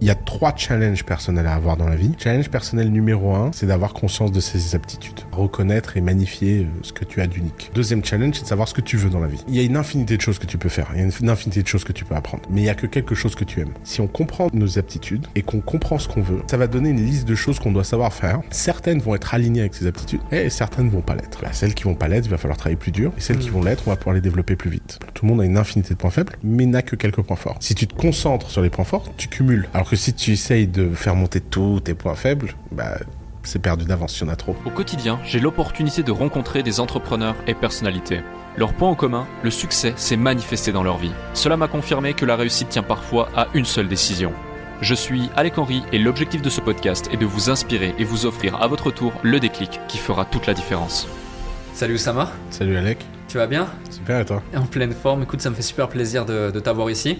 Il y a trois challenges personnels à avoir dans la vie. Challenge personnel numéro un, c'est d'avoir conscience de ses aptitudes. Reconnaître et magnifier euh, ce que tu as d'unique. Deuxième challenge, c'est de savoir ce que tu veux dans la vie. Il y a une infinité de choses que tu peux faire. Il y a une infinité de choses que tu peux apprendre. Mais il y a que quelque chose que tu aimes. Si on comprend nos aptitudes et qu'on comprend ce qu'on veut, ça va donner une liste de choses qu'on doit savoir faire. Certaines vont être alignées avec ces aptitudes et certaines vont pas l'être. Bah, celles qui vont pas l'être, il va falloir travailler plus dur. Et celles qui vont l'être, on va pouvoir les développer plus vite. Tout le monde a une infinité de points faibles, mais n'a que quelques points forts. Si tu te concentres sur les points forts, tu cumules. Alors que si tu essayes de faire monter tous tes points faibles, bah, c'est perdu d'avance si y en a trop. Au quotidien, j'ai l'opportunité de rencontrer des entrepreneurs et personnalités. Leur point en commun, le succès s'est manifesté dans leur vie. Cela m'a confirmé que la réussite tient parfois à une seule décision. Je suis Alec Henry et l'objectif de ce podcast est de vous inspirer et vous offrir à votre tour le déclic qui fera toute la différence. Salut Oussama. Salut Alec. Tu vas bien? Super et toi? En pleine forme. Écoute, ça me fait super plaisir de, de t'avoir ici.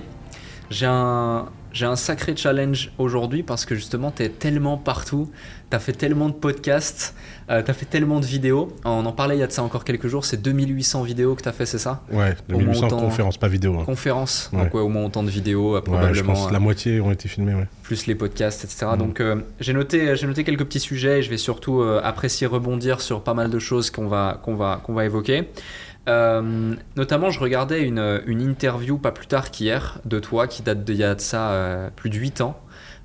J'ai un, j'ai un sacré challenge aujourd'hui parce que justement, tu es tellement partout, tu as fait tellement de podcasts, euh, tu as fait tellement de vidéos. On en parlait il y a de ça encore quelques jours, c'est 2800 vidéos que tu as fait, c'est ça? Ouais, 2800 conférences, pas vidéos. Hein. Conférences, donc ouais, au moins autant de vidéos, euh, probablement. je pense la moitié ont été filmées, ouais. Plus les podcasts, etc. Mm. Donc euh, j'ai noté, noté quelques petits sujets et je vais surtout apprécier rebondir sur pas mal de choses qu'on va, qu'on va, qu'on va évoquer. Euh, notamment, je regardais une, une interview pas plus tard qu'hier de toi qui date d'il y a de ça euh, plus de 8 ans.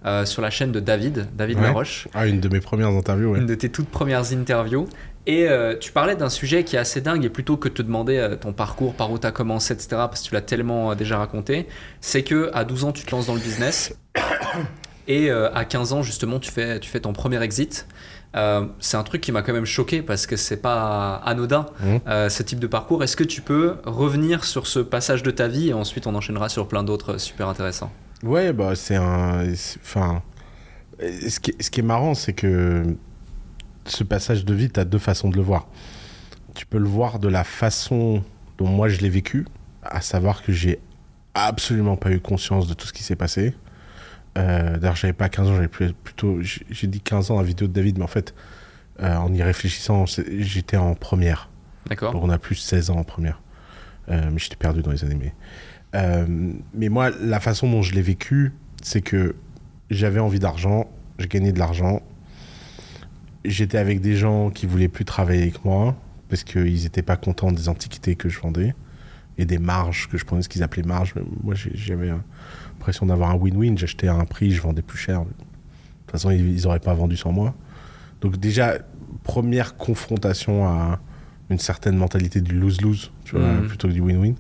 Euh, sur la chaîne de David, David Laroche. Ah, une de mes premières interviews, ouais. Une de tes toutes premières interviews. Et tu parlais d'un sujet qui est assez dingue, et plutôt que de te demander ton parcours, par où tu as commencé, etc., parce que tu l'as tellement déjà raconté, c'est que à 12 ans, tu te lances dans le business, et à 15 ans, justement, tu fais, tu fais ton premier exit. Euh, c'est un truc qui m'a quand même choqué parce que c'est pas anodin mmh. euh, ce type de parcours. Est-ce que tu peux revenir sur ce passage de ta vie et ensuite on enchaînera sur plein d'autres super intéressants? Ouais, bah c'est un. Enfin. Ce qui, ce qui est marrant, c'est que ce passage de vie, tu as deux façons de le voir. Tu peux le voir de la façon dont moi je l'ai vécu, à savoir que j'ai absolument pas eu conscience de tout ce qui s'est passé. Euh, D'ailleurs, j'avais pas 15 ans, j'avais plutôt. J'ai dit 15 ans à la vidéo de David, mais en fait, euh, en y réfléchissant, j'étais en première. D'accord. Donc on a plus 16 ans en première. Euh, mais j'étais perdu dans les années. Mais, euh, mais moi, la façon dont je l'ai vécu, c'est que j'avais envie d'argent, j'ai gagné de l'argent. J'étais avec des gens qui voulaient plus travailler avec moi parce qu'ils n'étaient pas contents des antiquités que je vendais et des marges que je prenais, ce qu'ils appelaient marges. Moi, j'avais un l'impression d'avoir un win-win. J'achetais à un prix, je vendais plus cher. De toute façon, ils n'auraient pas vendu sans moi. Donc déjà, première confrontation à une certaine mentalité du lose-lose, tu vois, mhm. plutôt que du win-win.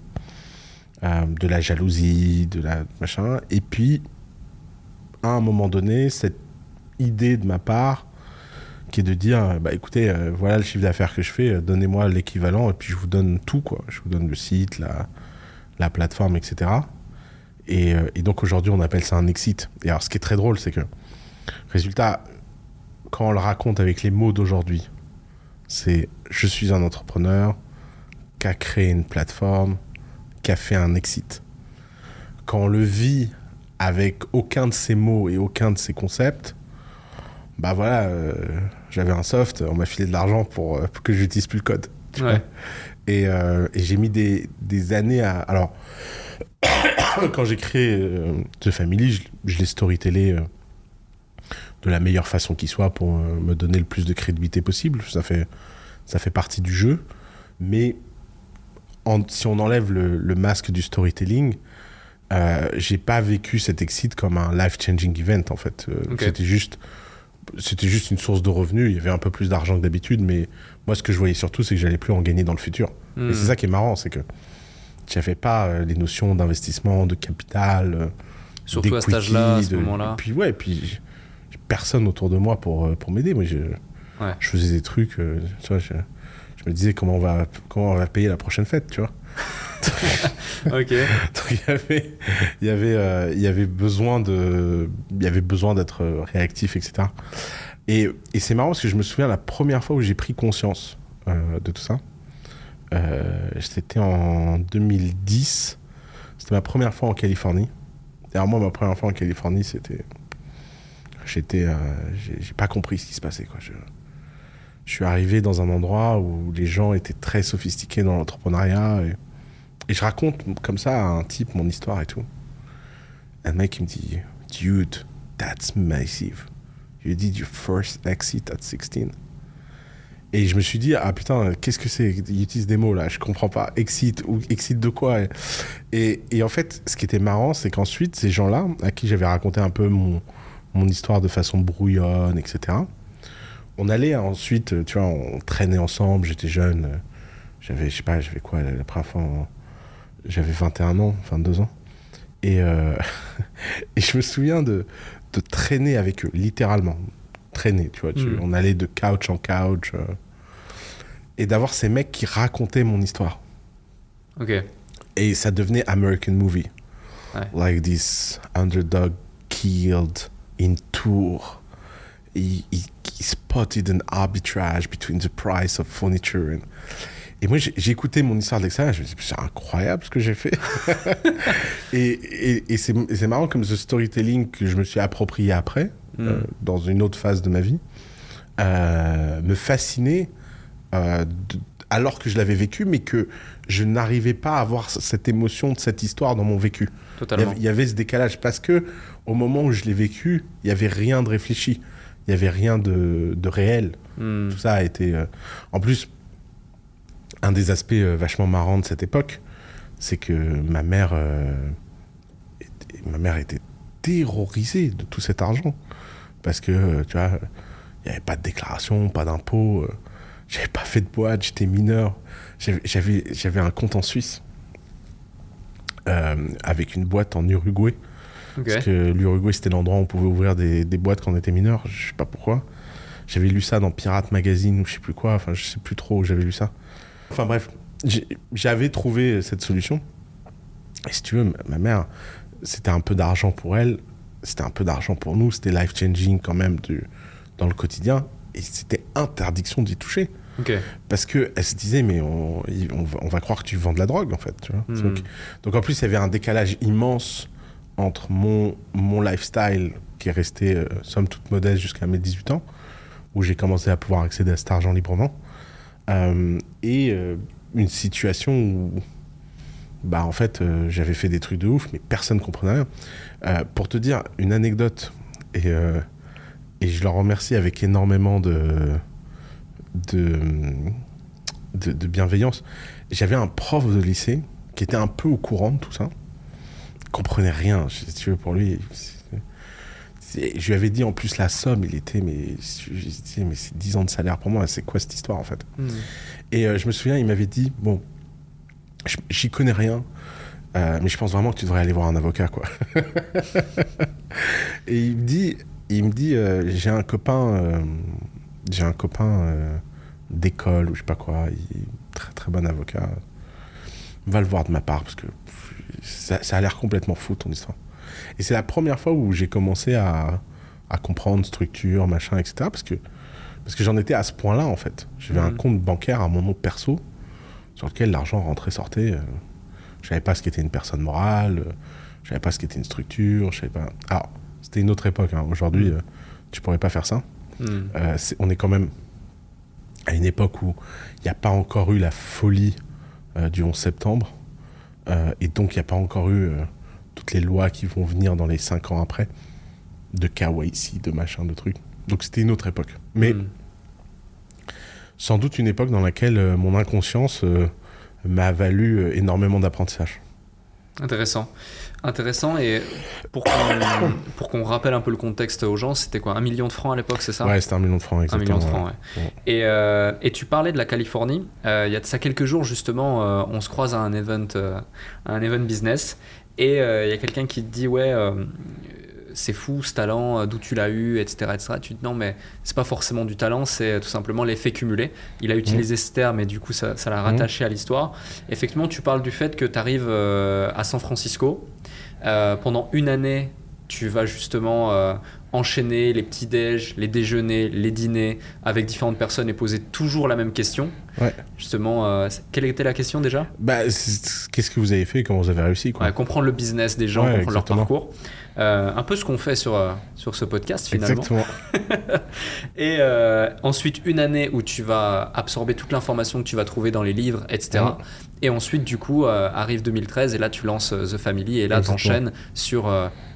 Euh, de la jalousie, de la machin. Et puis, à un moment donné, cette idée de ma part, qui est de dire, bah écoutez, euh, voilà le chiffre d'affaires que je fais, euh, donnez-moi l'équivalent et puis je vous donne tout, quoi. Je vous donne le site, la, la plateforme, etc. Euh, et, donc aujourd'hui, on appelle ça un exit. Et alors, ce qui est très drôle, c'est que, résultat, quand on le raconte avec les mots d'aujourd'hui, c'est je suis un entrepreneur qui a créé une plateforme, qui a fait un exit. Quand on le vit avec aucun de ces mots et aucun de ces concepts, bah voilà, euh, j'avais un soft, on m'a filé de l'argent pour, euh, que j'utilise plus le code. Et, et j'ai mis des, des, années à. Alors, quand j'ai créé euh, The Family, je, l'ai storytellé euh, de la meilleure façon qui soit pour euh, me donner le plus de crédibilité possible. Ça fait, ça fait partie du jeu. Mais si on enlève le, masque du storytelling, j'ai pas vécu cet exit comme un life-changing event en fait. C'était juste c'était juste une source de revenus. Il y avait un peu plus d'argent que d'habitude, mais moi, ce que je voyais surtout, c'est que j'allais plus en gagner dans le futur. Et hmm. c'est ça qui est marrant, c'est que j'avais pas euh, les notions d'investissement, de capital. Euh, Surtout à cet âge-là, à ce moment-là. Puis ouais, puis personne autour de moi pour, euh, pour m'aider. Moi, je, je faisais des trucs, tu vois, je, je, me disais comment on, va, comment on va payer la prochaine fête, tu vois. ok. Donc il y avait, il y avait, il y avait besoin de, il y avait besoin d'être réactif, etc. Et, et c'est marrant parce que je me souviens la première fois où j'ai pris conscience de tout ça. Euh, c'était en 2010. C'était ma première fois en Californie. D'ailleurs, moi, ma première fois en Californie, c'était. J'étais. Euh, j'ai pas compris ce qui se passait. Je, suis arrivé dans un endroit où les gens étaient très sophistiqués dans l'entrepreneuriat. Et, je raconte comme ça à un type mon histoire et tout. Un mec, il me dit Dude, That's massive. You did your first exit at 16. Et je me suis dit, ah putain, qu'est-ce que c'est Ils utilisent des mots là, je comprends pas. Exit ou exit de quoi? Et, et en fait, ce qui était marrant, c'est qu'ensuite, ces gens-là, à qui j'avais raconté un peu mon, mon histoire de façon brouillonne, etc., on allait ensuite, tu vois, on traînait ensemble, j'étais jeune, j'avais, je sais pas, j'avais quoi, la première fois, j'avais 21 ans, 22 ans. Et, euh, et je me souviens de, de traîner avec eux, littéralement. Traîner, tu vois. tu- Mm. On allait de couch en couch. euh, et d'avoir ces mecs qui racontaient mon histoire. Ok. Et ça devenait American movie. Ouais. Like this underdog killed in tour. He, he, he spotted an arbitrage between the price of furniture. And... Et moi, écouté mon histoire de l'extérieur. Je me suis dit, c'est incroyable ce que j'ai fait. et c'est marrant comme ce storytelling que je me suis approprié après, Mm. euh, dans une autre phase de ma vie, euh, me fascinait euh, de- alors que je l'avais vécu, mais que je n'arrivais pas à avoir cette émotion de cette histoire dans mon vécu. Il y, avait, il y avait ce décalage parce que au moment où je l'ai vécu, il y avait rien de réfléchi, il y avait rien de, de réel. Hmm. Tout ça a été. euh, En plus, un des aspects euh, vachement marrants de cette époque, c'est que ma mère, euh, était- ma mère était terrorisée de tout cet argent parce que tu vois, il n'y avait pas de déclaration, pas d'impôt. euh, j'avais pas fait de boîte, j'étais mineur. J'avais- un compte en Suisse euh, avec une boîte en Uruguay. Parce que l'Uruguay, c'était l'endroit où on pouvait ouvrir des, des boîtes quand on était mineur. Je sais pas pourquoi. J'avais lu ça dans Pirate Magazine ou je sais plus quoi. Enfin, je sais plus trop où j'avais lu ça. Enfin bref, j'avais trouvé cette solution. Et si tu veux, ma- mère, c'était un peu d'argent pour elle. C'était un peu d'argent pour nous. C'était life-changing quand même dans le quotidien. Et c'était interdiction d'y toucher. Ok. Parce que elle se disait, mais on, va, on va croire que tu vends de la drogue, en fait. Tu vois Mhm. donc, donc, en plus, il y avait un décalage immense entre mon, mon lifestyle, qui est resté, euh, somme toute modeste jusqu'à mes 18 ans, où j'ai commencé à pouvoir accéder à cet argent librement, euh, et euh, une situation où, bah, en fait, j'avais fait des trucs de ouf, mais personne ne comprenait rien. Pour te dire une anecdote, et, et je leur remercie avec énormément de de, de, de bienveillance. J'avais un prof de lycée qui était un peu au courant de tout ça. Il comprenait rien, si tu veux, pour lui. Je lui avais dit en plus la somme, il était, mais, mais c'est 10 ans de salaire pour moi, c'est quoi cette histoire en fait? Hmm. Et euh, je me souviens, il m'avait dit, bon, j'y connais rien, euh, mais je pense vraiment que tu devrais aller voir un avocat, quoi. Et il me dit, il me dit, euh, j'ai un copain, j'ai un copain euh, d'école ou je sais pas quoi, il est très très bon avocat. Va le voir de ma part parce que ça, ça a l'air complètement fou ton histoire. Et c'est la première fois où j'ai commencé à, à comprendre structure, machin, etc. Parce que parce que j'en étais à ce point-là en fait. J'avais un Mhm. compte bancaire à mon nom perso sur lequel l'argent rentrait sortait. euh, je savais pas ce qu'était une personne morale, euh, je savais pas ce qu'était une structure, je savais pas. Alors c'était une autre époque. hein. Aujourd'hui, euh, tu pourrais pas faire ça. Hmm. Euh, on est quand même à une époque où il n'y a pas encore eu la folie euh, du 11 septembre. Euh, et donc, il n'y a pas encore eu toutes les lois qui vont venir dans les 5 ans après, de KYC, de machin, de trucs. Donc, c'était une autre époque. Mais Hmm. sans doute une époque dans laquelle mon inconscience m'a valu énormément d'apprentissage. Intéressant. Intéressant. Et pour qu'on pour qu'on rappelle un peu le contexte aux gens, c'était quoi Un million de francs à l'époque, c'est ça? Ouais, c'était un million de francs, Un exactement. million de francs, ouais. Ouais. Et, euh, et tu parlais de la Californie. Euh, il y a de ça quelques jours, justement, euh, on se croise à un event, à un event business. Et il y a quelqu'un qui te dit Ouais, c'est fou ce talent, d'où tu l'as eu, etc., etc. Tu te dis Non, mais c'est pas forcément du talent, c'est tout simplement l'effet cumulé. Il a utilisé ce terme et du coup, ça ça l'a rattaché à l'histoire. Effectivement, tu parles du fait que tu arrives à San Francisco. Euh, pendant une année, tu vas justement euh, enchaîner les petits déj, les déjeuners, les dîners avec différentes personnes et poser toujours la même question. Ouais. Justement, euh, quelle était la question déjà? Bah, Qu'est-ce que vous avez fait Comment vous avez réussi quoi. Ouais, Comprendre le business des gens, Ouais, comprendre leur exactement. parcours. Euh, un peu ce qu'on fait sur, sur ce podcast finalement. Exactement. Et euh, ensuite, une année où tu vas absorber toute l'information que tu vas trouver dans les livres, etc. Et ensuite, du coup, euh, arrive 2013 et là, tu lances euh, The Family et là, t'enchaînes sur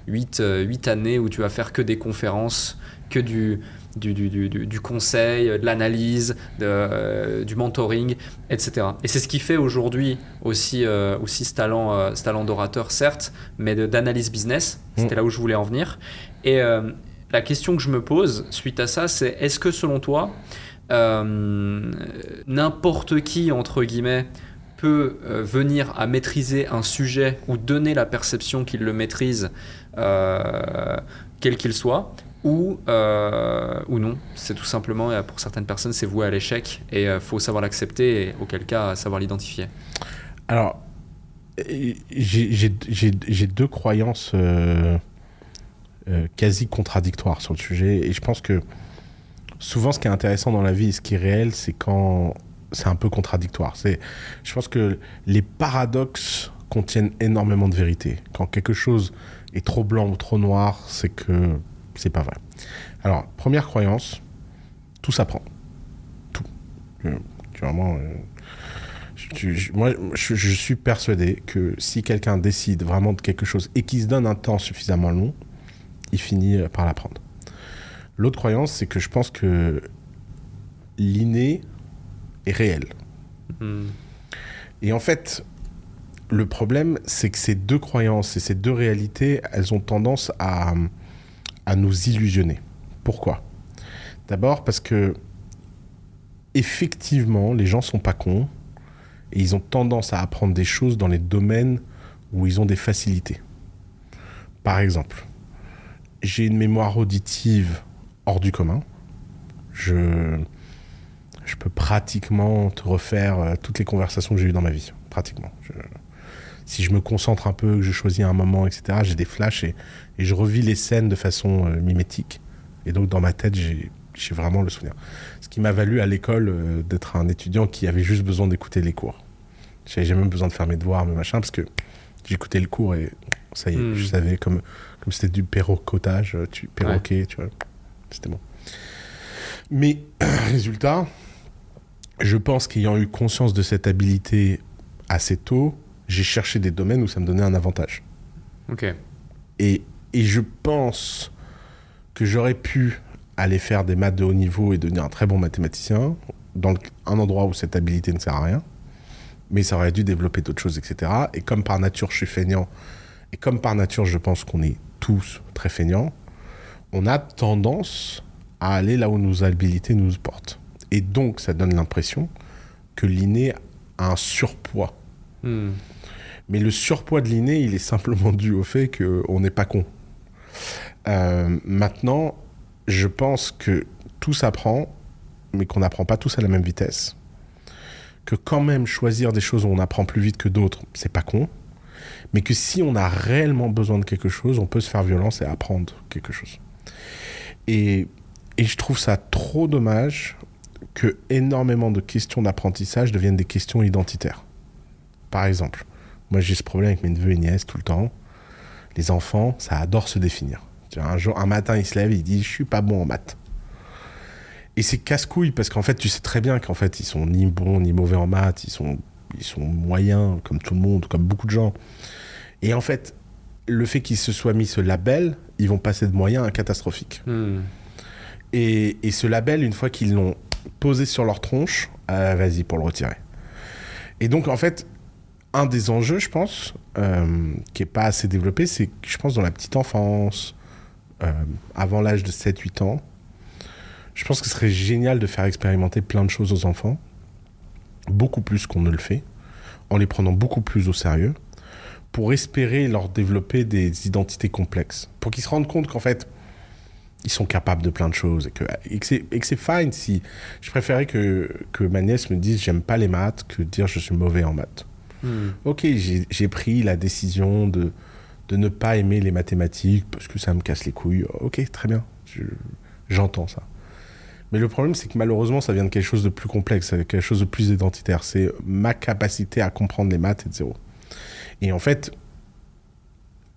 8, années où tu vas faire que des conférences, que du, du, du, du, du- conseil, de l'analyse, euh, du mentoring, etc. Et c'est ce qui fait aujourd'hui aussi, euh, aussi ce talent, euh, ce talent d'orateur, certes, mais d'analyse business. C'était Mm. là où je voulais en venir. Et euh, la question que je me pose suite à ça, c'est est-ce que selon toi, euh, n'importe qui, entre guillemets, peut euh, venir à maîtriser un sujet ou donner la perception qu'il le maîtrise, euh, quel qu'il soit, ou, euh, ou non. C'est tout simplement, pour certaines personnes, c'est voué à l'échec et il faut savoir l'accepter et auquel cas savoir l'identifier. Alors, j'ai- deux croyances quasi contradictoires sur le sujet. Et je pense que souvent, ce qui est intéressant dans la vie et ce qui est réel, c'est quand c'est un peu contradictoire. C'est, je pense que les paradoxes contiennent énormément de vérité. Quand quelque chose est trop blanc ou trop noir, c'est que c'est pas vrai. Alors, première croyance, tout s'apprend. Tout. Euh, tu vraiment, euh, moi, je, je suis persuadé que si quelqu'un décide vraiment de quelque chose et qu'il se donne un temps suffisamment long, il finit euh, par l'apprendre. L'autre croyance, c'est que je pense que l'inné est réel. Hmm. Et en fait, le problème, c'est que ces deux croyances et ces deux réalités, elles ont tendance à, à nous illusionner. Pourquoi? D'abord parce que, effectivement, les gens sont pas cons et ils ont tendance à apprendre des choses dans les domaines où ils ont des facilités. Par exemple, j'ai une mémoire auditive hors du commun. Je, je peux pratiquement te refaire euh, toutes les conversations que j'ai eues dans ma vie. Pratiquement. Je- si je me concentre un peu, que je choisis un moment, etc., j'ai des flashs et, et je revis les scènes de façon euh, mimétique. Et donc, dans ma tête, j'ai vraiment le souvenir. Ce qui m'a valu à l'école euh, d'être un étudiant qui avait juste besoin d'écouter les cours. J'avais jamais besoin de faire mes devoirs, mes machins, parce que j'écoutais le cours et ça y est, Hmm. je savais comme comme c'était du perrocotage, tu perroquet, tu vois. C'était bon. Mais résultat, je pense qu'ayant eu conscience de cette habilité assez tôt, j'ai cherché des domaines où ça me donnait un avantage. Ok. Et, et je pense que j'aurais pu aller faire des maths de haut niveau et devenir un très bon mathématicien dans le- un endroit où cette habilité ne sert à rien. Mais ça aurait dû développer d'autres choses, etc. Et comme par nature, je suis feignant, et comme par nature, je pense qu'on est tous très feignants, on a tendance à aller là où nos habilités nous portent. Et donc, ça donne l'impression que l'inné a un surpoids Hmm. mais le surpoids de l'inné, il est simplement dû au fait qu'on n'est pas con. Euh, maintenant, je pense que tout s'apprend, mais qu'on n'apprend pas tous à la même vitesse. Que quand même choisir des choses où on apprend plus vite que d'autres, c'est pas con. Mais que si on a réellement besoin de quelque chose, on peut se faire violence et apprendre quelque chose. Et, et je trouve ça trop dommage que énormément de questions d'apprentissage deviennent des questions identitaires. Par exemple, moi j'ai ce problème avec mes neveux et nièces tout le temps. Les enfants, ça adore se définir. Tu vois, Un, jour, un matin, il se lève, il dit Je suis pas bon en maths. Et c'est casse-couille parce qu'en fait, tu sais très bien qu'en fait, ils sont ni bons ni mauvais en maths, ils sont, ils sont moyens comme tout le monde, comme beaucoup de gens. Et en fait, le fait qu'ils se soient mis ce label, ils vont passer de moyens à catastrophiques. Hmm. Et, et ce label, une fois qu'ils l'ont posé sur leur tronche, euh, vas-y pour le retirer. Et donc, en fait, un des enjeux, je pense, euh, qui est pas assez développé, c'est que je pense dans la petite enfance, euh, avant l'âge de 7-8 ans, je pense que ce serait génial de faire expérimenter plein de choses aux enfants, beaucoup plus qu'on ne le fait, en les prenant beaucoup plus au sérieux, pour espérer leur développer des identités complexes, pour qu'ils se rendent compte qu'en fait, ils sont capables de plein de choses et que, et que c'est fine si je préférais que, que ma nièce me dise j'aime pas les maths que dire je suis mauvais en maths. Hmm. Ok, j'ai pris la décision de, de ne pas aimer les mathématiques parce que ça me casse les couilles. Ok, très bien, je- j'entends ça. Mais le problème, c'est que malheureusement, ça vient de quelque chose de plus complexe, quelque chose de plus identitaire. C'est ma capacité à comprendre les maths et de zéro. Et en fait,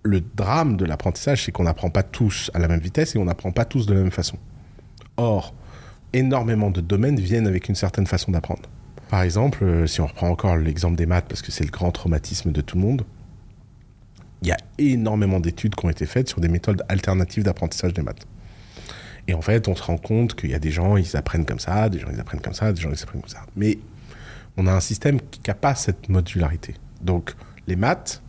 le drame de l'apprentissage, c'est qu'on n'apprend pas tous à la même vitesse et on n'apprend pas tous de la même façon. Or, énormément de domaines viennent avec une certaine façon d'apprendre. Par exemple, euh, si on reprend encore l'exemple des maths, parce que c'est le grand traumatisme de tout le monde, il y a énormément d'études qui ont été faites sur des méthodes alternatives d'apprentissage des maths. Et en fait, on se rend compte qu'il y a des gens, ils apprennent comme ça, des gens, ils apprennent comme ça, des gens, ils apprennent comme ça. Mais on a un système qui n'a pas cette modularité. Donc, les maths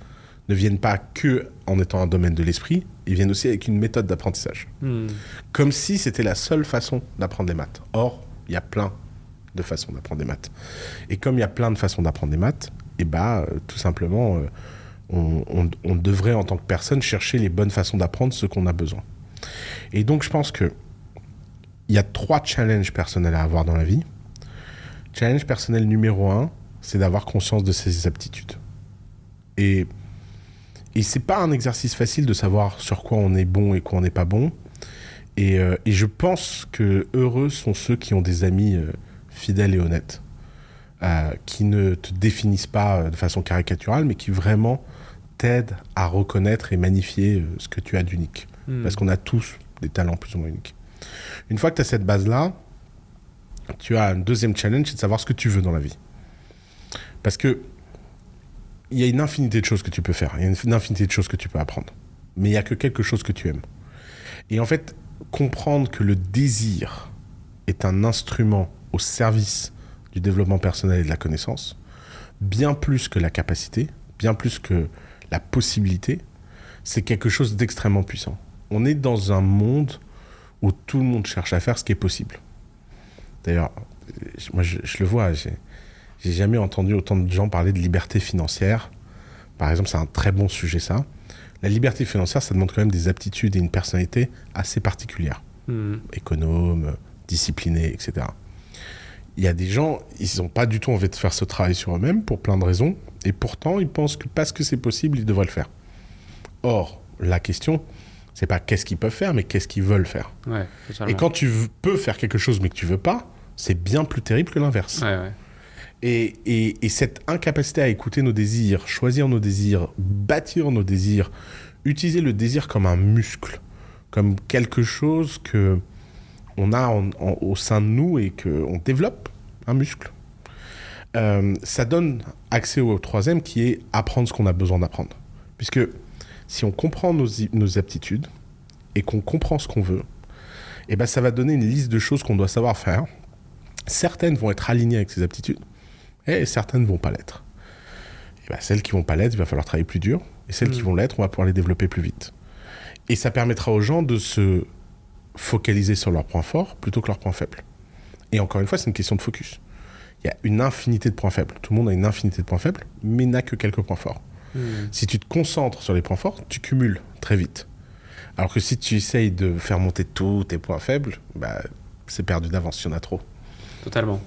ne viennent pas que en étant un domaine de l'esprit, ils viennent aussi avec une méthode d'apprentissage. Hmm. Comme si c'était la seule façon d'apprendre les maths. Or, il y a plein de façons d'apprendre des maths. Et comme il y a plein de façons d'apprendre des maths, et bah, euh, tout simplement, euh, on, on- on devrait en tant que personne chercher les bonnes façons d'apprendre ce qu'on a besoin. Et donc, je pense que il y a trois challenges personnels à avoir dans la vie. Challenge personnel numéro un, c'est d'avoir conscience de ses aptitudes. Et, et c'est pas un exercice facile de savoir sur quoi on est bon et quoi on n'est pas bon. Et, euh, et je pense que heureux sont ceux qui ont des amis euh, fidèles et honnêtes, euh, qui ne te définissent pas de façon caricaturale, mais qui vraiment t'aident à reconnaître et magnifier ce que tu as d'unique. Hmm. Parce qu'on a tous des talents plus ou moins uniques. Une fois que tu as cette base-là, tu as un deuxième challenge, c'est de savoir ce que tu veux dans la vie. Parce que il y a une infinité de choses que tu peux faire, il y a une infinité de choses que tu peux apprendre. Mais il n'y a que quelque chose que tu aimes. Et en fait, comprendre que le désir est un instrument au service du développement personnel et de la connaissance, bien plus que la capacité, bien plus que la possibilité, c'est quelque chose d'extrêmement puissant. On est dans un monde où tout le monde cherche à faire ce qui est possible. D'ailleurs, euh, moi je, le vois, j'ai j'ai jamais entendu autant de gens parler de liberté financière. Par exemple, c'est un très bon sujet ça. La liberté financière, ça demande quand même des aptitudes et une personnalité assez particulières. Hmm. Économe, discipliné, etc. Il y a des gens, ils n'ont pas du tout envie de faire ce travail sur eux-mêmes pour plein de raisons. Et pourtant, ils pensent que parce que c'est possible, ils devraient le faire. Or, la question, c'est pas qu'est-ce qu'ils peuvent faire, mais qu'est-ce qu'ils veulent faire. Ouais. Et quand tu peux faire quelque chose mais que tu veux pas, c'est bien plus terrible que l'inverse. Ouais, ouais. Et, et- et cette incapacité à écouter nos désirs, choisir nos désirs, bâtir nos désirs, utiliser le désir comme un muscle, comme quelque chose que on a au sein de nous et qu'on développe, un muscle, euh, ça donne accès au troisième qui est apprendre ce qu'on a besoin d'apprendre. Puisque si on comprend nos, aptitudes et qu'on comprend ce qu'on veut, et ben ça va donner une liste de choses qu'on doit savoir faire. Certaines vont être alignées avec ces aptitudes et certaines ne vont pas l'être. Et ben, celles qui vont pas l'être, il va falloir travailler plus dur. Et celles qui Mm. vont l'être, on va pouvoir les développer plus vite. Et ça permettra aux gens de se focaliser sur leurs points forts plutôt que leurs points faibles. Et encore une fois, c'est une question de focus. Il y a une infinité de points faibles. Tout le monde a une infinité de points faibles, mais n'a que quelques points forts. Hmm. Si tu te concentres sur les points forts, tu cumules très vite. Alors que si tu essayes de faire monter tous tes points faibles, bah, c'est perdu d'avance, il y en a trop. Totalement.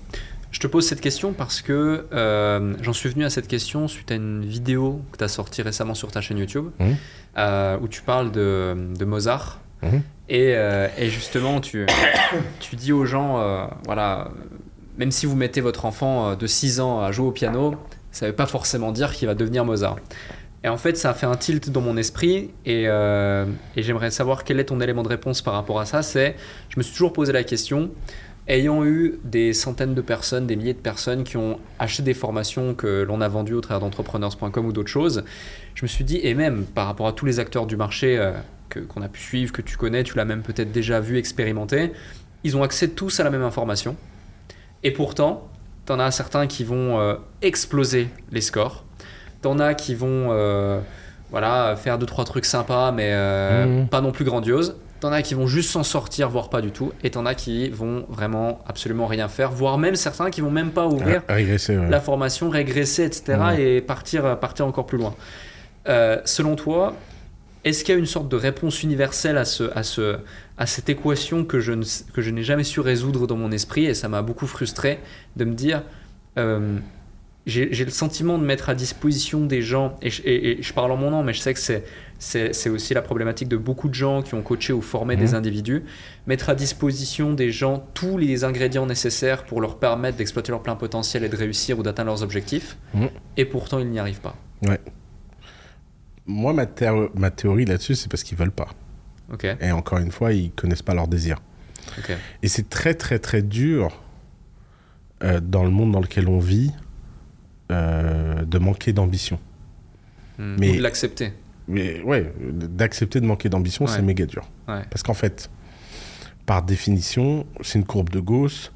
Je te pose cette question parce que euh, j'en suis venu à cette question suite à une vidéo que tu as sortie récemment sur ta chaîne YouTube Mhm. euh, où tu parles de, de Mozart. Et, euh, et justement, tu, tu dis aux gens, voilà, même si vous mettez votre enfant de 6 ans à jouer au piano, ça ne veut pas forcément dire qu'il va devenir Mozart. Et en fait, ça a fait un tilt dans mon esprit et, euh, et j'aimerais savoir quel est ton élément de réponse par rapport à ça. C'est, je me suis toujours posé la question, ayant eu des centaines de personnes, des milliers de personnes qui ont acheté des formations que l'on a vendues au travers d'entrepreneurs.com ou d'autres choses, je me suis dit, et même par rapport à tous les acteurs du marché euh, que- qu'on a pu suivre, que tu connais, tu l'as même peut-être déjà vu, expérimenté, ils ont accès tous à la même information. Et pourtant, t'en as certains qui vont euh, exploser les scores. T'en as qui vont euh, voilà, faire deux, trois trucs sympas, mais euh, Mhm. pas non plus grandioses. T'en as qui vont juste s'en sortir, voire pas du tout. Et t'en as qui vont vraiment absolument rien faire, voire même certains qui vont même pas ouvrir Régresser, ouais. la formation, régresser, etc. Mhm. et partir, partir encore plus loin. Euh, selon toi, est-ce qu'il y a une sorte de réponse universelle à, ce, à, ce, à cette équation que je, ne, que je n'ai jamais su résoudre dans mon esprit et ça m'a beaucoup frustré de me dire euh, j'ai le sentiment de mettre à disposition des gens, et je, et- et je parle en mon nom, mais je sais que c'est, aussi la problématique de beaucoup de gens qui ont coaché ou formé des Mhm. individus, mettre à disposition des gens tous les ingrédients nécessaires pour leur permettre d'exploiter leur plein potentiel et de réussir ou d'atteindre leurs objectifs, Mhm. et pourtant ils n'y arrivent pas. Ouais. Moi, ma, théo- ma théorie là-dessus, c'est parce qu'ils veulent pas. Ok, Et encore une fois, ils connaissent pas leurs désirs. ok. Et c'est très, très, très dur euh, dans le monde dans lequel on vit, euh, de manquer d'ambition. Hmm. Mais- Ou de l'accepter. Mais ouais, d'accepter de manquer d'ambition, c'est méga dur. Ouais. Parce qu'en fait, par définition, c'est une courbe de Gauss.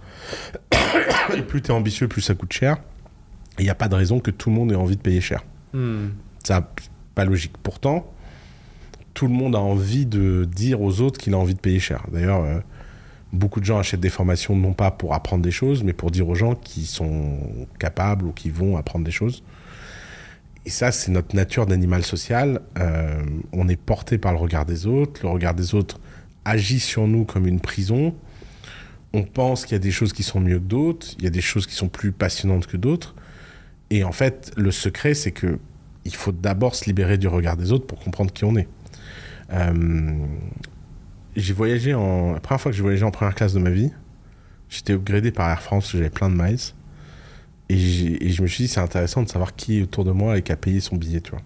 Et plus tu es ambitieux, plus ça coûte cher. Il n'y a pas de raison que tout le monde ait envie de payer cher. Hmm. Ça, pas logique. Pourtant, tout le monde a envie de dire aux autres qu'il a envie de payer cher. D'ailleurs, euh, beaucoup de gens achètent des formations non pas pour apprendre des choses, mais pour dire aux gens qui sont capables ou qui vont apprendre des choses. Et ça, c'est notre nature d'animal social. Euh, on est porté par le regard des autres. Le regard des autres agit sur nous comme une prison. On pense qu'il y a des choses qui sont mieux que d'autres. Il y a des choses qui sont plus passionnantes que d'autres. Et en fait, le secret, c'est que il faut d'abord se libérer du regard des autres pour comprendre qui on est. Euh, j'ai voyagé en. La première fois que j'ai voyagé en première classe de ma vie, j'étais upgradé par Air France, j'avais plein de miles. Et, je me suis dit, c'est intéressant de savoir qui est autour de moi et qui a payé son billet, tu vois.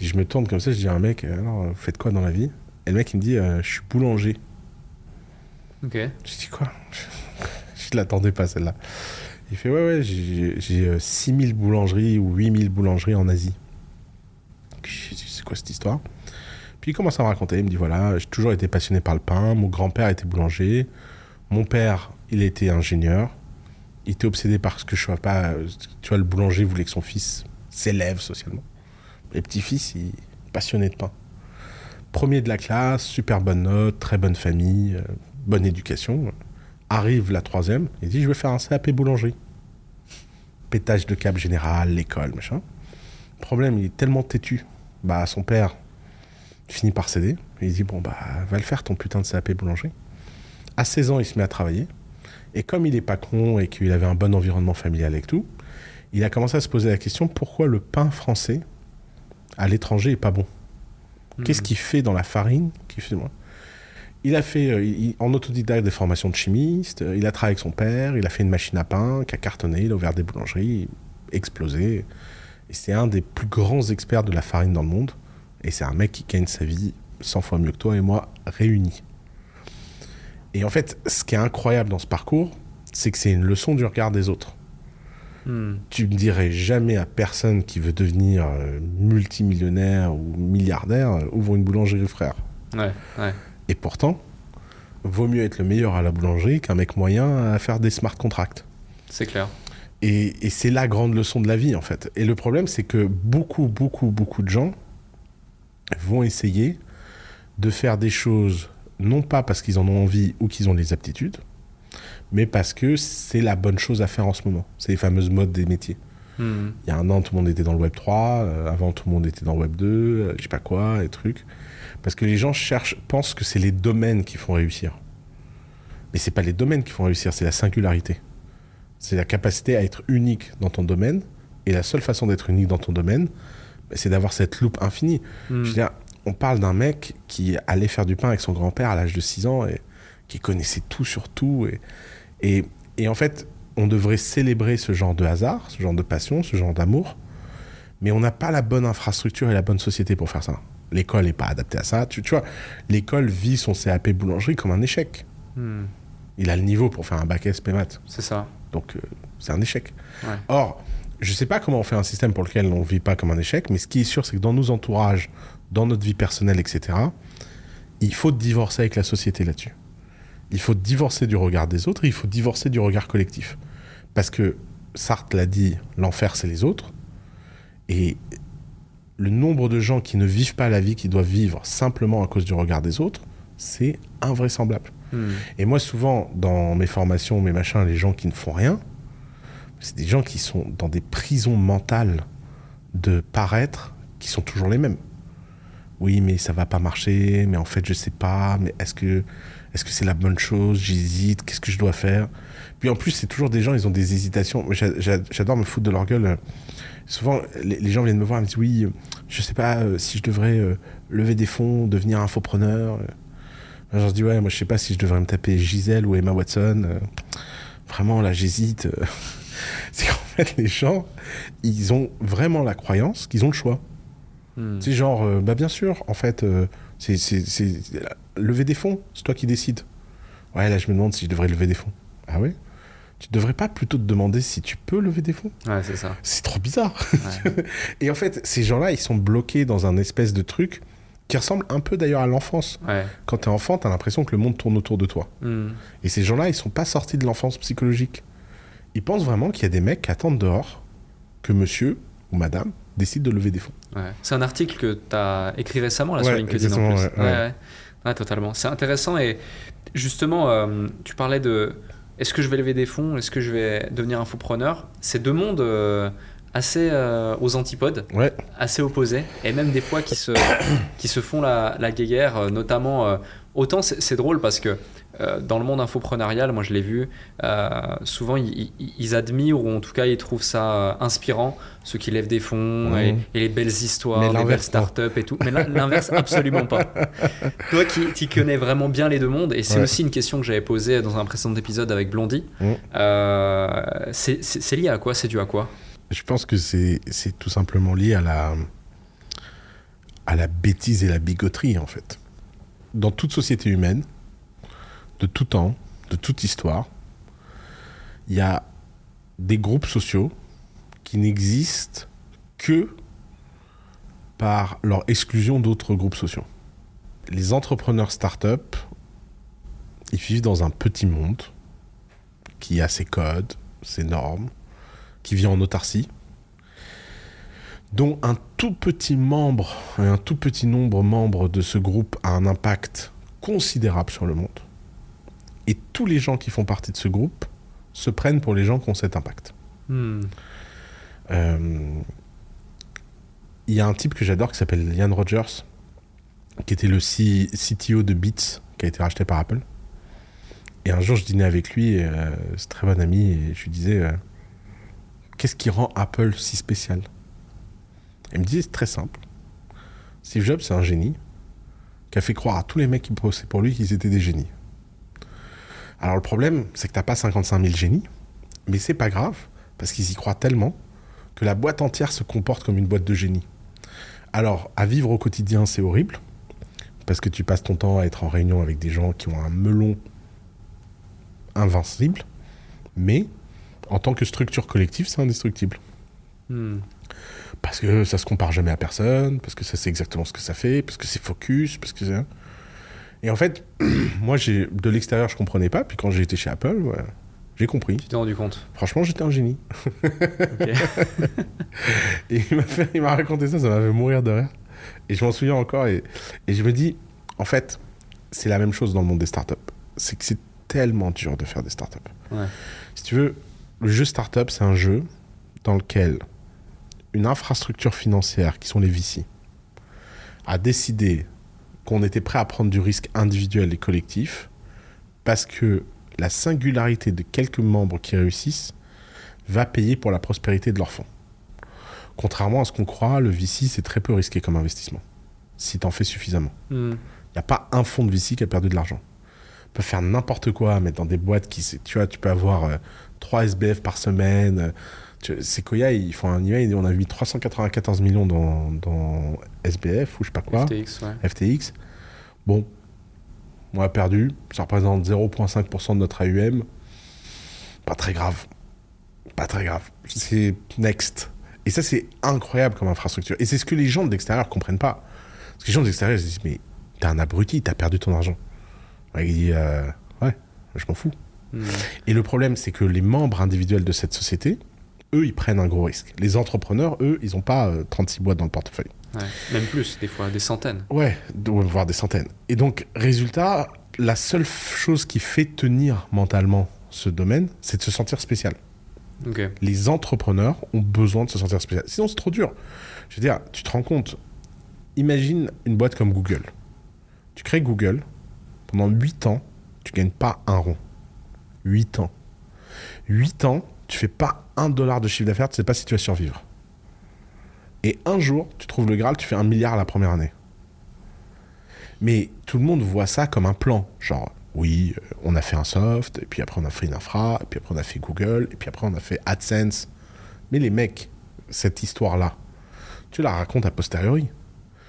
Et je me tourne comme ça, je dis à un mec, alors, vous faites quoi dans la vie? Et le mec, il me dit, euh, je suis boulanger. Ok. Je dis quoi? Je l'attendais pas celle-là. Il fait ouais ouais j'ai j'ai, euh, 6000 boulangeries ou 8000 boulangeries en Asie. Je dis, C'est quoi cette histoire? Puis il commence à me raconter, il me dit voilà, j'ai toujours été passionné par le pain, mon grand-père était boulanger, mon père il était ingénieur, il était obsédé par ce que je sois pas, tu vois le boulanger voulait que son fils s'élève socialement. Et petit-fils il est passionné de pain. Premier de la classe, super bonne note, très bonne famille, euh, bonne éducation. Arrive la troisième, il dit je vais faire un CAP boulangerie. Pétage de câble général, l'école, machin. Problème, il est tellement têtu. Bah, son père finit par céder. Il dit bon, bah, va le faire ton putain de CAP boulangerie. À 16 ans, il se met à travailler. Et comme il est pas con et qu'il avait un bon environnement familial et tout, il a commencé à se poser la question pourquoi le pain français à l'étranger est pas bon? Qu'est-ce qu'il fait dans la farine qui fait moi Il a fait euh, il- en autodidacte des formations de chimiste, euh, il a travaillé avec son père, il a fait une machine à pain qui a cartonné, il a ouvert des boulangeries, explosé. Et c'est un des plus grands experts de la farine dans le monde. Et c'est un mec qui gagne sa vie 100 fois mieux que toi et moi réunis. Et en fait, ce qui est incroyable dans ce parcours, c'est que c'est une leçon du regard des autres. Hmm. Tu ne dirais jamais à personne qui veut devenir euh, multimillionnaire ou milliardaire, euh, ouvre une boulangerie, frère. Ouais, ouais. Et pourtant, vaut mieux être le meilleur à la boulangerie qu'un mec moyen à faire des smart contracts. C'est clair. Et, et c'est la grande leçon de la vie, en fait. Et le problème, c'est que beaucoup, beaucoup, beaucoup de gens vont essayer de faire des choses, non pas parce qu'ils en ont envie ou qu'ils ont les aptitudes, mais parce que c'est la bonne chose à faire en ce moment. C'est les fameuses modes des métiers. Hmm. Il y a un an, tout le monde était dans le Web 3, euh, avant, tout le monde était dans le Web 2, euh, je sais pas quoi, et trucs. Parce que les gens cherchent, pensent que c'est les domaines qui font réussir. Mais c'est pas les domaines qui font réussir, c'est la singularité. C'est la capacité à être unique dans ton domaine. Et la seule façon d'être unique dans ton domaine, c'est d'avoir cette loupe infinie. Hmm. Je veux dire, on parle d'un mec qui allait faire du pain avec son grand-père à l'âge de 6 ans et qui connaissait tout sur tout. Et, et, et en fait, on devrait célébrer ce genre de hasard, ce genre de passion, ce genre d'amour. Mais on n'a pas la bonne infrastructure et la bonne société pour faire ça. L'école n'est pas adaptée à ça. Tu, tu vois, l'école vit son CAP boulangerie comme un échec. Hmm. Il a le niveau pour faire un bac SP maths. C'est ça. Donc, euh, c'est un échec. Ouais. Or, je ne sais pas comment on fait un système pour lequel on ne vit pas comme un échec, mais ce qui est sûr, c'est que dans nos entourages, dans notre vie personnelle, etc., il faut divorcer avec la société là-dessus. Il faut divorcer du regard des autres et il faut divorcer du regard collectif. Parce que Sartre l'a dit, l'enfer, c'est les autres. Et le nombre de gens qui ne vivent pas la vie qu'ils doivent vivre simplement à cause du regard des autres, c'est invraisemblable. Hmm. Et moi, souvent, dans mes formations, mes machins, les gens qui ne font rien, c'est des gens qui sont dans des prisons mentales de paraître qui sont toujours les mêmes. Oui, mais ça va pas marcher, mais en fait, je sais pas, mais est-ce que est-ce c'est la bonne chose? J'hésite, qu'est-ce que je dois faire? Puis en plus, c'est toujours des gens, ils ont des hésitations. J'a- j'a- J'adore me foutre de leur gueule. Souvent, les, gens viennent me voir et me disent Oui, je sais pas euh, si je devrais euh, lever des fonds, devenir infopreneur. Je leur dis Ouais, moi, je sais pas si je devrais me taper Gisèle ou Emma Watson. Euh, Vraiment, là, j'hésite. c'est qu'en fait, les gens, ils ont vraiment la croyance qu'ils ont le choix. Hmm. C'est genre, euh, bah bien sûr, en fait, euh, c'est lever des fonds, c'est toi qui décides. Ouais, là, je me demande si je devrais lever des fonds. Ah ouais? Tu tu devrais pas plutôt te demander si tu peux lever des fonds? Ouais, c'est ça. C'est trop bizarre. Ouais. Et en fait, ces gens-là, ils sont bloqués dans un espèce de truc qui ressemble un peu d'ailleurs à l'enfance. Ouais. Quand t'es enfant, t'as l'impression que le monde tourne autour de toi. Hmm. Et ces gens-là, ils sont pas sortis de l'enfance psychologique. Ils pensent vraiment qu'il y a des mecs qui attendent dehors que monsieur ou madame décide de lever des fonds. Ouais. C'est un article que tu as écrit récemment là, Ouais, sur LinkedIn en plus. ouais, totalement. C'est intéressant et justement, euh, tu parlais de est-ce que je vais lever des fonds, est-ce que je vais devenir infopreneur? C'est deux mondes euh, assez euh, aux antipodes, Ouais, assez opposés et même des fois qui se, qui se font la, la guéguerre, notamment. Autant c'est drôle parce que euh, dans le monde infopreneurial, moi je l'ai vu, euh, souvent ils, ils- ils admirent ou en tout cas ils trouvent ça euh, inspirant, ceux qui lèvent des fonds et, et les belles histoires, les belles startups et tout. Mais l'in- l'inverse, absolument pas. Toi qui, qui connais vraiment bien les deux mondes, et c'est Ouais. aussi une question que j'avais posée dans un précédent épisode avec Blondie, euh, c'est lié à quoi? C'est dû à quoi? Je pense que c'est c'est tout simplement lié à la, à la bêtise et la bigoterie, en fait. Dans toute société humaine, de tout temps, de toute histoire, il y a des groupes sociaux qui n'existent que par leur exclusion d'autres groupes sociaux. Les entrepreneurs start-up, ils vivent dans un petit monde qui a ses codes, ses normes, qui vit en autarcie, dont un tout petit membre, et un tout petit nombre membre de ce groupe a un impact considérable sur le monde. Et tous les gens qui font partie de ce groupe se prennent pour les gens qui ont cet impact. Hmm. Euh, Il y a un type que j'adore qui s'appelle Ian Rogers, qui était le C- CTO de Beats, qui a été racheté par Apple. Et un jour, je dînais avec lui, euh, c'est très bon ami, et je lui disais euh, Qu'est-ce qui rend Apple si spécial? Il me disait C'est très simple. Steve Jobs, c'est un génie qui a fait croire à tous les mecs qui bossaient pour lui qu'ils étaient des génies. Alors, le problème, c'est que t'as pas 55 000 génies, mais c'est pas grave, parce qu'ils y croient tellement que la boîte entière se comporte comme une boîte de génie. Alors, à vivre au quotidien, c'est horrible, parce que tu passes ton temps à être en réunion avec des gens qui ont un melon invincible, mais en tant que structure collective, c'est indestructible. Hmm. Parce que ça se compare jamais à personne, parce que ça sait exactement ce que ça fait, parce que c'est focus, parce que c'est... Et en fait, moi, j'ai de l'extérieur, je comprenais pas, puis quand j'ai été chez Apple, ouais, j'ai compris. Tu t'es rendu compte? Franchement, j'étais un génie. Ok. Et il m'a fait- il m'a raconté ça, ça m'a fait mourir de rire. Et je m'en souviens encore. Et, et je me dis, en fait, c'est la même chose dans le monde des startups. C'est que c'est tellement dur de faire des startups. Ouais. Si tu veux, le jeu startup, c'est un jeu dans lequel une infrastructure financière, qui sont les VC, a décidé qu'on était prêt à prendre du risque individuel et collectif parce que la singularité de quelques membres qui réussissent va payer pour la prospérité de leur fonds. Contrairement à ce qu'on croit, le VC, c'est très peu risqué comme investissement, si tu en fais suffisamment. Hmm. Il n'y a pas un fonds de VC qui a perdu de l'argent. On peut faire n'importe quoi, mettre dans des boîtes qui, c'est- tu vois, tu peux avoir euh, 3 SBF par semaine. euh, Sequoia, ils font un email, on a mis 394 millions dans, dans SBF ou je sais pas quoi, FTX, ouais. FTX. Bon, on a perdu, ça représente 0,5% de notre AUM. Pas très grave. Pas très grave. C'est next. Et ça, c'est incroyable comme infrastructure. Et c'est ce que les gens de l'extérieur comprennent pas. Parce que les gens de l'extérieur, ils se disent, mais t'es un abruti, t'as perdu ton argent. Ouais, il dit, euh, ouais, je m'en fous. Hmm. Et le problème, c'est que les membres individuels de cette société, eux, ils prennent un gros risque. Les entrepreneurs, eux, ils n'ont pas euh, 36 boîtes dans le portefeuille. Ouais. Même plus, des fois, des centaines. Ouais, voire des centaines. Et donc, résultat, la seule chose qui fait tenir mentalement ce domaine, c'est de se sentir spécial. Les entrepreneurs ont besoin de se sentir spécial. Sinon, c'est trop dur. Je veux dire, tu te rends compte, imagine une boîte comme Google. Tu crées Google, pendant 8 ans, tu gagnes pas un rond. 8 ans. 8 ans, tu fais pas un dollar de chiffre d'affaires, tu sais pas si tu vas survivre. Et un jour, tu trouves le Graal, tu fais un milliard la première année. Mais tout le monde voit ça comme un plan. Genre, oui, euh, on a fait un soft, et puis après on a fait une infra, et puis après on a fait Google, et puis après on a fait AdSense. Mais les mecs, cette histoire-là, tu la racontes a posteriori.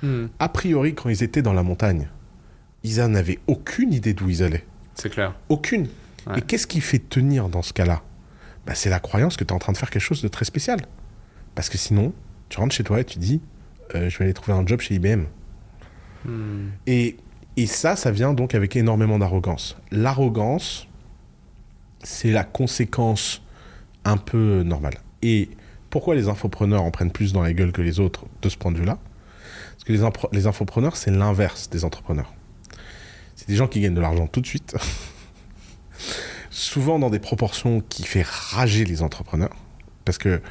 Hmm. A priori, quand ils étaient dans la montagne, ils n'avaient aucune idée d'où ils allaient. C'est clair. Aucune. Ouais. Et qu'est-ce qui fait tenir dans ce cas-là? Bah, c'est la croyance que tu es en train de faire quelque chose de très spécial. Parce que sinon, tu rentres chez toi et tu dis, euh, je vais aller trouver un job chez IBM. Hmm. Et, et ça, ça vient donc avec énormément d'arrogance. L'arrogance, c'est la conséquence un peu normale. Et pourquoi les infopreneurs en prennent plus dans la gueule que les autres de ce point de vue-là? Parce que les, les infopreneurs, c'est l'inverse des entrepreneurs. C'est des gens qui gagnent de l'argent tout de suite, souvent dans des proportions qui fait rager les entrepreneurs. Parce que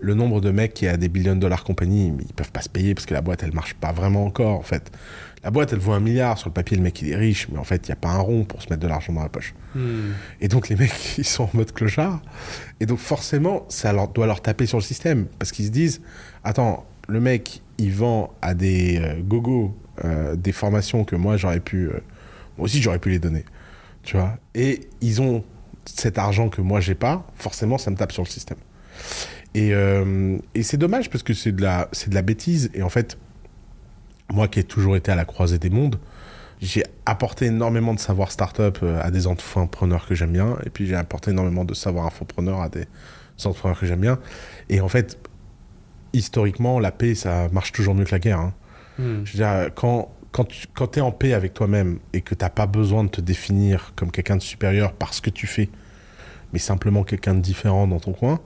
le nombre de mecs qui a des billions de dollars compagnie, ils peuvent pas se payer parce que la boîte, elle marche pas vraiment encore, en fait. La boîte, elle vaut un milliard. Sur le papier, le mec, il est riche, mais en fait, il n'y a pas un rond pour se mettre de l'argent dans la poche. Hmm. Et donc les mecs, ils sont en mode clochard. Et donc forcément, ça leur, doit leur taper sur le système. Parce qu'ils se disent, attends, le mec, il vend à des euh, gogos euh, des formations que moi, j'aurais pu... euh, moi aussi, j'aurais pu les donner. Tu vois? Et ils ont cet argent que moi, j'ai pas. Forcément, ça me tape sur le système. Et, euh, et c'est dommage parce que c'est de, la, c'est de la bêtise. Et en fait, moi qui ai toujours été à la croisée des mondes, j'ai apporté énormément de savoir startup euh, à des entrepreneurs que j'aime bien, et puis j'ai apporté énormément de savoir infopreneurs à des entrepreneurs que j'aime bien. Et en fait, historiquement, la paix, ça marche toujours mieux que la guerre. hein. Hmm. Je veux dire, quand, quand tu es en paix avec toi-même et que tu n'as pas besoin de te définir comme quelqu'un de supérieur parce que tu fais, mais simplement quelqu'un de différent dans ton coin,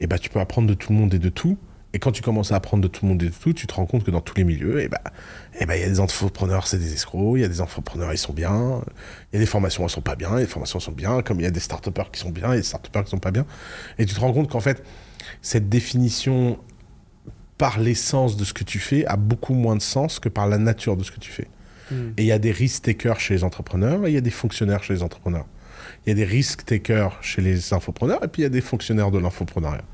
et ben tu peux apprendre de tout le monde et de tout. Et quand tu commences à apprendre de tout le monde et de tout, tu te rends compte que dans tous les milieux, et ben et ben il y a des entrepreneurs, c'est des escrocs, il y a des entrepreneurs, ils sont bien, il y a des formations, elles sont pas bien, les formations sont bien, comme il y a des start qui sont bien et des start qui sont pas bien. Et tu te rends compte qu'en fait, cette définition par l'essence de ce que tu fais a beaucoup moins de sens que par la nature de ce que tu fais. Hmm. Et il y a des risk-takers chez les entrepreneurs et il y a des fonctionnaires chez les entrepreneurs. Il y a des risk-takers chez les infopreneurs et puis il y a des fonctionnaires de l'infopreneuriat.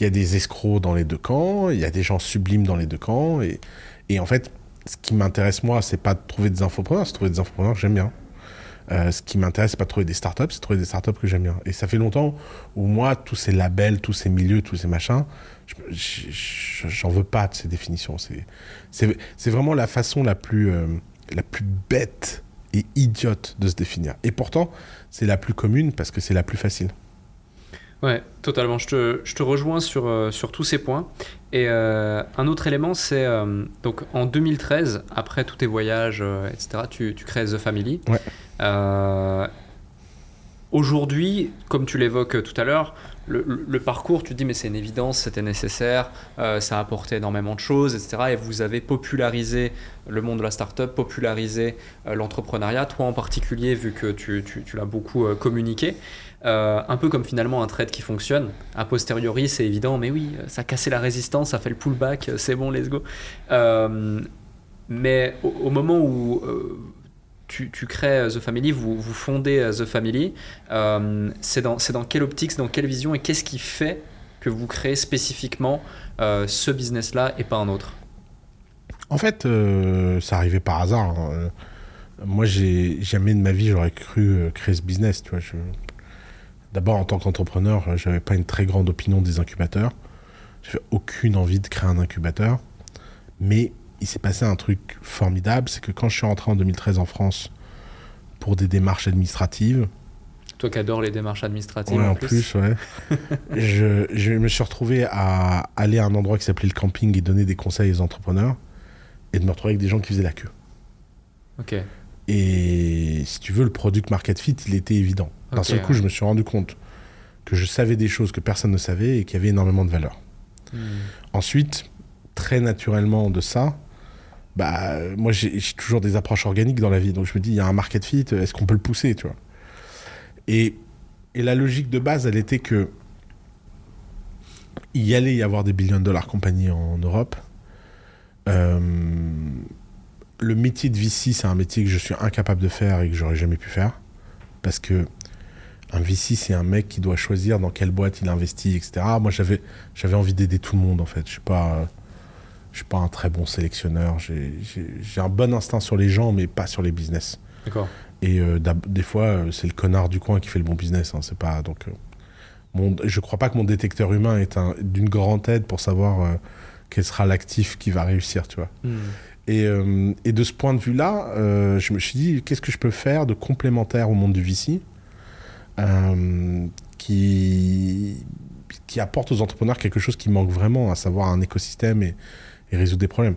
Il y a des escrocs dans les deux camps, il y a des gens sublimes dans les deux camps. Et, et en fait, ce qui m'intéresse moi, c'est pas de trouver des infopreneurs, c'est de trouver des infopreneurs que j'aime bien. Euh, ce qui m'intéresse, c'est pas de trouver des startups, c'est de trouver des startups que j'aime bien. Et ça fait longtemps où moi, tous ces labels, tous ces milieux, tous ces machins, je- je- je- j'en veux pas de ces définitions. C'est- vraiment la façon la plus, euh, la plus bête et idiote de se définir. Et pourtant, c'est la plus commune parce que c'est la plus facile. Ouais, totalement. Je te, je te rejoins sur, euh, sur tous ces points. Et euh, un autre élément, c'est euh, donc en 2013, après tous tes voyages, etc., tu, tu crées The Family. Ouais. Euh, Aujourd'hui, comme tu l'évoques tout à l'heure, le, parcours, tu te dis mais c'est une évidence, c'était nécessaire, euh, ça a apporté énormément de choses, etc. Et vous avez popularisé le monde de la startup, popularisé euh, l'entrepreneuriat, toi en particulier, vu que tu, l'as beaucoup communiqué. Un peu comme finalement un trade qui fonctionne. A posteriori, c'est évident, mais oui, ça a cassé la résistance, ça fait le pullback, c'est bon, let's go. Mais au, moment où tu, crées The Family, vous, fondez euh, The Family, euh, c'est dans, quelle optique, c'est dans quelle vision et qu'est-ce qui fait que vous créez spécifiquement euh, ce business-là et pas un autre? En fait, euh, ça arrivait par hasard. hein. Euh, Moi, jamais de ma vie, j'aurais cru euh, créer ce business. Je... D'abord, en tant qu'entrepreneur, euh, j'avais pas une très grande opinion des incubateurs. J'avais aucune envie de créer un incubateur. Mais il s'est passé un truc formidable, c'est que quand je suis rentré en 2013 en France pour des démarches administratives, Toi qui adores les démarches administratives Ouais, en, en plus. plus, ouais. je, je me suis retrouvé à aller à un endroit qui s'appelait le camping et donner des conseils aux entrepreneurs et de me retrouver avec des gens qui faisaient la queue. Ok. Et si tu veux, le product market fit, il était évident. D'un seul coup, ouais. je me suis rendu compte que je savais des choses que personne ne savait et qui avaient énormément de valeur. Hmm. Ensuite, très naturellement de ça, bah, moi j'ai toujours des approches organiques dans la vie. Donc je me dis, il y a un market fit, est-ce qu'on peut le pousser, tu vois? Et, et la logique de base, elle était que il allait y avoir des billions de dollars compagnies en Europe. Euh, le métier de VC, c'est un métier que je suis incapable de faire et que j'aurais jamais pu faire. Parce que un VC, c'est un mec qui doit choisir dans quelle boîte il investit, etc. Moi, j'avais, envie d'aider tout le monde, en fait. Je suis pas, je suis pas un très bon sélectionneur. J'ai, un bon instinct sur les gens, mais pas sur les business. D'accord. Et euh, des fois, euh, c'est le connard du coin qui fait le bon business. hein, c'est pas donc. euh, mon, je crois pas que mon détecteur humain est un- d'une grande aide pour savoir euh, quel sera l'actif qui va réussir, tu vois. Hmm. Et, et de ce point de vue-là, je me suis dit, qu'est-ce que je peux faire de complémentaire au monde du VC qui, qui apporte aux entrepreneurs quelque chose qui manque vraiment, à savoir un écosystème et, et résoudre des problèmes.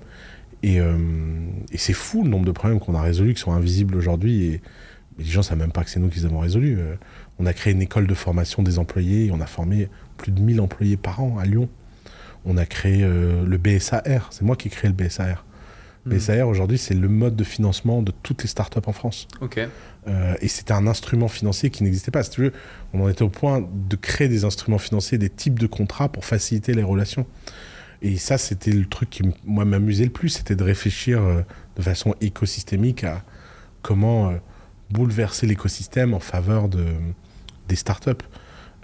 Et, euh, et c'est fou le nombre de problèmes qu'on a résolus qui sont invisibles aujourd'hui. Et, les gens ne savent même pas que c'est nous qui les avons résolus. Euh, on a créé une école de formation des employés et on a formé plus de 1000 employés par an à Lyon. On a créé euh, le BSAR. C'est moi qui ai créé le BSAR. Hmm. BSAR, aujourd'hui, c'est le mode de financement de toutes les startups en France. Ok. Euh, et c'était un instrument financier qui n'existait pas. Si tu veux, on en était au point de créer des instruments financiers, des types de contrats pour faciliter les relations. Et ça, c'était le truc qui, moi, m'amusait le plus, c'était de réfléchir euh, de façon écosystémique à comment euh, bouleverser l'écosystème en faveur de, des startups.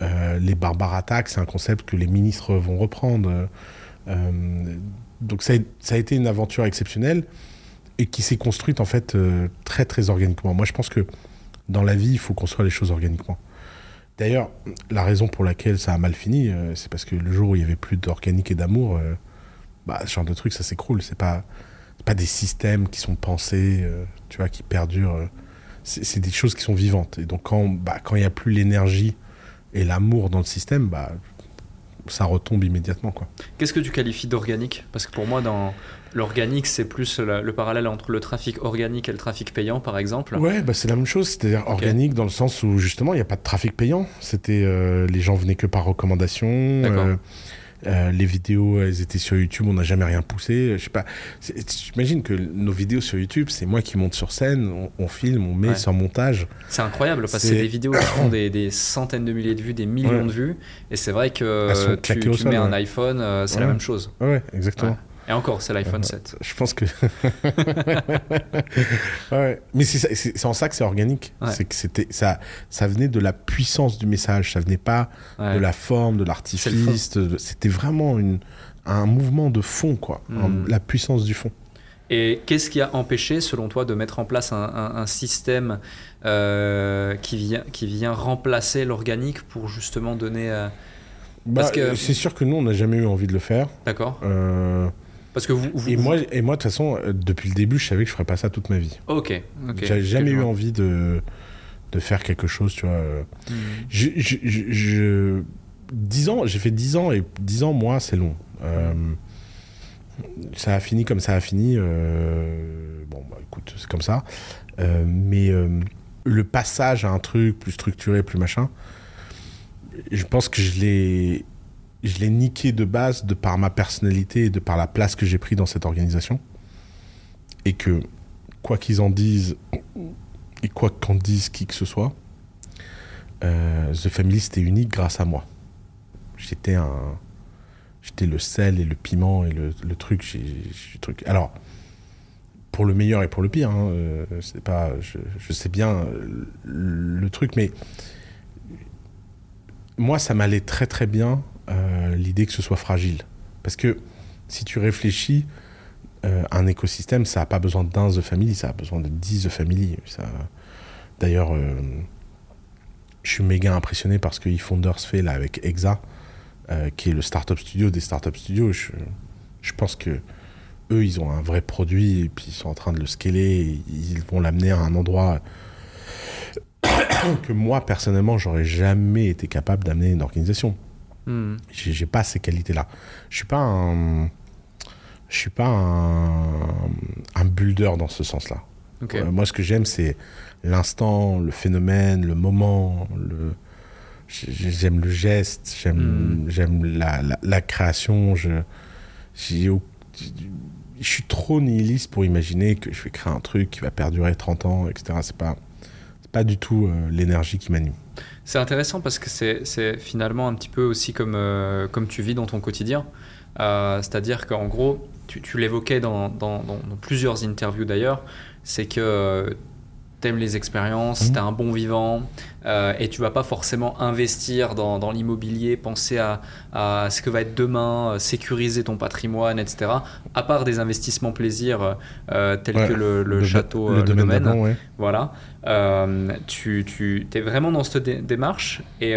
Euh, les barbares attaques, c'est un concept que les ministres vont reprendre. Donc ça a, ça a été une aventure exceptionnelle et qui s'est construite en fait très très organiquement. Moi je pense que dans la vie il faut construire les choses organiquement. D'ailleurs la raison pour laquelle ça a mal fini euh, c'est parce que le jour où il y avait plus d'organique et d'amour, euh, bah, ce genre de truc ça s'écroule. C'est pas pas des systèmes qui sont pensés, euh, tu vois, qui perdurent. c'est des choses qui sont vivantes. Et donc quand bah, il n'y a plus l'énergie et l'amour dans le système, bah ça retombe immédiatement. Qu'est-ce que tu qualifies d'organique? Parce que pour moi, dans l'organique, c'est plus la- le parallèle entre le trafic organique et le trafic payant, par exemple. Ouais, bah c'est la même chose, c'est-à-dire organique dans le sens où justement il n'y a pas de trafic payant. C'était euh, les gens venaient que par recommandation. Euh, euh, les vidéos, elles étaient sur YouTube, on n'a jamais rien poussé. Je sais pas. J'imagine que nos vidéos sur YouTube, c'est moi qui monte sur scène, on, on filme, on met Ouais. sur montage. C'est incroyable parce que C'est- des vidéos qui font des, des centaines de milliers de vues, des millions Ouais. de vues. Et c'est vrai que tu, tu sol, mets un ouais. iPhone, c'est la même chose. Ouais, exactement. Et encore, c'est l'iPhone Euh, 7. Je pense que. ouais. Mais c'est en ça que c'est organique. Ouais. C'est que c'était ça, ça venait de la puissance du message. Ça venait pas Ouais. de la forme, de l'artifice. C'était vraiment une, un mouvement de fond, quoi. Mm. Un- la puissance du fond. Et qu'est-ce qui a empêché, selon toi, de mettre en place un, un- un système euh, qui, vient, qui vient remplacer l'organique pour justement donner. euh, Bah, Parce que- euh, C'est sûr que nous, on n'a jamais eu envie de le faire. D'accord Euh, Parce que vous. vous- et, moi, et moi, de toute façon, euh, depuis le début, je savais que je ferais pas ça toute ma vie. Ok. ok. J'avais jamais eu envie de, de faire quelque chose, tu vois. Hmm. Je, je, je- je- 10 ans, j'ai fait 10 ans et 10 ans, moi, c'est long. Euh, ça a fini comme ça a fini. euh, bon, bah écoute, c'est comme ça. Euh, mais le passage à un truc plus structuré, plus machin, je pense que je l'ai. Je l'ai niqué de base de par ma personnalité et de par la place que j'ai pris dans cette organisation. Et que, quoi qu'ils en disent, et quoi qu'en dise qui que ce soit, euh, The Family c'était unique grâce à moi. J'étais un, j'étais le sel et le piment et le, le truc, truc. Alors, pour le meilleur et pour le pire, hein, euh, pas, je, je sais bien euh, le, le truc, mais moi ça m'allait très très bien euh, l'idée que ce soit fragile, parce que si tu réfléchis, euh, un écosystème, ça n'a pas besoin d'un The Family, ça a besoin de 10 The Family. Ça... D'ailleurs, euh, je suis méga impressionné par ce que eFounders fait là avec Exa, qui est le startup studio des startup studios. Je, je pense que eux, ils ont un vrai produit et puis ils sont en train de le scaler. Ils vont l'amener à un endroit que moi, personnellement, j'aurais jamais été capable d'amener une organisation. Hmm. J'ai j'ai pas ces qualités-là. Je suis pas un, je suis pas un, un builder dans ce sens-là. Euh, moi, ce que j'aime, c'est l'instant, le phénomène, le moment. Le... j'ai- J'aime le geste, j'aime Mm. j'aime la, la, la création. Je, j'ai je suis trop nihiliste pour imaginer que je vais créer un truc qui va perdurer 30 ans, etc. C'est pas, pas du tout euh, l'énergie qui m'anime. C'est intéressant parce que c'est finalement un petit peu aussi comme, euh, comme tu vis dans ton quotidien. Euh, C'est-à-dire qu'en gros, tu, l'évoquais dans- dans plusieurs interviews d'ailleurs, c'est que tu aimes les expériences, Mhm. tu es un bon vivant euh, et tu vas pas forcément investir dans, dans l'immobilier, penser à, à ce que va être demain, euh, sécuriser ton patrimoine, etc. À part des investissements plaisir euh, tels Ouais, que le, château, le le domaine domaine. d'avant, ouais. Voilà. Euh, tu tu es vraiment dans cette dé- démarche et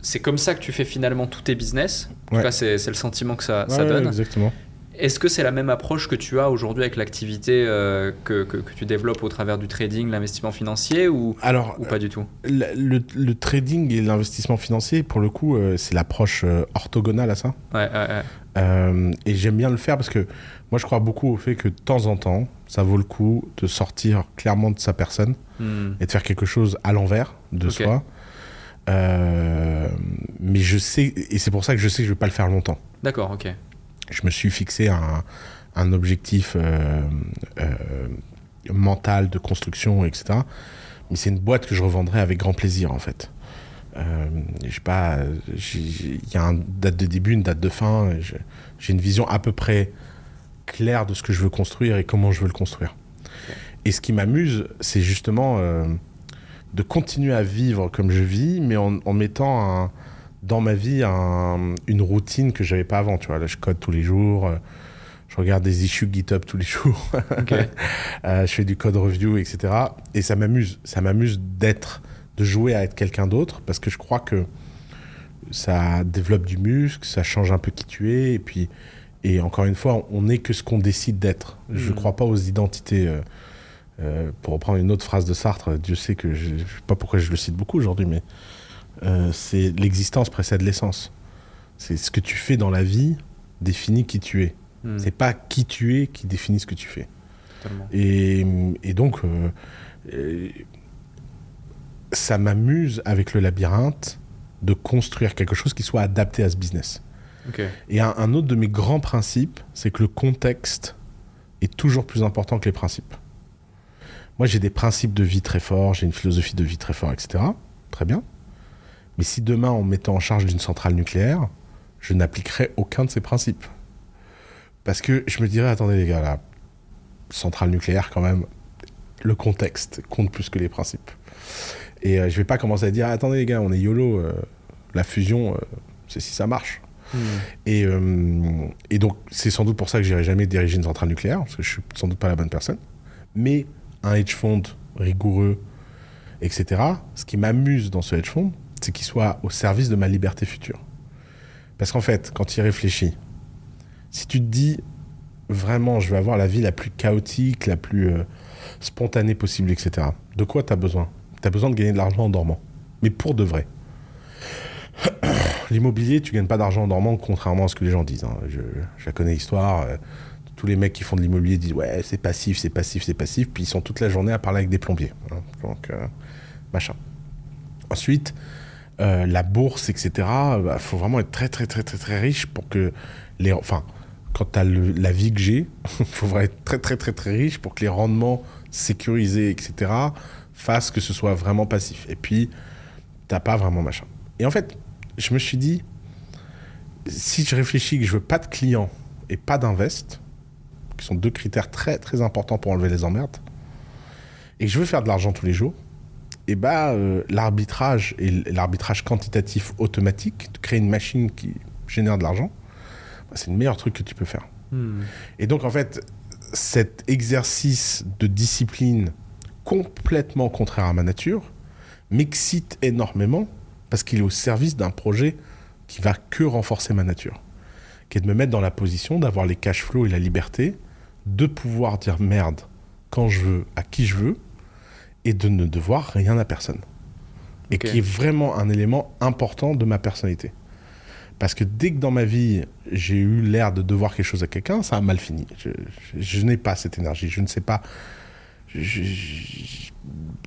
c'est comme ça que tu fais finalement tous tes business. En Ouais. tout cas, c'est le sentiment que ça, ça donne. exactement. Est-ce que c'est la même approche que tu as aujourd'hui avec l'activité euh, que, que, que tu développes au travers du trading, l'investissement financier ou, Alors, ou pas du tout? le, le- le trading et l'investissement financier, pour le coup, euh, c'est l'approche euh, orthogonale à ça. Ouais, ouais, ouais. Euh, et j'aime bien le faire parce que moi, je crois beaucoup au fait que de temps en temps, ça vaut le coup de sortir clairement de sa personne Hmm. et de faire quelque chose à l'envers de soi. Euh, mais je sais, et c'est pour ça que je sais que je vais pas le faire longtemps. D'accord, ok. Je me suis fixé un, objectif euh, euh, mental de construction, etc. Mais c'est une boîte que je revendrai avec grand plaisir, en fait. Euh, je pas, il y a une date de début, une date de fin. J'ai une vision à peu près claire de ce que je veux construire et comment je veux le construire. Et ce qui m'amuse, c'est justement de continuer à vivre comme je vis, mais en mettant un- dans ma vie un- une routine que j'avais pas avant. Tu vois, là, je code tous les jours, euh, je regarde des issues GitHub tous les jours, euh, je fais du code review, etc. Et ça m'amuse. Ça m'amuse d'être, de jouer à être quelqu'un d'autre, parce que je crois que ça développe du muscle, ça change un peu qui tu es, et puis, et encore une fois, on n'est que ce qu'on décide d'être. Je ne Mhm. crois pas aux identités. euh, euh, pour reprendre une autre phrase de Sartre, Dieu sait que je ne sais pas pourquoi je le cite beaucoup aujourd'hui, mais euh, c'est l'existence précède l'essence. C'est ce que tu fais dans la vie définit qui tu es. Hmm, C'est pas qui tu es qui définit ce que tu fais. Et, et donc, euh, euh, ça m'amuse avec le labyrinthe de construire quelque chose qui soit adapté à ce business. Ok. Et un, un autre de mes grands principes, c'est que le contexte est toujours plus important que les principes. Moi, j'ai des principes de vie très forts, j'ai une philosophie de vie très forte, etc. Très bien. Mais si demain, on me mettait en charge d'une centrale nucléaire, je n'appliquerais aucun de ces principes. Parce que je me dirais, attendez les gars, la centrale nucléaire, quand même, le contexte compte plus que les principes. Et euh, je vais pas commencer à dire, attendez les gars, on est YOLO, euh, la fusion, euh, c'est si ça marche. Hmm. Et, euh, et donc, c'est sans doute pour ça que j'irai jamais diriger une centrale nucléaire, parce que je suis sans doute pas la bonne personne. Mais un hedge fund rigoureux, etc., ce qui m'amuse dans ce hedge fund, c'est qu'il soit au service de ma liberté future. Parce qu'en fait, quand tu y réfléchis, si tu te dis vraiment, je vais avoir la vie la plus chaotique, la plus euh, spontanée possible, etc., de quoi tu as besoin? Tu as besoin de gagner de l'argent en dormant. Mais pour de vrai. L'immobilier, tu gagnes pas d'argent en dormant, contrairement à ce que les gens disent. hein. Je, je la connais l'histoire. euh, tous les mecs qui font de l'immobilier disent ouais, c'est passif, c'est passif, c'est passif. Puis ils sont toute la journée à parler avec des plombiers. hein. Donc, euh, machin. Ensuite, euh, la bourse, etc. Il faut vraiment être très, très, très, très, très riche pour que les. Enfin, quand tu as la vie que j'ai, il faut vraiment être très, très, très, très riche pour que les rendements sécurisés, etc., fassent que ce soit vraiment passif. Et puis, t'as pas vraiment machin. Et en fait, je me suis dit, si je réfléchis que je veux pas de clients et pas d'invest, qui sont deux critères très très importants pour enlever les emmerdes, et que je veux faire de l'argent tous les jours, et bah euh, l'arbitrage et l'arbitrage quantitatif automatique, de créer une machine qui génère de l'argent, bah, c'est le meilleur truc que tu peux faire. Hmm. Et donc, en fait, cet exercice de discipline complètement contraire à ma nature m'excite énormément parce qu'il est au service d'un projet qui va que renforcer ma nature. Qui est de me mettre dans la position d'avoir les cash flows et la liberté de pouvoir dire merde quand je veux, à qui je veux, et de ne devoir rien à personne. Et qui est vraiment un élément important de ma personnalité. Parce que dès que dans ma vie, j'ai eu l'air de devoir quelque chose à quelqu'un, ça a mal fini. Je, je- je n'ai pas cette énergie. Je ne sais pas. je-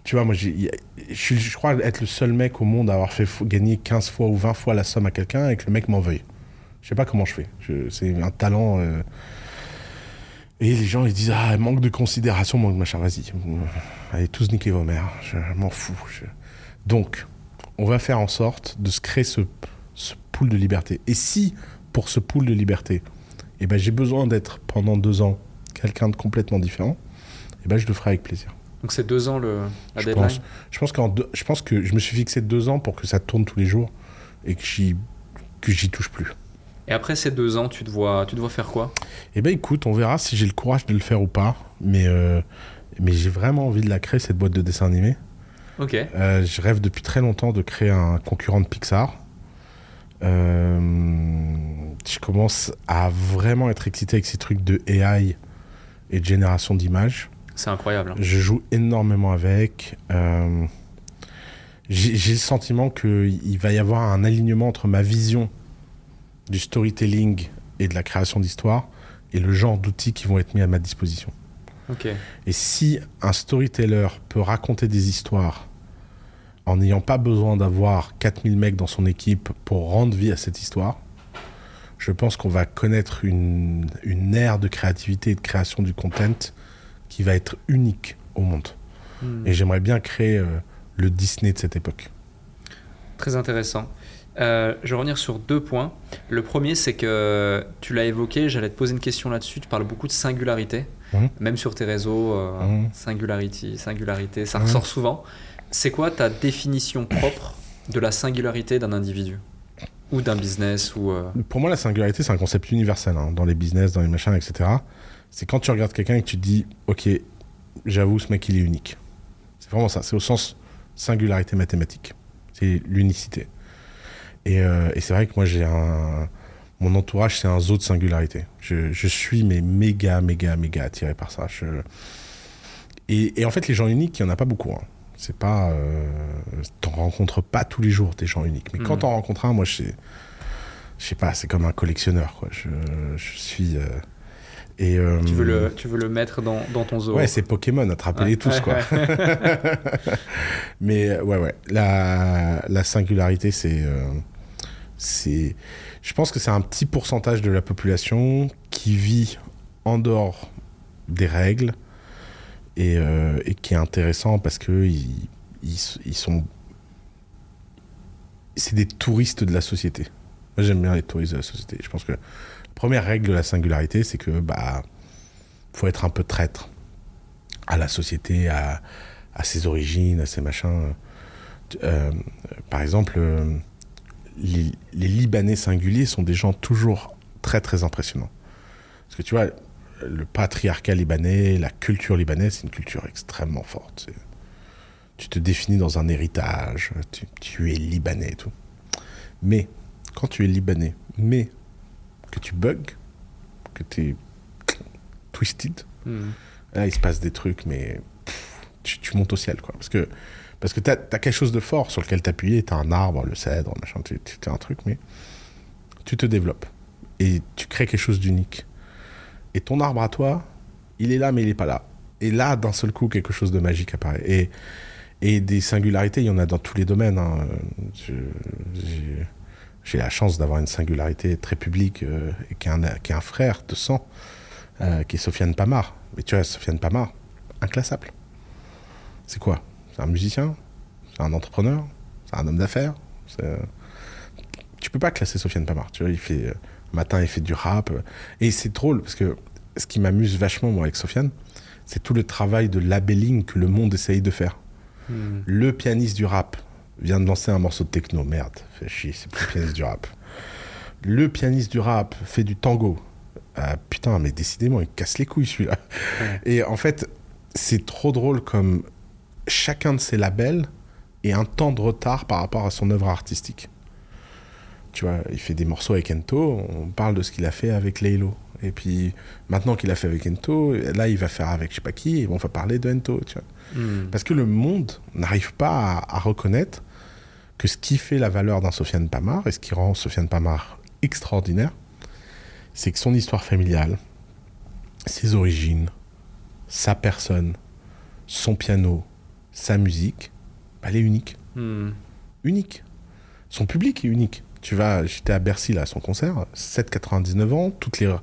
tu vois, moi, je, crois être le seul mec au monde à avoir fait gagner 15 fois ou 20 fois la somme à quelqu'un et que le mec m'en veuille. Je sais pas comment je fais. C'est un talent. euh, Et les gens, ils disent Ah, manque de considération, manque de machin. Vas-y. Allez, tous niquer vos mères. Je m'en fous. Je- Donc, on va faire en sorte de se créer ce, ce pool de liberté. Et si, pour ce pool de liberté, eh ben, j'ai besoin d'être pendant deux ans quelqu'un de complètement différent, eh ben, je le ferai avec plaisir. Donc c'est deux ans le, la Je deadline? Pense. Je pense, qu'en deux- je pense que je me suis fixé deux ans pour que ça tourne tous les jours et que j'y, que j'y touche plus. Et après ces deux ans, tu te vois, tu te vois faire quoi? Eh ben écoute, on verra si j'ai le courage de le faire ou pas. Mais, euh, mais j'ai vraiment envie de la créer, cette boîte de dessin animé. Ok. Euh, je rêve depuis très longtemps de créer un concurrent de Pixar. Euh, je commence à vraiment être excité avec ces trucs de AI et de génération d'images. C'est incroyable. hein. Je joue énormément avec. J'ai le sentiment qu'il va y avoir un alignement entre ma vision du storytelling et de la création d'histoire et le genre d'outils qui vont être mis à ma disposition. Et si un storyteller peut raconter des histoires en n'ayant pas besoin d'avoir 4000 mecs dans son équipe pour rendre vie à cette histoire, je pense qu'on va connaître une, une ère de créativité et de création du content qui va être unique au monde. Hmm. Et j'aimerais bien créer euh, le Disney de cette époque. Très intéressant. Euh, je vais revenir sur deux points. Le premier, c'est que tu l'as évoqué, j'allais te poser une question là-dessus. Tu parles beaucoup de singularité, Mhm. même sur tes réseaux. euh. Singularity, singularité, ça Mhm. ressort souvent. C'est quoi ta définition propre de la singularité d'un individu Ou d'un business ou, euh, Pour moi, la singularité, c'est un concept universel hein, dans les business, dans les machins, etc. C'est quand tu regardes quelqu'un et que tu te dis, ok, j'avoue, ce mec, il est unique. C'est vraiment ça. C'est au sens singularité mathématique. C'est l'unicité. Et, euh, et c'est vrai que moi, j'ai un. Mon entourage, c'est un zoo de singularité. Je, je suis mais méga, méga, méga attiré par ça. Je... Et, et en fait, les gens uniques, il n'y en a pas beaucoup. Hein. C'est pas. Euh... T'en rencontres pas tous les jours des gens uniques. Mais quand Mhm. t'en rencontres un, moi, je sais. Je sais pas, c'est comme un collectionneur, quoi. Je, je suis. euh, Et, euh, tu, veux le, tu veux le mettre dans, dans ton zoo Ouais, c'est Pokémon, attrapez-les Ouais, tous, ouais, quoi. Mais ouais, ouais. La, la singularité, c'est. euh, c'est. Je pense que c'est un petit pourcentage de la population qui vit en dehors des règles et, euh, et qui est intéressant parce que ils, ils, ils sont. C'est des touristes de la société. Moi, j'aime bien les touristes de la société. Je pense que la première règle de la singularité, c'est que bah faut être un peu traître à la société, à, à ses origines, à ses machins. Euh, par exemple, euh, les, les Libanais singuliers sont des gens toujours très très impressionnants. Parce que tu vois, le patriarcat libanais, la culture libanaise, c'est une culture extrêmement forte. Tu te définis dans un héritage, tu, tu es libanais et tout. Mais quand tu es libanais, mais que tu bugs, que tu es twisted, Hmm. Là, il se passe des trucs, mais pff, tu, tu montes au ciel, quoi. Parce que, parce que tu as, quelque chose de fort sur lequel t'appuyer. Tu as un arbre, le cèdre, machin, tu, as un truc, mais tu te développes. Et tu crées quelque chose d'unique. Et ton arbre à toi, il est là, mais il est pas là. Et là, d'un seul coup, quelque chose de magique apparaît. Et, des singularités, il y en a dans tous les domaines. hein. J'ai- la chance d'avoir une singularité très publique qui est un frère de sang, euh, qui est Sofiane Pamar. Mais tu vois, Sofiane Pamar, inclassable. C'est quoi? C'est un musicien C'est un entrepreneur C'est un homme d'affaires euh, Tu peux pas classer Sofiane Pamar. Tu vois, il fait euh, matin, il fait du rap. euh, et c'est drôle parce que ce qui m'amuse vachement moi avec Sofiane, c'est tout le travail de labelling que le monde essaye de faire. Hmm. Le pianiste du rap vient de lancer un morceau de techno. Merde, fait chier, c'est plus le pianiste du rap. Le pianiste du rap fait du tango. Ah, putain, mais décidément, il casse les couilles celui-là. Ouais. Et en fait, c'est trop drôle comme chacun de ces labels est un temps de retard par rapport à son œuvre artistique. Tu vois, il fait des morceaux avec Ento, on parle de ce qu'il a fait avec Laylo. Et puis maintenant qu'il a fait avec Ento, là il va faire avec je sais pas qui, et on va parler de Ento. Tu vois. Hmm. Parce que le monde n'arrive pas à, à reconnaître que ce qui fait la valeur d'un Sofiane Pamar et ce qui rend Sofiane Pamar extraordinaire, c'est que son histoire familiale, ses origines, sa personne, son piano, sa musique, bah, elle est unique. Hmm. Unique. Son public est unique. Tu vas, j'étais à Bercy là à son concert, 7,99 ans, toutes les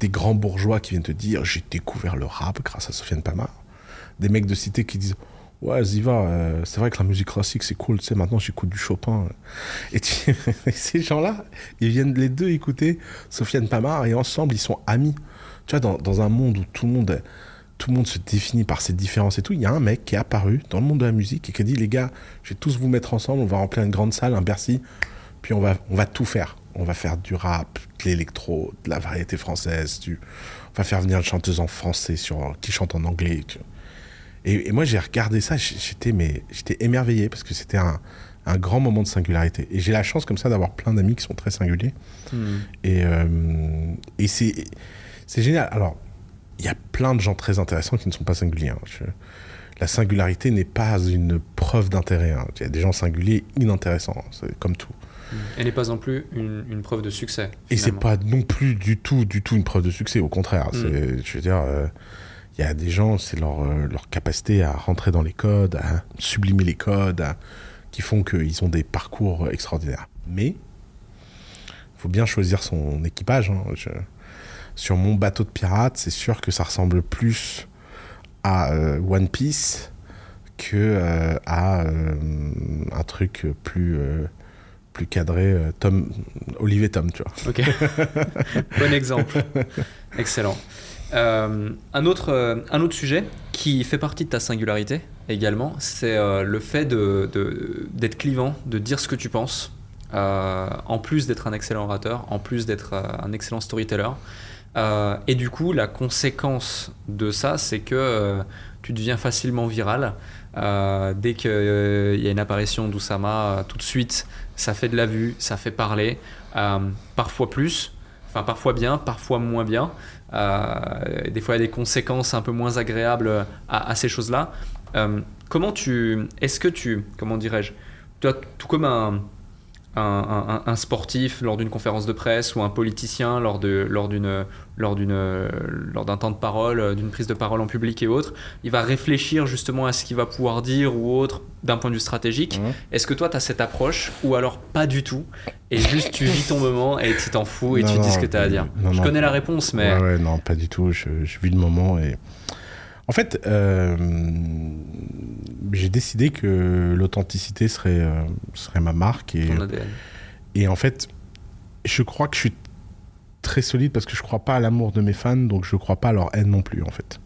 des grands bourgeois qui viennent te dire j'ai découvert le rap grâce à Sofiane Pamar. Des mecs de cité qui disent ouais Ziva, euh, c'est vrai que la musique classique c'est cool, tu sais maintenant j'écoute du Chopin. Et, tu- et ces gens-là, ils viennent les deux écouter Sofiane Pamar et ensemble ils sont amis. Tu vois dans, dans un monde où tout le monde tout le monde se définit par ses différences et tout, il y a un mec qui est apparu dans le monde de la musique et qui a dit les gars, je vais tous vous mettre ensemble, on va remplir une grande salle, un Bercy, puis on va, on va tout faire. On va faire du rap, de l'électro, de la variété française, du... on va faire venir une chanteuse en français sur... qui chante en anglais. tu. Et, et moi j'ai regardé ça, j'étais mais j'étais émerveillé parce que c'était un, un grand moment de singularité. Et j'ai la chance comme ça d'avoir plein d'amis qui sont très singuliers. Hmm. Et, euh, et c'est, c'est génial. Alors, il y a plein de gens très intéressants qui ne sont pas singuliers. hein. Je- la singularité n'est pas une preuve d'intérêt. hein. Il y a des gens singuliers inintéressants, c'est comme tout. Elle n'est pas non plus une, une preuve de succès. Et c'est finalement. pas non plus du tout, du tout une preuve de succès. Au contraire, Mm. je veux dire, euh, il y a des gens, c'est leur, euh, leur capacité à rentrer dans les codes, à sublimer les codes, à- qui font qu'ils ont des parcours extraordinaires. Mais il faut bien choisir son équipage. hein. Je- sur mon bateau de pirate, c'est sûr que ça ressemble plus à euh, One Piece que euh, à euh, un truc plus plus cadré Tom Olivier Tom tu vois Ok. bon exemple. Excellent. Euh, un, autre, euh, un autre sujet qui fait partie de ta singularité également, c'est euh, le fait de- de- d'être clivant, de dire ce que tu penses, en plus d'être un excellent orateur, en plus d'être un excellent storyteller. Euh, et du coup, la conséquence de ça, c'est que euh, tu deviens facilement viral. Euh, dès qu'il y a une apparition d'Oussama, euh, tout de suite, ça fait de la vue, ça fait parler, euh, parfois plus, enfin parfois bien, parfois moins bien. Euh, des fois, il y a des conséquences un peu moins agréables à, à ces choses-là. Euh, comment tu, est-ce que tu, comment dirais-je, toi, tout comme un, un, un- un sportif lors d'une conférence de presse ou un politicien lors de lors d'une lors d'une lors d'un temps de parole, euh, d'une prise de parole en public et autres, il va réfléchir justement à ce qu'il va pouvoir dire ou autre d'un point de vue stratégique. Mhm. Est-ce que toi tu as cette approche ou alors pas du tout et juste tu vis ton moment et tu t'en fous et Non, tu dis ce que tu as à dire? non, Je connais la réponse mais Ouais, ouais, non, pas du tout. Je, je vis le moment et. En fait, euh, j'ai décidé que l'authenticité serait, euh, serait ma marque et, ton ADN. et en fait, je crois que je suis très solide parce que je crois pas à l'amour de mes fans, donc je crois pas à leur haine non plus en fait.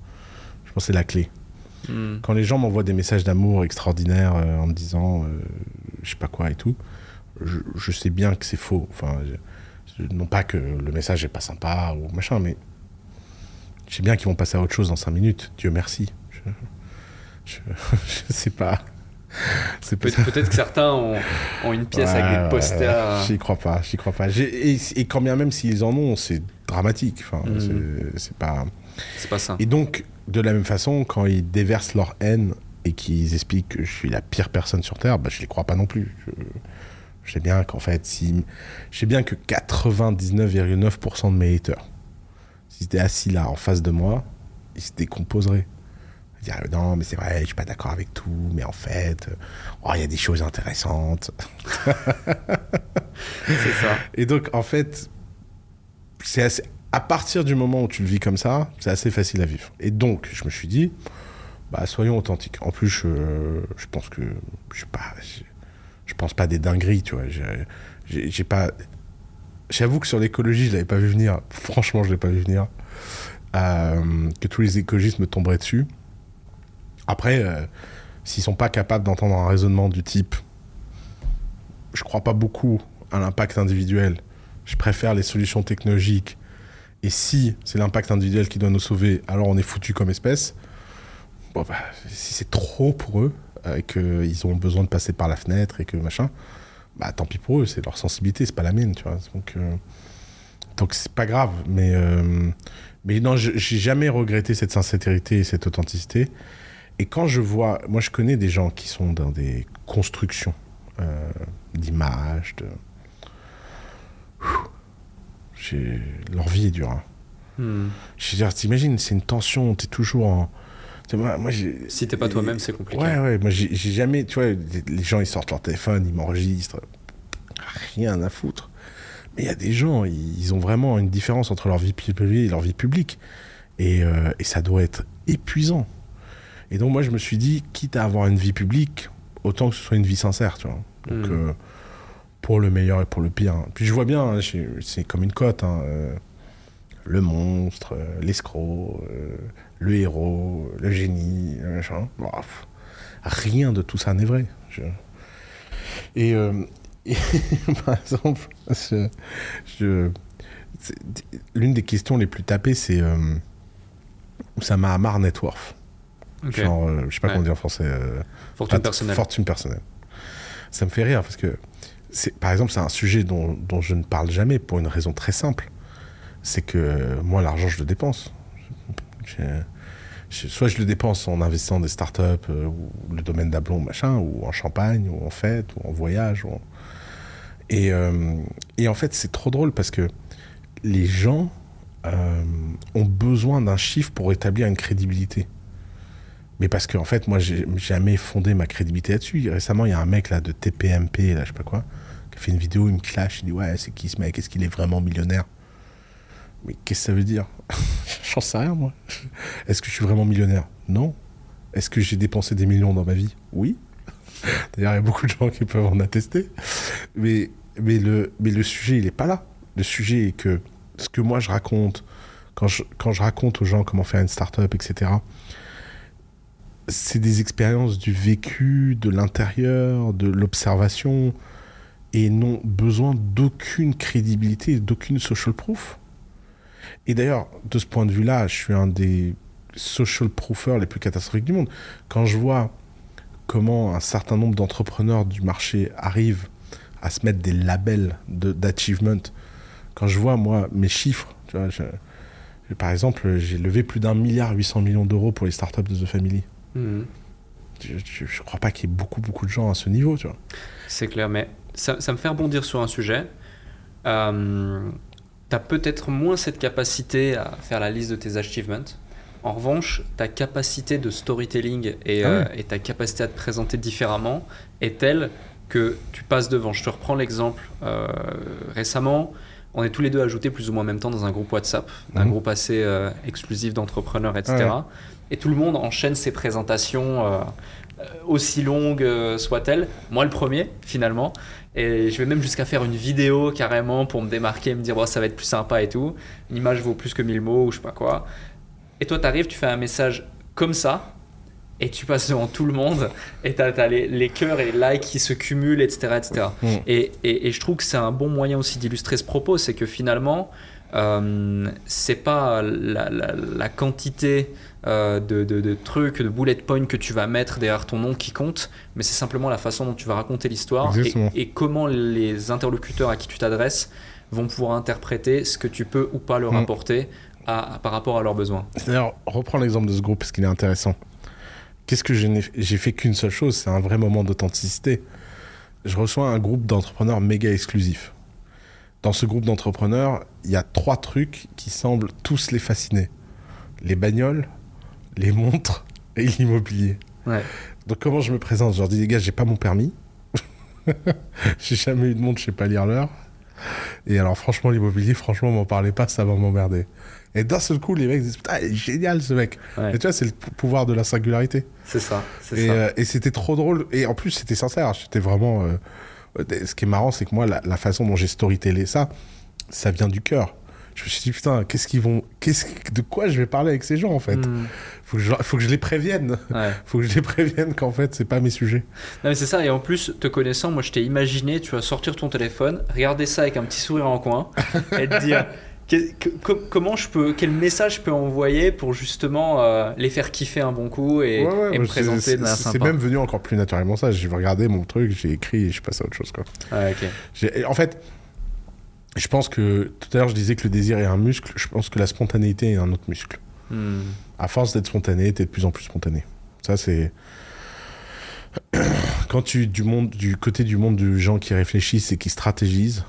Je pense que c'est la clé. Hmm. Quand les gens m'envoient des messages d'amour extraordinaires euh, en me disant je sais pas quoi et tout, je, je sais bien que c'est faux. Enfin, je- non pas que le message est pas sympa ou machin, mais je sais bien qu'ils vont passer à autre chose dans 5 minutes. Dieu merci. Je, je sais pas. Peut-être. Que certains ont, ont une pièce avec Ouais, des ouais, posters. ouais. J'y crois pas, j'y crois pas. Et, et quand bien même s'ils en ont, c'est dramatique. Enfin, Mhm. c'est- c'est pas. C'est pas ça. Et donc, de la même façon, quand ils déversent leur haine et qu'ils expliquent que je suis la pire personne sur Terre, bah, je les crois pas non plus. Je, je sais bien qu'en fait, si, je sais bien que 99,9% de mes haters, étaient assis là en face de moi, ils se décomposeraient. Ils diraient non, mais c'est vrai, je suis pas d'accord avec tout, mais en fait, euh, oh, il y a des choses intéressantes. C'est ça. Et donc, en fait, c'est assez- à partir du moment où tu le vis comme ça, c'est assez facile à vivre. Et donc, je me suis dit, bah, soyons authentiques. En plus, je, je pense que je sais pas, je, je pense pas des dingueries, tu vois. J'ai pas. J'avoue que sur l'écologie, je l'avais pas vu venir. Franchement, je l'ai pas vu venir. Euh, que tous les écologistes me tomberaient dessus. Après, euh, s'ils sont pas capables d'entendre un raisonnement du type, je crois pas beaucoup à l'impact individuel. Je préfère les solutions technologiques. Et si c'est l'impact individuel qui doit nous sauver, alors on est foutu comme espèce. Bah, si c'est trop pour eux, euh, et qu'ils ont besoin de passer par la fenêtre et que machin, bah tant pis pour eux, c'est leur sensibilité, c'est pas la mienne, tu vois. Donc, euh, donc c'est pas grave. Mais, euh, mais non, j'ai jamais regretté cette sincérité et cette authenticité. Et quand je vois, moi je connais des gens qui sont dans des constructions euh, d'images, de... Leur vie est dure. hein. Hmm. Je veux dire, t'imagines, c'est une tension, t'es toujours en. Moi, moi, Si t'es pas toi-même, c'est compliqué. Ouais, ouais, moi j'ai jamais. Tu vois, les gens ils sortent leur téléphone, ils m'enregistrent. Rien à foutre. Mais il y a des gens, ils ont vraiment une différence entre leur vie privée et leur vie publique. Et, euh, et ça doit être épuisant. Et donc, moi, je me suis dit, quitte à avoir une vie publique, autant que ce soit une vie sincère, tu vois. Donc, Mm. euh, pour le meilleur et pour le pire. Puis je vois bien, hein, c'est comme une cote. hein, euh, le monstre, l'escroc, le héros, le génie, machin. Rien de tout ça n'est vrai. Je- Et, euh, et par exemple, je- l'une des questions les plus tapées, c'est euh, Oussama Hamar Net worth. Ok. Genre, euh, je sais pas Ouais. comment dire en français. euh, Fortune personnelle. Fortune personnelle. ça me fait rire parce que, c'est, par exemple, c'est un sujet dont, dont je ne parle jamais pour une raison très simple. C'est que moi, l'argent, je le dépense. J'ai- soit je le dépense en investissant des startups euh, ou le domaine d'Ablon, machin, ou en champagne, ou en fête, ou en voyage. Et, euh, et en fait, c'est trop drôle parce que les gens euh, ont besoin d'un chiffre pour établir une crédibilité. Mais parce que, en fait, moi, j'ai jamais fondé ma crédibilité là-dessus. Récemment, il y a un mec là de TPMP, là, je sais pas quoi, qui a fait une vidéo, il me clash, il dit Ouais, c'est qui ce mec? Est-ce qu'il est vraiment millionnaire? Mais qu'est-ce que ça veut dire? J'en sais rien, moi. Est-ce que je suis vraiment millionnaire? Non. Est-ce que j'ai dépensé des millions dans ma vie? Oui. D'ailleurs, il y a beaucoup de gens qui peuvent en attester. Mais, mais, le, mais le sujet, il n'est pas là. Le sujet est que ce que moi je raconte, quand je, quand je raconte aux gens comment faire une start-up, etc., c'est des expériences du vécu, de l'intérieur, de l'observation, et n'ont besoin d'aucune crédibilité, d'aucune social proof. Et d'ailleurs, de ce point de vue-là, je suis un des social proofers les plus catastrophiques du monde. Quand je vois comment un certain nombre d'entrepreneurs du marché arrivent à se mettre des labels de- d'achievement, quand je vois, moi, mes chiffres, tu vois, je- je- par exemple, j'ai levé plus d'un milliard 800 millions d'euros pour les startups de The Family. Mhm. Je, je, je crois pas qu'il y ait beaucoup, beaucoup de gens à ce niveau, tu vois. C'est clair, mais ça, ça me fait rebondir sur un sujet. Euh, tu as peut-être moins cette capacité à faire la liste de tes achievements. En revanche, ta capacité de storytelling et, Ah euh, et ta capacité à te présenter différemment est telle que tu passes devant. Je te reprends l'exemple. euh, récemment, on est tous les deux ajoutés plus ou moins en même temps dans un groupe WhatsApp, un Mhm. groupe assez euh, exclusif d'entrepreneurs, etc. Ah ouais. Et tout le monde enchaîne ses présentations, aussi longues soient-elles. Moi, le premier, finalement. Et je vais même jusqu'à faire une vidéo carrément pour me démarquer et me dire, oh, ça va être plus sympa et tout. Une image vaut plus que mille mots ou je sais pas quoi. Et toi, tu arrives, tu fais un message comme ça. Et tu passes devant tout le monde et tu as, les, les cœurs et les likes qui se cumulent, etc. etc. Mm. Et, et- et je trouve que c'est un bon moyen aussi d'illustrer ce propos, c'est que finalement, euh, c'est pas la, la- la quantité euh, de, de- de trucs, de bullet points que tu vas mettre derrière ton nom qui compte, mais c'est simplement la façon dont tu vas raconter l'histoire et, comment les interlocuteurs à qui tu t'adresses vont pouvoir interpréter ce que tu peux ou pas leur Mm. apporter à- à- par rapport à leurs besoins. D'ailleurs, reprends l'exemple de ce groupe parce qu'il est intéressant. Qu'est-ce que j'ai fait qu'une seule chose, c'est un vrai moment d'authenticité. Je reçois un groupe d'entrepreneurs méga exclusif. Dans ce groupe d'entrepreneurs, il y a trois trucs qui semblent tous les fasciner les bagnoles, les montres et l'immobilier. Ouais. Donc comment je me présente? Je leur dis les gars, j'ai pas mon permis. j'ai jamais eu de montre, je sais pas lire l'heure. Et alors franchement l'immobilier, franchement m'en parlez pas, ça va m'emmerder. Et d'un seul coup les mecs disent putain, il est génial ce mec. Ouais. Et tu vois, c'est le pou- pouvoir de la singularité. C'est ça. Et, euh, et c'était trop drôle. Et en plus c'était sincère. J'étais vraiment. euh, euh, ce qui est marrant, c'est que moi la, la façon dont j'ai storytellé ça, ça vient du cœur. Je me suis dit putain, qu'est-ce qu'ils vont, qu'est-ce, de quoi je vais parler avec ces gens en fait? Mm. faut, que je, faut que je les prévienne. Ouais. Faut que je les prévienne qu'en fait c'est pas mes sujets. Non mais c'est ça, et en plus, te connaissant, moi je t'ai imaginé, tu vas sortir ton téléphone, regarder ça avec un petit sourire en coin, et te dire que- que- co- comment je peux, quel message je peux envoyer pour justement euh, les faire kiffer un bon coup et, Ouais, ouais, et me c'est- présenter c'est- de C'est sympa. même venu encore plus naturellement ça. J'ai regardé mon truc, j'ai écrit et je passe à autre chose. Quoi. J'ai- et En fait, je pense que tout à l'heure je disais que le désir est un muscle. Je pense que la spontanéité est un autre muscle. Hmm. À force d'être spontané, t'es de plus en plus spontané. Ça c'est quand tu du monde du côté du monde de gens qui réfléchissent et qui stratégisent.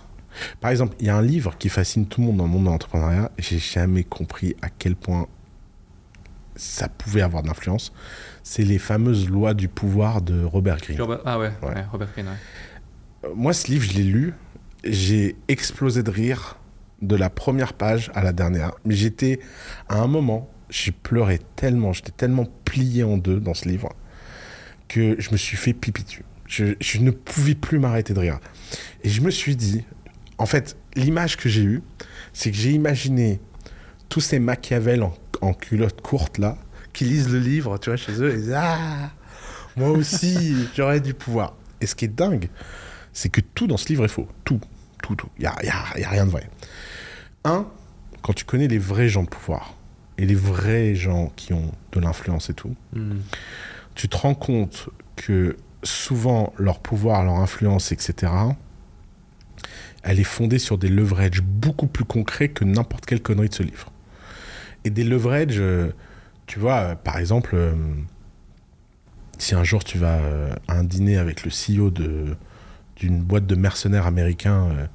Par exemple, il y a un livre qui fascine tout le monde dans le monde de l'entrepreneuriat. J'ai jamais compris à quel point ça pouvait avoir d'influence. C'est les fameuses lois du pouvoir de Robert Greene. Ah ouais, Ouais. ouais, Robert Greene, ouais. Moi, ce livre, je l'ai lu. J'ai explosé de rire de la première page à la dernière. Mais j'étais, à un moment, j'ai pleuré tellement, j'étais tellement plié en deux dans ce livre que je me suis fait pipi dessus. Je, ne pouvais plus m'arrêter de rire. Et je me suis dit, en fait, l'image que j'ai eue, c'est que j'ai imaginé tous ces Machiavel en, en culotte courte là, qui lisent le livre, tu vois, chez eux, et disent Ah, moi aussi, j'aurais du pouvoir. Et ce qui est dingue, c'est que tout dans ce livre est faux. Tout, tout, tout. Il n'y a, y a- y a rien de vrai. Un, quand tu connais les vrais gens de pouvoir et les vrais gens qui ont de l'influence et tout, Hmm. tu te rends compte que souvent leur pouvoir, leur influence, etc., elle est fondée sur des leverages beaucoup plus concrets que n'importe quelle connerie de ce livre. Et des leverages, euh, tu vois, euh, par exemple, euh, si un jour tu vas à un dîner avec le CEO de, d'une boîte de mercenaires américains euh,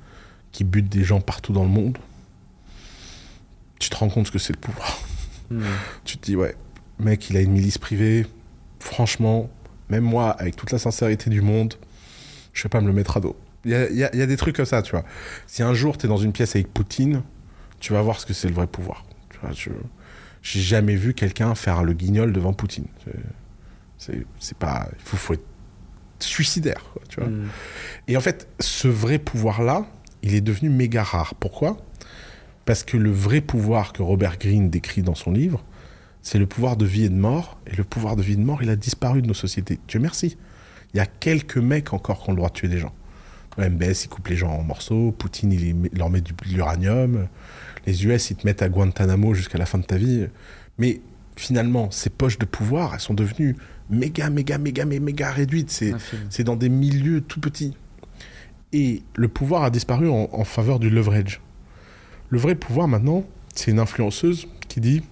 qui butent des gens partout dans le monde, tu te rends compte ce que c'est le pouvoir. Hmm. Tu te dis, ouais, mec, il a une milice privée. Franchement, même moi, avec toute la sincérité du monde, je vais pas me le mettre à dos. Il y a, il y a- il y a des trucs comme ça, tu vois. Si un jour tu es dans une pièce avec Poutine, tu vas voir ce que c'est le vrai pouvoir. Tu vois, je j'ai jamais vu quelqu'un faire le guignol devant Poutine. C'est- C'est c'est pas. Il faut, faut être suicidaire, quoi, tu vois. Hmm. Et en fait, ce vrai pouvoir-là, il est devenu méga rare. Pourquoi? Parce que le vrai pouvoir que Robert Greene décrit dans son livre, c'est le pouvoir de vie et de mort. Et le pouvoir de vie et de mort, il a disparu de nos sociétés. Dieu merci. Il y a quelques mecs encore qui ont le droit de tuer des gens. MBS, il coupe les gens en morceaux. Poutine, il, leur met du, de l'uranium. Les US, ils te mettent à Guantanamo jusqu'à la fin de ta vie. Mais finalement, ces poches de pouvoir, elles sont devenues méga, méga, méga, méga, réduites. C'est dans des milieux tout petits. Et le pouvoir a disparu en, en faveur du leverage. Le vrai pouvoir maintenant, c'est une influenceuse qui dit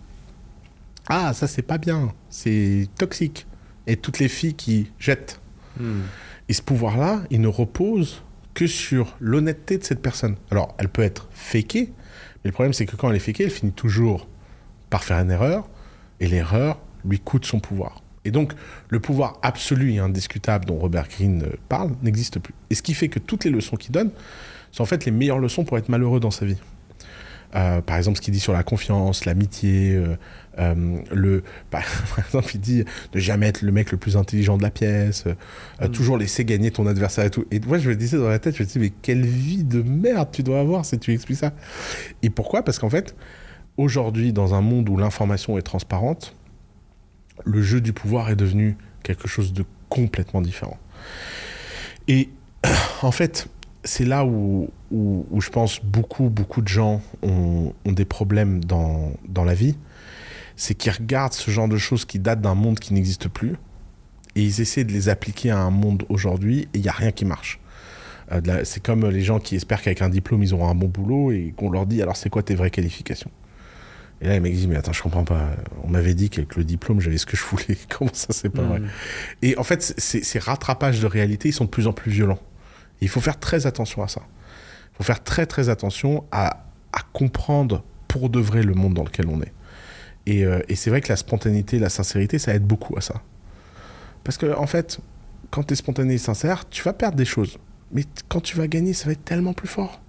Ah, ça c'est pas bien, c'est toxique. Et toutes les filles qui jettent. Hmm. Et ce pouvoir-là, il ne repose que sur l'honnêteté de cette personne. Alors, elle peut être fakée, mais le problème c'est que quand elle est fakée, elle finit toujours par faire une erreur, et l'erreur lui coûte son pouvoir. Et donc, le pouvoir absolu et indiscutable dont Robert Greene euh, parle n'existe plus. Et ce qui fait que toutes les leçons qu'il donne sont en fait les meilleures leçons pour être malheureux dans sa vie. Euh, par exemple, ce qu'il dit sur la confiance, l'amitié, euh, euh, le, par, par exemple, il dit de jamais être le mec le plus intelligent de la pièce, euh, toujours laisser gagner ton adversaire et tout. Et moi, je me disais dans la tête, je me disais, mais quelle vie de merde tu dois avoir si tu expliques ça. Et pourquoi? Parce qu'en fait, aujourd'hui, dans un monde où l'information est transparente, le jeu du pouvoir est devenu quelque chose de complètement différent. Et en fait, c'est là où, où, je pense beaucoup, beaucoup de gens ont, des problèmes dans, dans la vie. C'est qu'ils regardent ce genre de choses qui datent d'un monde qui n'existe plus et ils essaient de les appliquer à un monde aujourd'hui et il n'y a rien qui marche. Euh, c'est comme les gens qui espèrent qu'avec un diplôme ils auront un bon boulot et qu'on leur dit alors c'est quoi tes vraies qualifications? Et là les mecs disent mais attends je comprends pas, on m'avait dit qu'avec le diplôme j'avais ce que je voulais, comment ça c'est pas vrai? Hmm. et en fait, ces, rattrapages de réalité, ils sont de plus en plus violents. Et il faut faire très attention à ça. Il faut faire très très attention à, à comprendre pour de vrai le monde dans lequel on est. Et, euh, et c'est vrai que la spontanéité, la sincérité, ça aide beaucoup à ça. Parce que en fait, quand tu es spontané et sincère, tu vas perdre des choses. Mais quand tu vas gagner, ça va être tellement plus fort.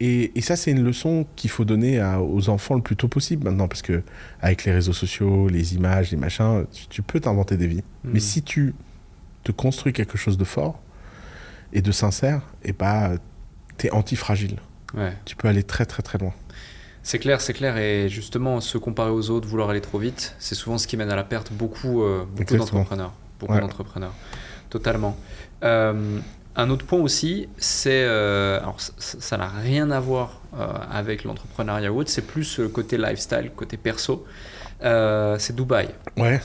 Et, et ça, c'est une leçon qu'il faut donner à- aux enfants le plus tôt possible maintenant, parce que avec les réseaux sociaux, les images, les machins, tu, tu peux t'inventer des vies. Hmm. Mais si tu te construis quelque chose de fort et de sincère, et bah, t'es anti-fragile. Ouais. Tu peux aller très très très loin. C'est clair, c'est clair. Et justement, se comparer aux autres, vouloir aller trop vite, c'est souvent ce qui mène à la perte beaucoup, euh, beaucoup d'entrepreneurs. Beaucoup Ouais. d'entrepreneurs. Totalement. Euh, un autre point aussi, c'est. euh, alors, ça- n'a rien à voir euh, avec l'entrepreneuriat ou autre, c'est plus le côté lifestyle, côté perso. Euh, c'est Dubaï. Ouais,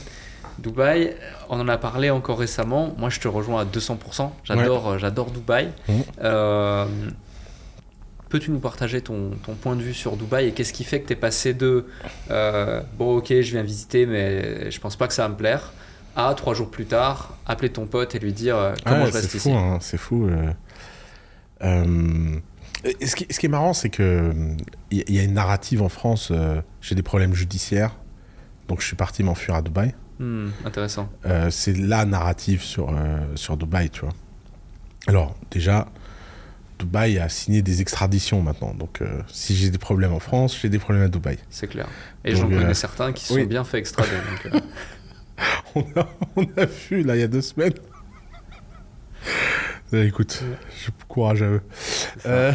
Dubaï, on en a parlé encore récemment. Moi, je te rejoins à 200%. J'adore, j'adore Dubaï. Euh, Peux-tu nous partager ton, ton point de vue sur Dubaï et qu'est-ce qui fait que tu es passé de bon, ok, je viens visiter, mais je pense pas que ça va me plaire, à trois jours plus tard, appeler ton pote et lui dire euh, comment Ouais, je reste c'est ici fou, hein, c'est fou. euh. Euh, ce, qui, ce qui est marrant, c'est que il y, a une narrative en France. J'ai des problèmes judiciaires, donc je suis parti m'enfuir à Dubaï. Hmm, Intéressant. C'est la narrative sur, sur Dubaï, tu vois. Alors, déjà, Dubaï a signé des extraditions maintenant. Donc, euh, si j'ai des problèmes en France, j'ai des problèmes à Dubaï. C'est clair. Et j'en connais certains qui se oui. sont bien fait extrader. donc, euh, on, a, on a vu, là, il y a deux semaines. Euh, écoute, je courage à eux. Euh,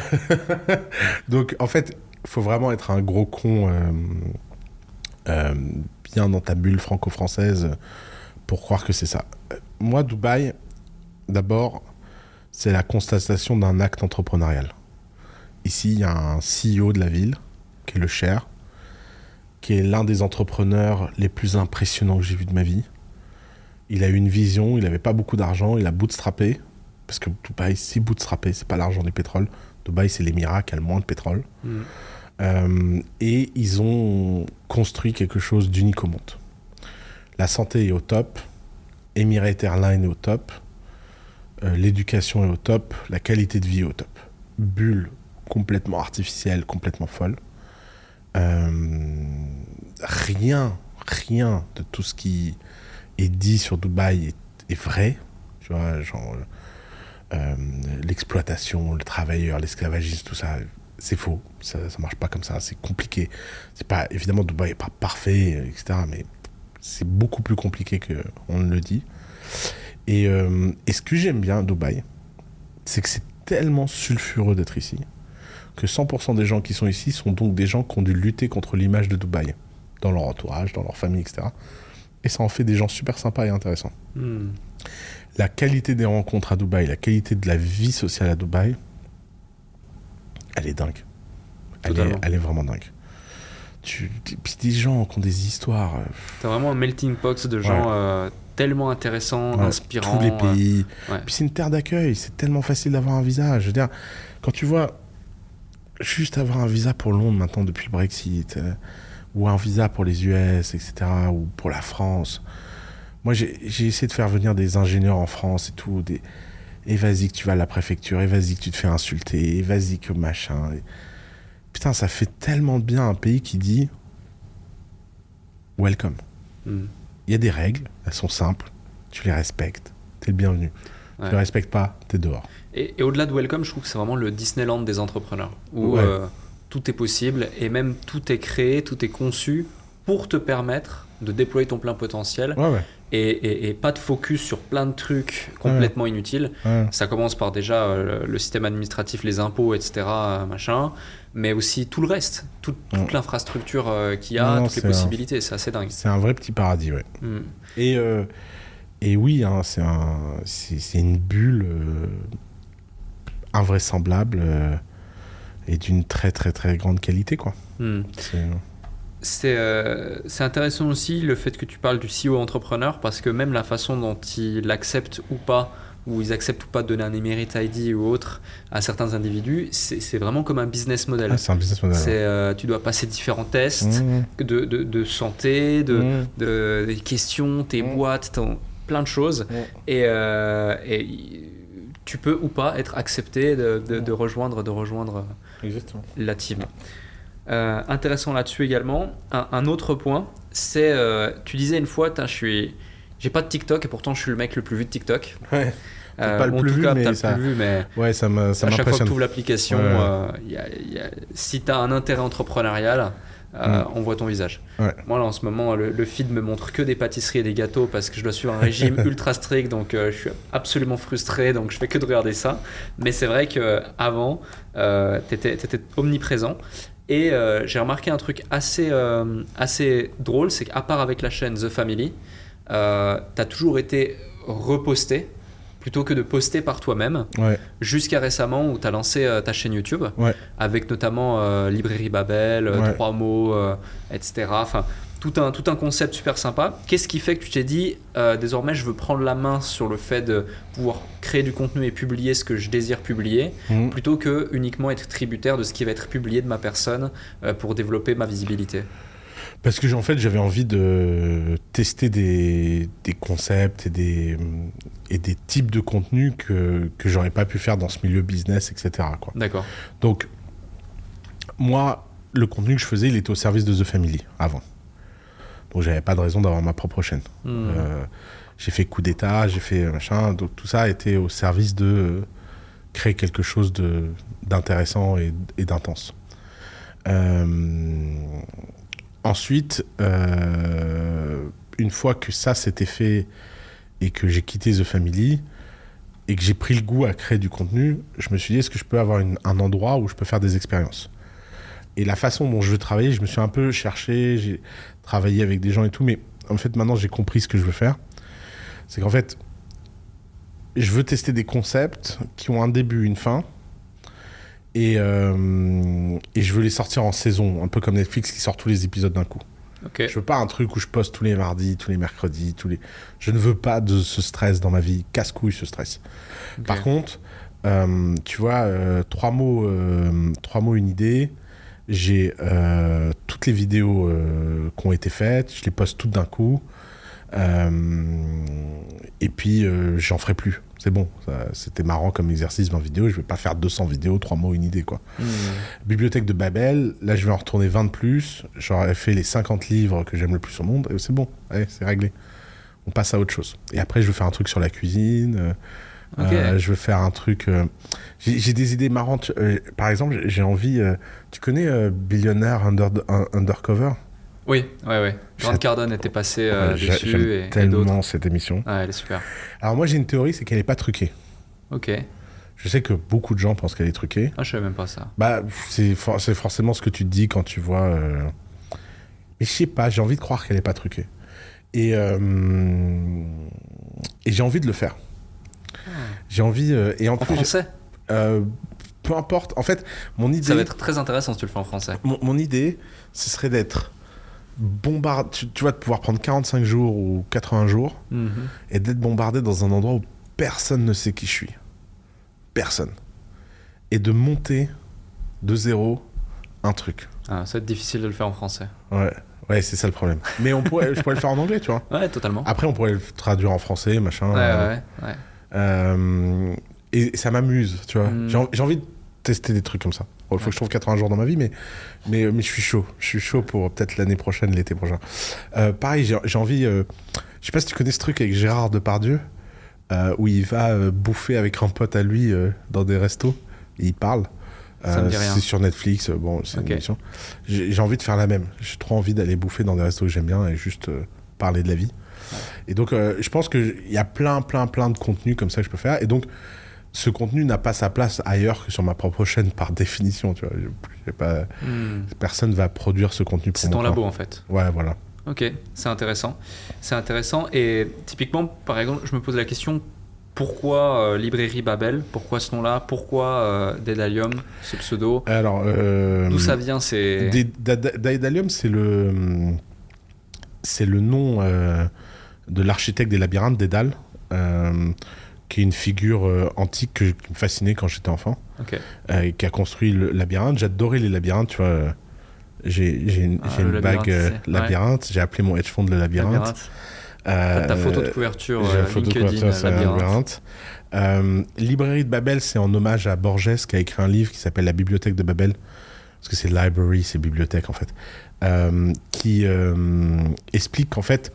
donc, en fait, il faut vraiment être un gros con euh, euh, bien dans ta bulle franco-française pour croire que c'est ça. Moi, Dubaï, d'abord, c'est la constatation d'un acte entrepreneurial. Ici, il y a un CEO de la ville, qui est le Cher, qui est l'un des entrepreneurs les plus impressionnants que j'ai vu de ma vie, Il a eu une vision, il n'avait pas beaucoup d'argent, il a bootstrappé. Parce que Dubaï, c'est bootstrappé, c'est pas l'argent du pétrole. Dubaï, c'est l'Émirat qui a le moins de pétrole. Mm. Euh, et ils ont construit quelque chose d'unique au monde. La santé est au top, Emirates Airlines est au top, euh, l'éducation est au top, la qualité de vie est au top. Bulle complètement artificielle, complètement folle. Euh, rien, rien de tout ce qui est dit sur Dubaï est, vrai. Tu vois, genre euh, l'exploitation, le travailleur, l'esclavagisme, tout ça, c'est faux. Ça, ça marche pas comme ça. C'est compliqué. C'est pas évidemment Dubaï est pas parfait, euh, etc. Mais c'est beaucoup plus compliqué que on ne le dit. Et, euh, et ce que j'aime bien Dubaï, c'est que c'est tellement sulfureux d'être ici que 100% des gens qui sont ici sont donc des gens qui ont dû lutter contre l'image de Dubaï dans leur entourage, dans leur famille, etc. Et ça en fait des gens super sympas et intéressants. Mm. La qualité des rencontres à Dubaï, la qualité de la vie sociale à Dubaï, elle est dingue. Elle, est, Totalement. elle est vraiment dingue. Tu, puis des gens qui ont des histoires. euh, T'as vraiment un melting pot de gens Ouais. euh, tellement intéressants, Ouais, inspirants. tous les euh, pays. ouais. Puis c'est une terre d'accueil, c'est tellement facile d'avoir un visa. Je veux dire, quand tu vois juste avoir un visa pour Londres maintenant depuis le Brexit, euh, ou un visa pour les US, etc., ou pour la France. Moi, j'ai essayé de faire venir des ingénieurs en France et tout. Des... Et vas-y que tu vas à la préfecture, et vas-y que tu te fais insulter, et vas-y que machin. Et- Putain, ça fait tellement de bien un pays qui dit Welcome. Mm. Il y a des règles, elles sont simples, tu les respectes, t'es le bienvenu. Ouais. Tu les respectes pas, t'es dehors. Et, et au-delà de Welcome, je trouve que c'est vraiment le Disneyland des entrepreneurs, où Ouais. euh, tout est possible et même tout est créé, tout est conçu pour te permettre de déployer ton plein potentiel Ouais, ouais. et, et- et pas de focus sur plein de trucs complètement inutiles. Ça commence par déjà euh, le, système administratif, les impôts, etc., euh, machin, mais aussi tout le reste, tout- toute l'infrastructure euh, qu'il y a, Non, toutes les un- possibilités, c'est assez dingue. C'est un vrai petit paradis, ouais. Mm. Et, euh, et oui, hein, c'est un, c'est c'est une bulle invraisemblable et d'une très très très grande qualité, quoi. Mm. C'est- euh, intéressant aussi le fait que tu parles du CEO entrepreneur parce que même la façon dont il accepte ou pas, ou ils acceptent ou pas de donner un Emirate ID ou autre à certains individus, c'est vraiment comme un business model. Ah, c'est un business model. Euh, tu dois passer différents tests Mmh. de, de, de santé, de, Mmh. de- des questions, tes Mm. boîtes, ton- plein de choses. Et, euh, et tu peux ou pas être accepté de, de- de rejoindre, de rejoindre Exactement. la team. Euh, intéressant là-dessus également. Un, un autre point, c'est euh, tu disais une fois, je suis, j'ai pas de TikTok et pourtant je suis le mec le plus vu de TikTok. Ouais. Euh, pas le plus en tout vu, mais ça- plus vu, mais Ouais, ça me- ça à chaque fois que tu ouvres l'application, Ouais. euh, si tu as un intérêt entrepreneurial, euh, Mm. on voit ton visage. Ouais. Moi, là, en ce moment, le, le feed me montre que des pâtisseries et des gâteaux parce que je dois suivre un régime ultra strict, donc euh, je suis absolument frustré, donc je fais que de regarder ça. Mais c'est vrai qu'avant, euh, tu étais, omniprésent. Et euh, j'ai remarqué un truc assez, euh, assez drôle, c'est qu'à part avec la chaîne The Family, euh, tu as toujours été reposté plutôt que de poster par toi-même Ouais. jusqu'à récemment où tu as lancé euh, ta chaîne YouTube Ouais. avec notamment euh, Librairie Babel, euh, Ouais. Trois mots, euh, etc. Enfin, tout un, tout un concept super sympa. Qu'est-ce qui fait que tu t'es dit désormais je veux prendre la main sur le fait de pouvoir créer du contenu et publier ce que je désire publier Mmh. plutôt que uniquement être tributaire de ce qui va être publié de ma personne pour développer ma visibilité? Parce que en fait, j'avais envie de tester des, des concepts et des, et des types de contenus que, que j'aurais pas pu faire dans ce milieu business, etc. D'accord. Donc, moi, le contenu que je faisais, il était au service de The Family avant. Donc, j'avais pas de raison d'avoir ma propre chaîne. Hmm. Euh, j'ai fait coup d'état, j'ai fait machin. Donc, tout ça était au service de euh, créer quelque chose d'intéressant et, et d'intense. Euh, ensuite, euh, une fois que ça s'était fait et que j'ai quitté The Family et que j'ai pris le goût à créer du contenu, je me suis dit est-ce que je peux avoir un endroit où je peux faire des expériences? Et la façon dont je veux travailler, je me suis un peu cherché, j'ai travaillé avec des gens et tout, mais en fait maintenant j'ai compris ce que je veux faire. C'est qu'en fait, je veux tester des concepts qui ont un début, une fin. Et, euh, et je veux les sortir en saison, un peu comme Netflix qui sort tous les épisodes d'un coup. Ok. Je veux pas un truc où je poste tous les mardis, tous les mercredis, tous les. Je ne veux pas de ce stress dans ma vie. Casse-couille ce stress. Par contre, euh, tu vois, euh, trois mots, euh, trois mots, une idée. J'ai toutes les vidéos qui ont été faites. Je les poste toutes d'un coup. Euh, et puis, euh, j'en ferai plus. C'est bon. C'était marrant comme exercice 20 vidéos. Je vais pas faire 200 vidéos, trois mots, une idée, quoi. Hmm. Bibliothèque de Babel, là je vais en retourner 20 de plus. J'aurais fait les 50 livres que j'aime le plus au monde. et C'est bon, Allez, c'est réglé. On passe à autre chose. Et après, je vais faire un truc sur la cuisine. euh, euh, je vais faire un truc. euh, J'ai des idées marrantes. euh, par exemple, j'ai envie. tu connais Billionaire Under, un- Undercover? Oui, ouais, ouais. Grant Cardone était passé euh, dessus et, et tellement cette émission. Ouais, elle est super. Alors, moi, j'ai une théorie c'est qu'elle n'est pas truquée. Ok. Je sais que beaucoup de gens pensent qu'elle est truquée. Ah, je savais même pas ça. Bah, c'est for- c'est forcément ce que tu te dis quand tu vois. euh, Mais je sais pas, j'ai envie de croire qu'elle est pas truquée. Et, euh, et j'ai envie de le faire. J'ai envie. euh, Et en, En plus, français peu importe. En fait, mon idée. Ça va être très intéressant si tu le fais en français. Mon, mon idée, ce serait d'être bombardé. Tu, tu vas pouvoir prendre 45 jours ou 80 jours Mhm. et d'être bombardé dans un endroit où personne ne sait qui je suis. Personne. Et de monter de zéro un truc. Ah, ça va être difficile de le faire en français. Ouais, ouais, c'est ça le problème. Mais on pourrait, je pourrais le faire en anglais, tu vois. Ouais, totalement. Après, on pourrait le traduire en français, machin. ouais, euh, ouais, ouais. euh, et ça m'amuse, tu vois. Mm. J'ai envie de tester des trucs comme ça. Bon, il faut que je trouve 80 jours dans ma vie, mais, mais, mais je suis chaud. Je suis chaud pour peut-être l'année prochaine, l'été prochain. Euh, pareil, j'ai envie. euh, je sais pas si tu connais ce truc avec Gérard Depardieu, euh, où il va euh, bouffer avec un pote à lui euh, dans des restos. Et il parle. C'est sur Netflix. euh, Bon, c'est une émission. J'ai envie de faire la même. J'ai trop envie d'aller bouffer dans des restos que j'aime bien et juste euh, parler de la vie. Et donc, euh, je pense qu'il y a plein, plein, plein de contenus comme ça que je peux faire. Et donc, ce contenu n'a pas sa place ailleurs que sur ma propre chaîne par définition. Tu vois, pas, Hmm. personne va produire ce contenu pour C'est ton labo en fait. Ouais, voilà. Ok, c'est intéressant. C'est intéressant. Et typiquement, par exemple, je me pose la question pourquoi euh, Librairie Babel? Pourquoi ce nom-là? Pourquoi euh, Daedalium, ce pseudo? Alors, euh, D'où ça vient C'est. Daedalium, c'est le, c'est le nom euh, de l'architecte des labyrinthes, Dédale, qui est une figure euh, antique que- qui me fascinait quand j'étais enfant, euh, qui a construit le labyrinthe. J'adorais les labyrinthes, tu vois. J'ai j'ai une, Ah, j'ai bague euh, labyrinthe. J'ai appelé mon hedge fund le labyrinthe. Ta photo de couverture j'ai la photo de couverture, c'est labyrinthe. labyrinthe. Librairie de Babel, c'est en hommage à Borges qui a écrit un livre qui s'appelle La Bibliothèque de Babel. Parce que c'est library, c'est bibliothèque en fait. Qui explique qu'en fait,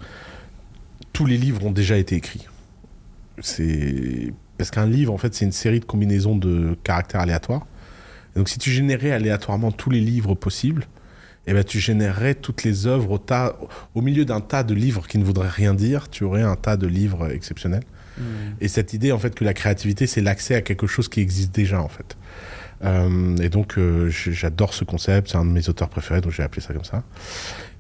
tous les livres ont déjà été écrits. C'est parce qu'un livre, en fait, c'est une série de combinaisons de caractères aléatoires. Et donc, si tu générais aléatoirement tous les livres possibles, eh ben, tu générerais toutes les œuvres au, tas, au milieu d'un tas de livres qui ne voudraient rien dire. Tu aurais un tas de livres exceptionnels. Hmm. Et cette idée, en fait, que la créativité, c'est l'accès à quelque chose qui existe déjà, en fait. Euh, et donc, euh, j'adore ce concept. C'est un de mes auteurs préférés, donc j'ai appelé ça comme ça.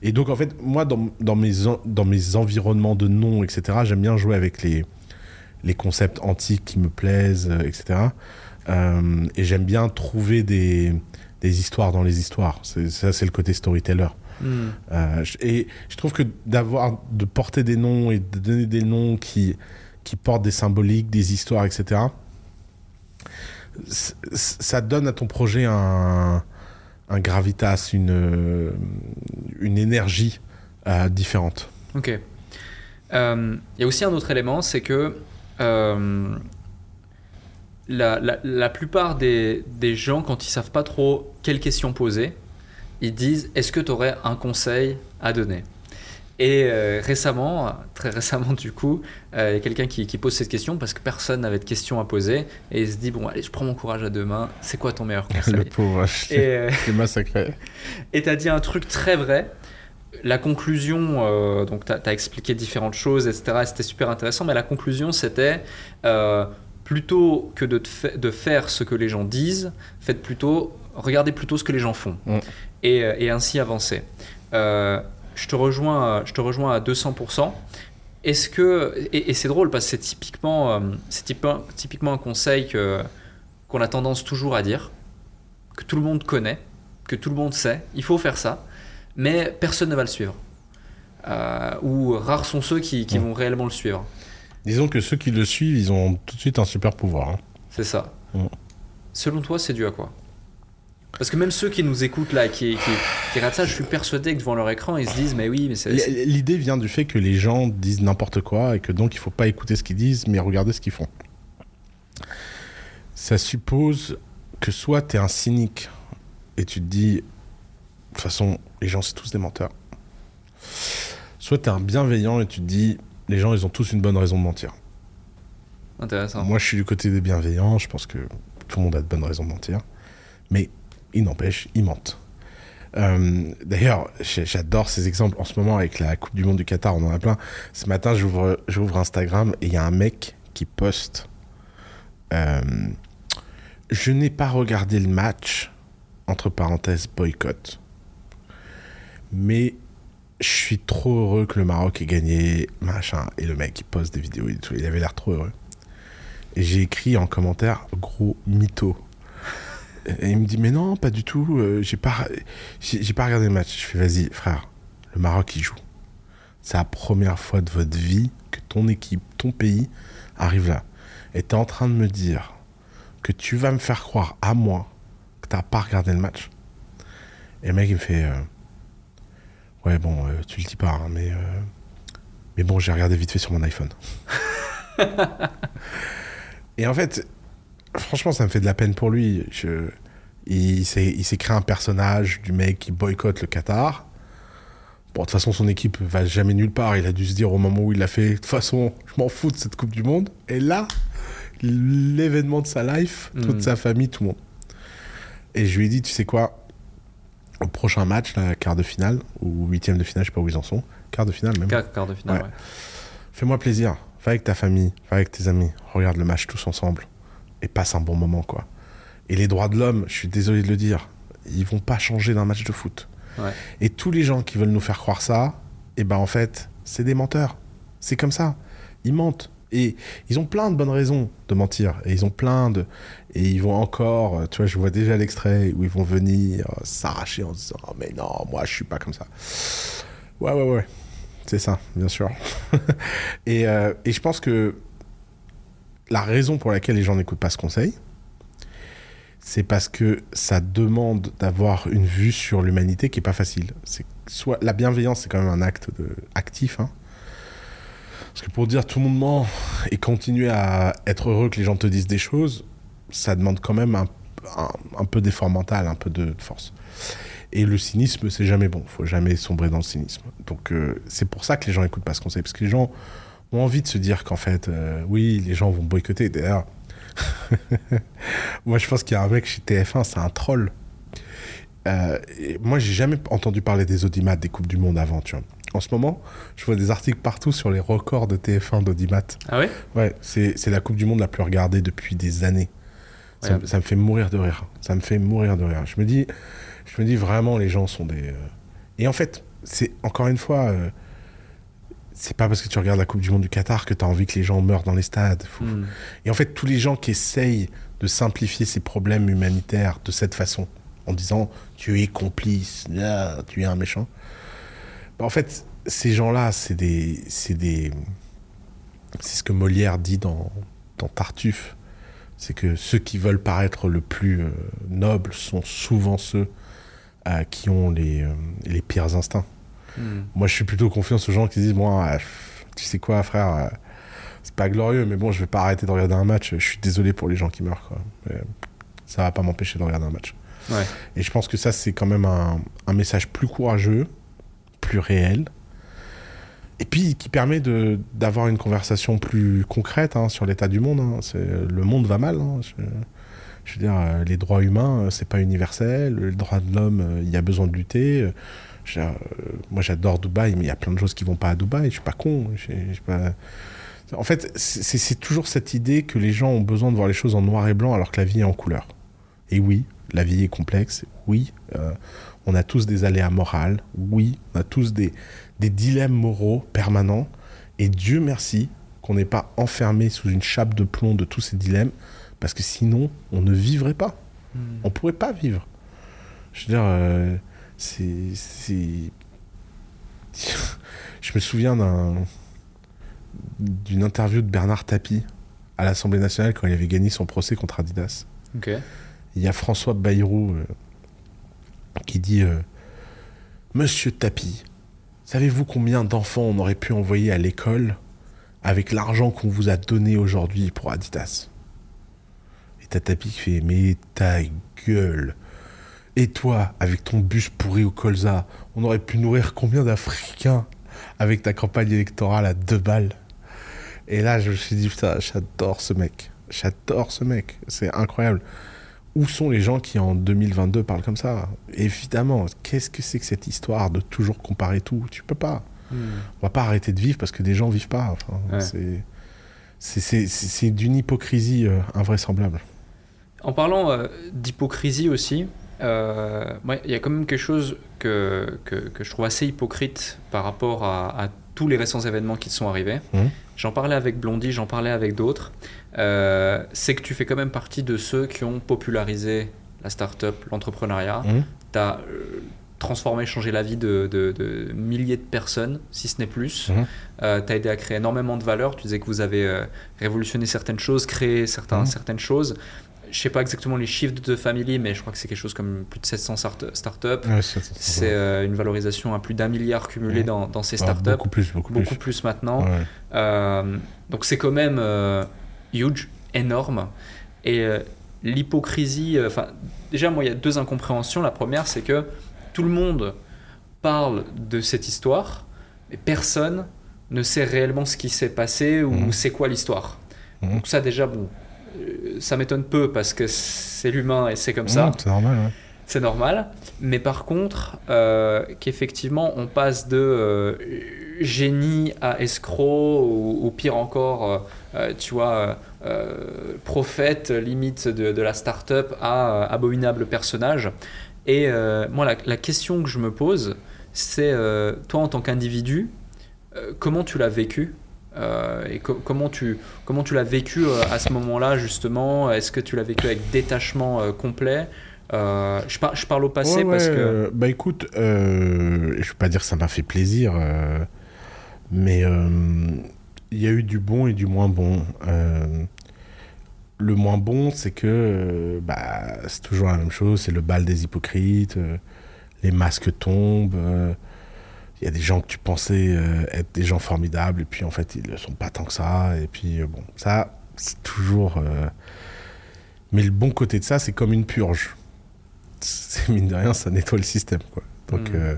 Et donc, en fait, moi, dans, dans mes, en- dans mes environnements de noms, etc., j'aime bien jouer avec les, les concepts antiques qui me plaisent, euh, etc. Euh, et j'aime bien trouver des, des histoires dans les histoires. Ça, c'est le côté storyteller. Hmm. Euh, et je trouve que d'avoir, de porter des noms et de donner des noms qui, qui portent des symboliques, des histoires, etc., ça donne à ton projet un, un gravitas, une, une énergie euh, différente. Ok. Il y a aussi un autre élément, c'est que euh, la, la- la plupart des, des gens, quand ils savent pas trop quelles questions poser, ils disent Est-ce que tu aurais un conseil à donner? Et euh, récemment, très récemment du coup, euh, il y a quelqu'un qui, qui pose cette question parce que personne n'avait de questions à poser et il se dit Bon, allez, je prends mon courage à deux mains, c'est quoi ton meilleur conseil? Le pauvre, l'ai massacré. et tu as dit un truc très vrai. La conclusion, euh, donc tu as, expliqué différentes choses, etc. et C'était super intéressant, mais la conclusion, c'était euh, plutôt que de, te fa- de faire ce que les gens disent, faites plutôt, regardez plutôt ce que les gens font. Mm. Et, euh, et ainsi avancer. Euh, je, te rejoins, je te rejoins à 200%. Est-ce que. Et, et c'est drôle parce que c'est typiquement, c'est typi- typiquement un conseil qu'on a tendance toujours à dire, que tout le monde connaît, que tout le monde sait, il faut faire ça, mais personne ne va le suivre. euh, ou rares sont ceux qui, qui vont réellement le suivre. Disons que ceux qui le suivent, ils ont tout de suite un super pouvoir. hein. C'est ça. Selon toi, c'est dû à quoi? Parce que même ceux qui nous écoutent là, qui, qui, qui regardent ça, je suis persuadé que devant leur écran, ils se disent Mais oui, mais c'est. L'idée vient du fait que les gens disent n'importe quoi et que donc il faut pas écouter ce qu'ils disent, mais regarder ce qu'ils font. Ça suppose que soit tu es un cynique et tu te dis, de toute façon, les gens c'est tous des menteurs. Soit tu es un bienveillant et tu te dis, les gens ils ont tous une bonne raison de mentir. Intéressant. Moi je suis du côté des bienveillants, je pense que tout le monde a de bonnes raisons de mentir. Mais il n'empêche, ils mentent. Euh, D'ailleurs, j'adore ces exemples en ce moment avec la Coupe du Monde du Qatar, on en a plein. Ce matin, j'ouvre j'ouvre Instagram et il y a un mec qui poste euh, Je n'ai pas regardé le match, entre parenthèses, boycott. Mais je suis trop heureux que le Maroc ait gagné, machin. Et le mec, il poste des vidéos et tout. Il avait l'air trop heureux. Et j'ai écrit en commentaire gros mytho. Et il me dit mais non pas du tout. euh, j'ai pas j'ai pas regardé le match. Je fais vas-y frère, le Maroc il joue. C'est la première fois de votre vie que ton équipe, ton pays arrive là. Et t'es en train de me dire que tu vas me faire croire à moi que t'as pas regardé le match. Et le mec il me fait euh, ouais bon euh, tu le dis pas hein, mais euh, mais bon j'ai regardé vite fait sur mon iPhone. Et en fait, franchement, ça me fait de la peine pour lui. Je- il s'est créé un personnage du mec qui boycotte le Qatar. Bon, de toute façon, son équipe va jamais nulle part. Il a dû se dire au moment où il l'a fait, de toute façon, je m'en fous de cette Coupe du Monde. Et là, l'événement de sa life, toute Mm. sa famille, tout le monde. Et je lui ai dit, tu sais quoi, au prochain match, la quart de finale, ou huitième de finale, je sais pas où ils en sont, quart de finale même. Quart, quart de finale, Ouais. ouais. Fais-moi plaisir. Va avec ta famille, va avec tes amis. Regarde le match tous ensemble. Et passe un bon moment, quoi. Et les droits de l'homme, je suis désolé de le dire, ils vont pas changer d'un match de foot. Ouais. Et tous les gens qui veulent nous faire croire ça, et ben en fait, c'est des menteurs. C'est comme ça. Ils mentent. Et ils ont plein de bonnes raisons de mentir. Et ils ont plein de. Et ils vont encore. Tu vois, je vois déjà l'extrait où ils vont venir s'arracher en disant Oh, Mais non, moi, je suis pas comme ça. Ouais, ouais, ouais. C'est ça, bien sûr. et, euh, et je pense que la raison pour laquelle les gens n'écoutent pas ce conseil, c'est parce que ça demande d'avoir une vue sur l'humanité qui est pas facile. C'est soit la bienveillance, c'est quand même un acte actif. hein. Parce que pour dire tout le monde ment et continuer à être heureux que les gens te disent des choses, ça demande quand même un, peu d'effort mental, un peu de, force. Et le cynisme, c'est jamais bon. faut jamais sombrer dans le cynisme. Donc euh, c'est pour ça que les gens écoutent pas ce conseil. Parce que les gens ont envie de se dire qu'en fait, euh, oui, les gens vont boycotter. D'ailleurs, moi je pense qu'il y a un mec chez TF1, c'est un troll. Euh, et moi, j'ai jamais entendu parler des audimat des Coupes du Monde avant, tu vois. En ce moment, je vois des articles partout sur les records de TF1 d'audimat. Ah ouais? Ouais, c'est la Coupe du Monde la plus regardée depuis des années. Ça, Ouais. me- ça me fait mourir de rire. Ça me fait mourir de rire. Je me dis, je me dis vraiment, les gens sont des. euh, Et en fait, c'est encore une fois, euh, c'est pas parce que tu regardes la Coupe du Monde du Qatar que tu as envie que les gens meurent dans les stades. Faut- Hmm. Et en fait, tous les gens qui essayent de simplifier ces problèmes humanitaires de cette façon, en disant tu es complice, tu es un méchant. Bah, en fait, ces gens-là, c'est des, c'est des, c'est ce que Molière dit dans, dans Tartuffe, c'est que ceux qui veulent paraître le plus euh, nobles sont souvent ceux euh, qui ont les, euh, les pires instincts. Hmm. Moi, je suis plutôt confiance aux gens qui disent Moi, pff, tu sais quoi, frère, c'est pas glorieux, mais bon, je vais pas arrêter de regarder un match. Je suis désolé pour les gens qui meurent, quoi. Mais, ça va pas m'empêcher de regarder un match. Ouais. Et je pense que ça, c'est quand même un, un message plus courageux, plus réel, et puis qui permet d'avoir une conversation plus concrète hein, sur l'état du monde. hein. Le monde va mal. hein. Je, veux dire, euh, les droits humains, euh, c'est pas universel. Les droits de l'homme, euh, il y a besoin de lutter. Moi, j'adore Dubaï, mais il y a plein de choses qui vont pas à Dubaï. Je suis pas con. En fait, c'est toujours cette idée que les gens ont besoin de voir les choses en noir et blanc alors que la vie est en couleur. Et oui, la vie est complexe. Oui, euh, on a tous des aléas morales. Oui, on a tous des, des dilemmes moraux permanents. Et Dieu merci qu'on n'est pas enfermé sous une chape de plomb de tous ces dilemmes, parce que sinon, on ne vivrait pas. Hmm. On pourrait pas vivre. Je veux dire, euh, c'est. Je me souviens d'un d'une interview de Bernard Tapie à l'Assemblée nationale quand il avait gagné son procès contre Adidas. Il y a François Bayrou euh, qui dit euh, Monsieur Tapie, savez-vous combien d'enfants on aurait pu envoyer à l'école avec l'argent qu'on vous a donné aujourd'hui pour Adidas? Et t'as Tapie qui fait Mais ta gueule Et toi, avec ton bus pourri au colza, on aurait pu nourrir combien d'Africains avec ta campagne électorale à deux balles? Et là, je me suis dit Putain, j'adore ce mec. J'adore ce mec. C'est incroyable où sont les gens qui en 2022 parlent comme ça? Évidemment, qu'est-ce que c'est que cette histoire de toujours comparer tout? Tu peux pas. Hmm. On va pas arrêter de vivre parce que des gens vivent pas. Enfin, Ouais. c'est- d'une hypocrisie euh, invraisemblable. En parlant euh, d'hypocrisie aussi, euh, il y a quand même quelque chose que, que, que je trouve assez hypocrite par rapport à, à tous les récents événements qui sont arrivés. Mhm. J'en parlais avec Blondie, j'en parlais avec d'autres. Euh, c'est que tu fais quand même partie de ceux qui ont popularisé la start-up, l'entrepreneuriat. Mhm. Tu as transformé, changé la vie de, de- de milliers de personnes, si ce n'est plus. Mhm. tu as aidé à créer énormément de valeur. Tu disais que vous avez euh, révolutionné certaines choses, créé certains, Mhm. certaines choses. Je sais pas exactement les chiffres de The Family, mais je crois que c'est quelque chose comme plus de 700 start- startups. Ouais, c'est- euh, une valorisation à plus d'un milliard cumulé Mhm. dans, dans ces Ah, startups. beaucoup plus, beaucoup, beaucoup plus. plus maintenant. Ouais. Euh, donc c'est quand même euh, huge, énorme. Et euh, l'hypocrisie, euh, enfin déjà moi il y a deux incompréhensions. La première c'est que tout le monde parle de cette histoire, mais personne ne sait réellement ce qui s'est passé ou Mhm. c'est quoi l'histoire. Mhm. Donc ça déjà bon, euh, ça m'étonne peu parce que c'est l'humain et c'est comme ça Mhm, c'est normal, ouais. c'est normal. Mais par contre, qu'effectivement, on passe de génie à escroc, ou, ou pire encore, euh, euh, tu vois, euh, prophète limite de, de la start-up à abominable personnage. Et moi, la, la question que je me pose, c'est toi en tant qu'individu, comment tu l'as vécu euh, et co- comment tu, comment tu l'as vécu euh, à ce moment-là justement? Est-ce que tu l'as vécu avec détachement euh, complet? Je, par- je parle au passé Ouais, parce que bah écoute, je vais pas dire que ça m'a fait plaisir, mais euh, il y a eu du bon et du moins bon. Euh, le moins bon, c'est que euh, bah, c'est toujours la même chose, c'est le bal des hypocrites, les masques tombent. Il y a des gens que tu pensais être des gens formidables, et puis en fait, ils ne sont pas tant que ça. Et puis, bon, ça, c'est toujours. euh, Mais le bon côté de ça, c'est comme une purge. C'est mine de rien, ça nettoie le système, quoi. Donc, Mm. euh,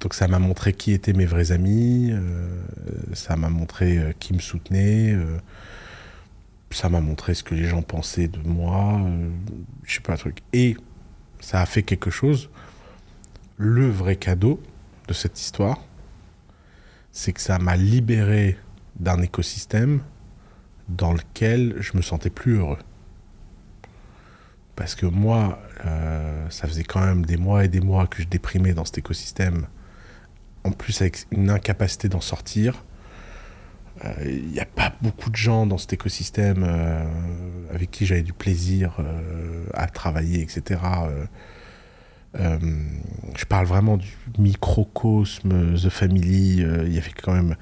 donc ça m'a montré qui étaient mes vrais amis, euh, ça m'a montré euh, qui me soutenait, euh, ça m'a montré ce que les gens pensaient de moi, je sais pas un truc. Et ça a fait quelque chose. Le vrai cadeau de cette histoire, c'est que ça m'a libéré d'un écosystème dans lequel je me sentais plus heureux. Parce que moi, ça faisait quand même des mois et des mois que je déprimais dans cet écosystème. En plus, avec une incapacité d'en sortir. Euh, Il n'y a pas beaucoup de gens dans cet écosystème euh, avec qui j'avais du plaisir euh, à travailler, etc. Euh, euh, je parle vraiment du microcosme, The Family. euh, Il y avait quand même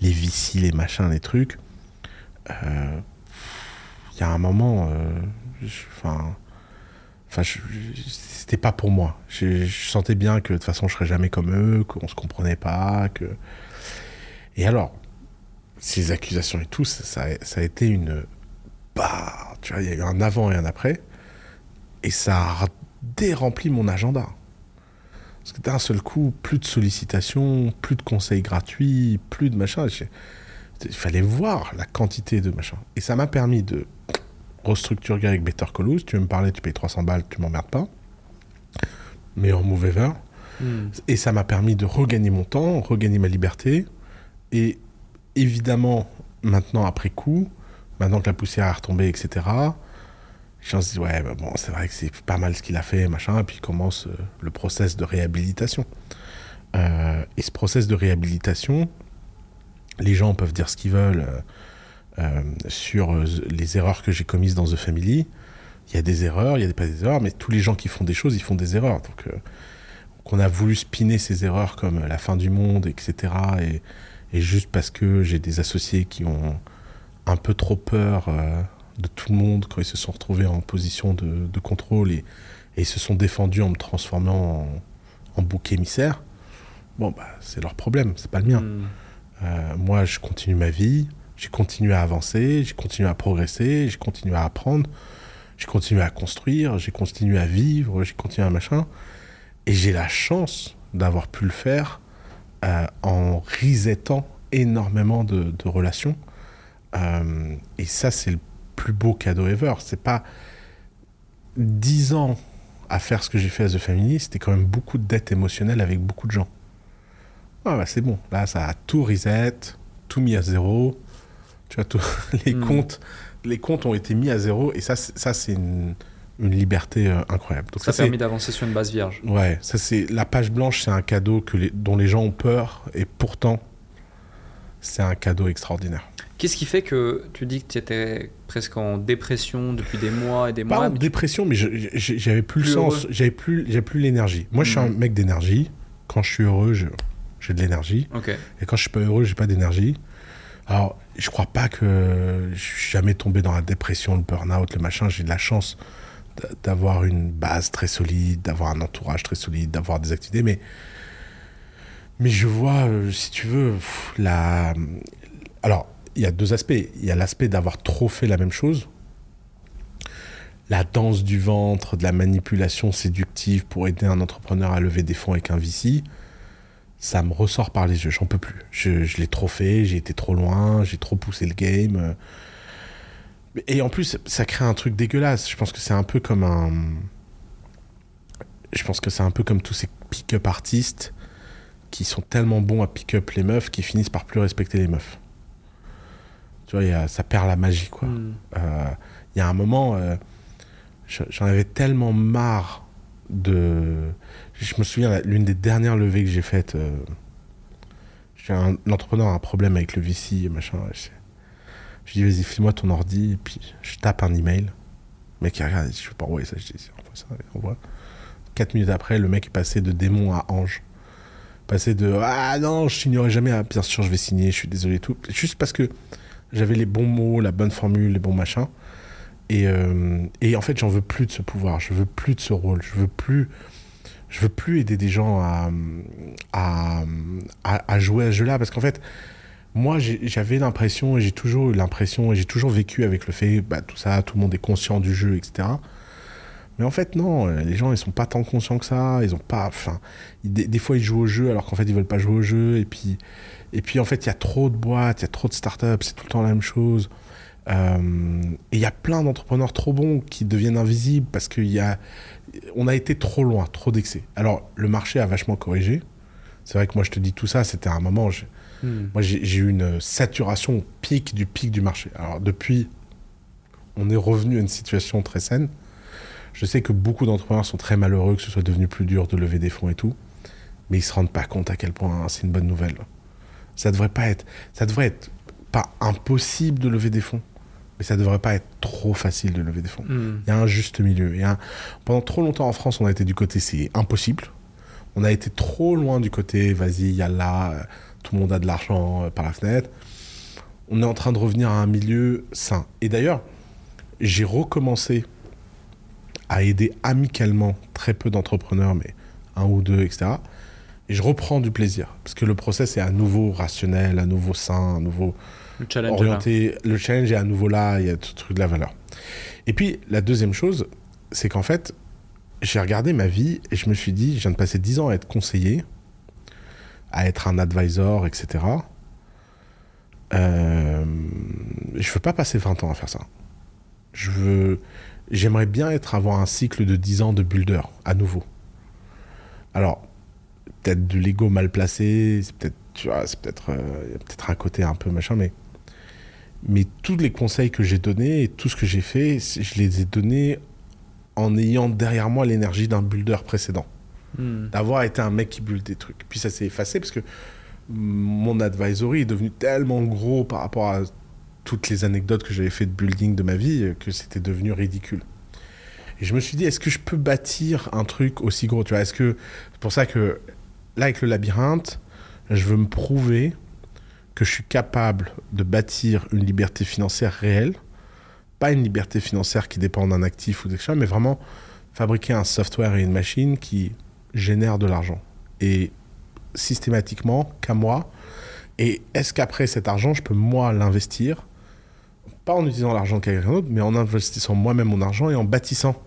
les VC, les machins, les trucs. Euh, Il y a un moment, euh, enfin, c'était pas pour moi. Je, sentais bien que de toute façon, je serais jamais comme eux, qu'on se comprenait pas, que. Et alors, ces accusations et tout, ça, ça a- été une. Bah, tu vois, il y a eu un avant et un après, et ça a dérempli mon agenda. Parce que d'un seul coup, plus de sollicitations, plus de conseils gratuits, plus de machin. Il fallait voir la quantité de machin. Et ça m'a permis de restructurer avec Better Call. Tu veux me parler, tu payes 300 balles, tu m'emmerdes pas. Meilleur move ever. Hmm. Et ça m'a permis de regagner mon temps, regagner ma liberté. Et évidemment, maintenant, après coup, maintenant que la poussière est retombée, etc., gens se disent, ouais, bah bon, c'est vrai que c'est pas mal ce qu'il a fait, machin. Et puis commence euh, le process de réhabilitation. Euh, et ce process de réhabilitation, les gens peuvent dire ce qu'ils veulent euh, sur euh, les erreurs que j'ai commises dans The Family. Il y a des erreurs, il y a pas des erreurs, mais tous les gens qui font des choses, ils font des erreurs. Donc, euh, qu'on a voulu spinner ces erreurs comme la fin du monde, etc. Et, et juste parce que j'ai des associés qui ont un peu trop peur euh, de tout le monde quand ils se sont retrouvés en position de, de contrôle et, et ils se sont défendus en me transformant en, en bouc émissaire, bon, bah, c'est leur problème, c'est pas le mien. Hmm. Euh, moi, je continue ma vie, j'ai continué à avancer, j'ai continué à progresser, j'ai continué à apprendre, j'ai continué à construire, j'ai continué à vivre, j'ai continué à machin. Et j'ai la chance d'avoir pu le faire euh, en resettant énormément de, relations. Euh, et ça, c'est le plus beau cadeau ever. C'est pas 10 ans à faire ce que j'ai fait à The Family, c'était quand même beaucoup de dettes émotionnelles avec beaucoup de gens. Ah bah c'est bon, là ça a tout reset, tout mis à zéro. Tu vois, tout, les, Mm. comptes, les comptes ont été mis à zéro et ça, c'est- ça c'est une, une liberté euh, incroyable. Donc Ça ça, permis d'avancer sur une base vierge. Ouais, ça c'est la page blanche, c'est un cadeau que les, dont les gens ont peur et pourtant c'est un cadeau extraordinaire. Qu'est-ce qui fait que tu dis que tu étais presque en dépression depuis des mois et des Pas mois en mais tu- dépression, mais j'avais plus, Plus le sens, j'avais plus, j'avais plus l'énergie. Moi, je suis un Mhm. mec d'énergie. Quand je suis heureux, je- j'ai de l'énergie. Ok. Et quand je suis pas heureux, j'ai pas d'énergie. Alors, je crois pas que je suis jamais tombé dans la dépression, le burn-out, le machin. J'ai de la chance d'avoir une base très solide, d'avoir un entourage très solide, d'avoir des activités. Mais, mais je vois, euh, si tu veux, la. Alors, il y a deux aspects. Il y a l'aspect d'avoir trop fait la même chose. La danse du ventre, de la manipulation séductive pour aider un entrepreneur à lever des fonds avec un VC ça me ressort par les yeux, j'en peux plus. Je, je l'ai trop fait, j'ai été trop loin, j'ai trop poussé le game. Et en plus, ça crée un truc dégueulasse. Je pense que c'est un peu comme un. Je pense que c'est un peu comme tous ces pick-up artistes qui sont tellement bons à pick-up les meufs qui finissent par plus respecter les meufs. Tu vois, il y a- ça perd la magie, quoi. Hmm. Euh, Il y a un moment, euh, je- j'en avais tellement marre de. Je me souviens, l'une des dernières levées que j'ai faites, euh, un l'entrepreneur a un problème avec le VC machin. Je, je dis, vas-y, file-moi ton ordi, puis je tape un email. Le mec, il regarde, je peux pas envoyer ça. Je dis, envoie ça, envoie. Quatre minutes après, le mec est passé de démon à ange. Passé de Ah non, je signerai jamais. Ah, bien sûr, je vais signer, je suis désolé, et tout. Juste parce que j'avais les bons mots, la bonne formule, les bons machins. Et, euh, et en fait, j'en veux plus de ce pouvoir, je veux plus de ce rôle, je veux plus, je veux plus aider des gens à, à, à, jouer à ce jeu-là. Parce qu'en fait, moi, j'avais l'impression, et j'ai toujours eu l'impression, et j'ai toujours vécu avec le fait, bah, tout ça, tout le monde est conscient du jeu, etc. Mais en fait, non, euh, les gens, ils sont pas tant conscients que ça. Ils ont pas. Enfin, des fois, ils jouent au jeu alors qu'en fait, ils veulent pas jouer au jeu. Et puis, et puis en fait, il y a trop de boîtes, il y a trop de startups, c'est tout le temps la même chose. Euh, et il y a plein d'entrepreneurs trop bons qui deviennent invisibles parce qu'il y a. On a été trop loin, trop d'excès. Alors, le marché a vachement corrigé. C'est vrai que moi, je te dis tout ça, c'était un moment. je- Hmm. moi, j'ai eu une saturation au pic du pic du marché. Alors, depuis, on est revenu à une situation très saine. Je sais que beaucoup d'entrepreneurs sont très malheureux que ce soit devenu plus dur de lever des fonds et tout, mais ils se rendent pas compte à quel point c'est une bonne nouvelle. Ça devrait pas être, ça devrait être pas impossible de lever des fonds, mais ça devrait pas être trop facile de lever des fonds. Hmm. Il y a un juste milieu. Il y a un- Pendant trop longtemps en France, on a été du côté c'est impossible. On a été trop loin du côté vas-y, yalla, euh, tout le monde a de l'argent euh, par la fenêtre. On est en train de revenir à un milieu sain. Et d'ailleurs, j'ai recommencé à aider amicalement très peu d'entrepreneurs, mais un ou deux, etc. Et je reprends du plaisir. Parce que le process est à nouveau rationnel, à nouveau sain, à nouveau Le challenge. orienté. Le challenge est à nouveau là, il y a tout truc de la valeur. Et puis, la deuxième chose, c'est qu'en fait, j'ai regardé ma vie et je me suis dit, je viens de passer 10 ans à être conseiller, à être un advisor, etc. Euh, je veux pas passer 20 ans à faire ça. Je veux. J'aimerais bien être avoir un cycle de 10 ans de builder, à nouveau. Alors, peut-être de l'ego mal placé, c'est peut-être, tu vois, c'est peut-être, euh, peut-être un côté un peu machin, mais, mais tous les conseils que j'ai donnés et tout ce que j'ai fait, je les ai donnés en ayant derrière moi l'énergie d'un builder précédent Hmm. d'avoir été un mec qui bulle des trucs. Puis ça s'est effacé parce que mon advisory est devenu tellement gros par rapport à toutes les anecdotes que j'avais fait de building de ma vie que c'était devenu ridicule. Et je me suis dit, est-ce que je peux bâtir un truc aussi gros Tu vois, est-ce que c'est pour ça que là avec le labyrinthe, je veux me prouver que je suis capable de bâtir une liberté financière réelle, pas une liberté financière qui dépend d'un actif ou choses, mais vraiment fabriquer un software et une machine qui génère de l'argent et systématiquement qu'à moi. Et est-ce qu'après cet argent, je peux moi l'investir? Pas en utilisant l'argent quelqu'un d'autre, mais en investissant moi-même mon argent et en bâtissant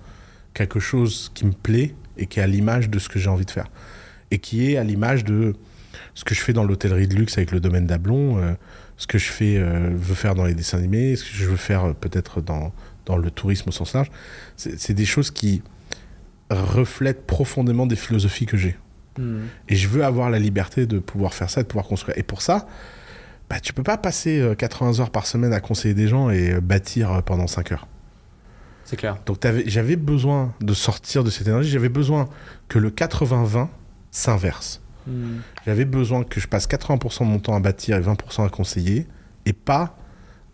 quelque chose qui me plaît et qui est à l'image de ce que j'ai envie de faire. Et qui est à l'image de ce que je fais dans l'hôtellerie de luxe avec le domaine d'Ablon, euh, ce que je fais, euh, veux faire dans les dessins animés, ce que je veux faire euh, peut-être dans, dans le tourisme au sens large. C'est des choses qui reflètent profondément des philosophies que j'ai. Hmm. Et je veux avoir la liberté de pouvoir faire ça, de pouvoir construire. Et pour ça, bah, tu peux pas passer euh, 80 heures par semaine à conseiller des gens et bâtir pendant 5 heures. C'est clair. Donc j'avais besoin de sortir de cette énergie, j'avais besoin que le 80-20 s'inverse. Hmm. J'avais besoin que je passe 80% de mon temps à bâtir et 20% à conseiller, et pas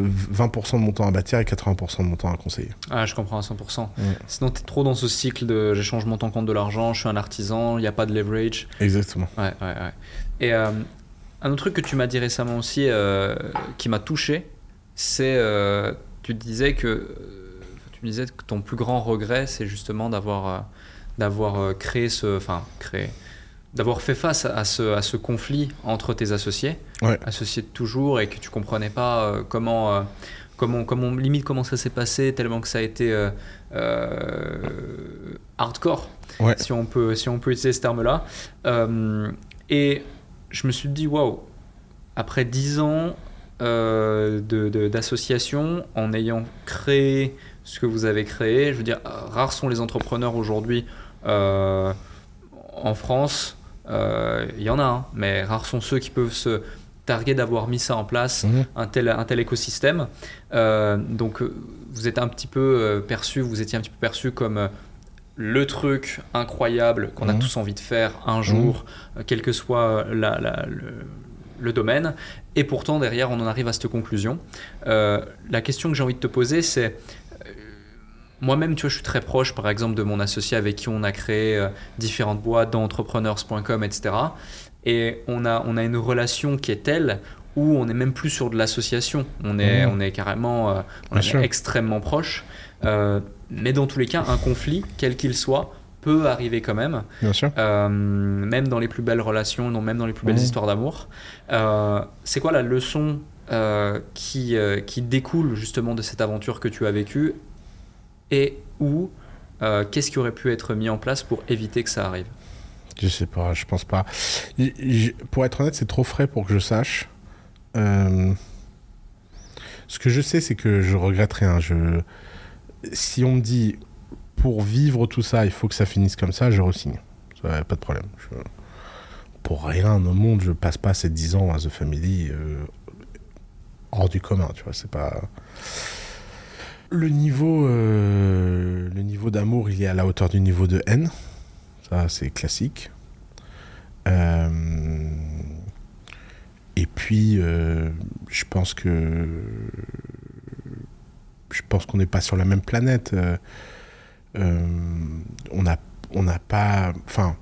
20% de mon temps à bâtir et 80% de mon temps à conseiller. Ah, je comprends à 100%. Ouais. Sinon, tu es trop dans ce cycle de j'échange mon temps contre de l'argent, je suis un artisan, il n'y a pas de leverage. Exactement. Ouais, ouais, ouais. Et euh, un autre truc que tu m'as dit récemment aussi, euh, qui m'a touché, c'est euh, tu disais que tu me disais que ton plus grand regret, c'est justement d'avoir d'avoir créé ce, enfin créé, d'avoir fait face à ce, à ce conflit entre tes associés, Ouais. associés de toujours, et que tu comprenais pas euh, comment. euh, Comment, comment, limite comment ça s'est passé tellement que ça a été euh, hardcore Ouais. si on peut si on peut utiliser ce terme là et je me suis dit waouh après 10 ans euh, de- de- d'association en ayant créé ce que vous avez créé je veux dire rares sont les entrepreneurs aujourd'hui en France il y en a un mais rares sont ceux qui peuvent se targuer d'avoir mis ça en place Mhm. un tel, un tel écosystème. Euh, donc, euh, vous êtes un petit peu euh, perçu, vous étiez un petit peu perçu comme euh, le truc incroyable qu'on a Mhm. tous envie de faire un jour, euh, quel que soit la- la- le, le domaine. Et pourtant, derrière, on en arrive à cette conclusion. Euh, la question que j'ai envie de te poser, c'est euh, moi-même, tu vois, je suis très proche, par exemple, de mon associé avec qui on a créé euh, différentes boîtes dans entrepreneurs.com, etc. Et on a, on a une relation qui est telle où on n'est même plus sur de l'association. On est, Mhm. on est carrément euh, on est extrêmement proche. Euh, mais dans tous les cas, un conflit, quel qu'il soit, peut arriver quand même. Bien sûr. Même dans les plus belles relations, non, même dans les plus belles Mhm. histoires d'amour. C'est quoi la leçon qui, qui découle justement de cette aventure que tu as vécue et où euh, qu'est-ce qui aurait pu être mis en place pour éviter que ça arrive? Je sais pas, je pense pas. Pour être honnête, c'est trop frais pour que je sache. Euh, Ce que je sais, c'est que je regrette rien. Si on me dit pour vivre tout ça, il faut que ça finisse comme ça, je re-signe. Pas de problème. Pour rien au monde, je passe pas ces 10 ans à The Family euh, hors du commun. C'est pas. Le niveau, euh, le niveau d'amour, il est à la hauteur du niveau de haine. Ça, c'est classique. Euh, et puis, euh, je pense que je pense qu'on n'est pas sur la même planète. On n'a n'a pas, enfin,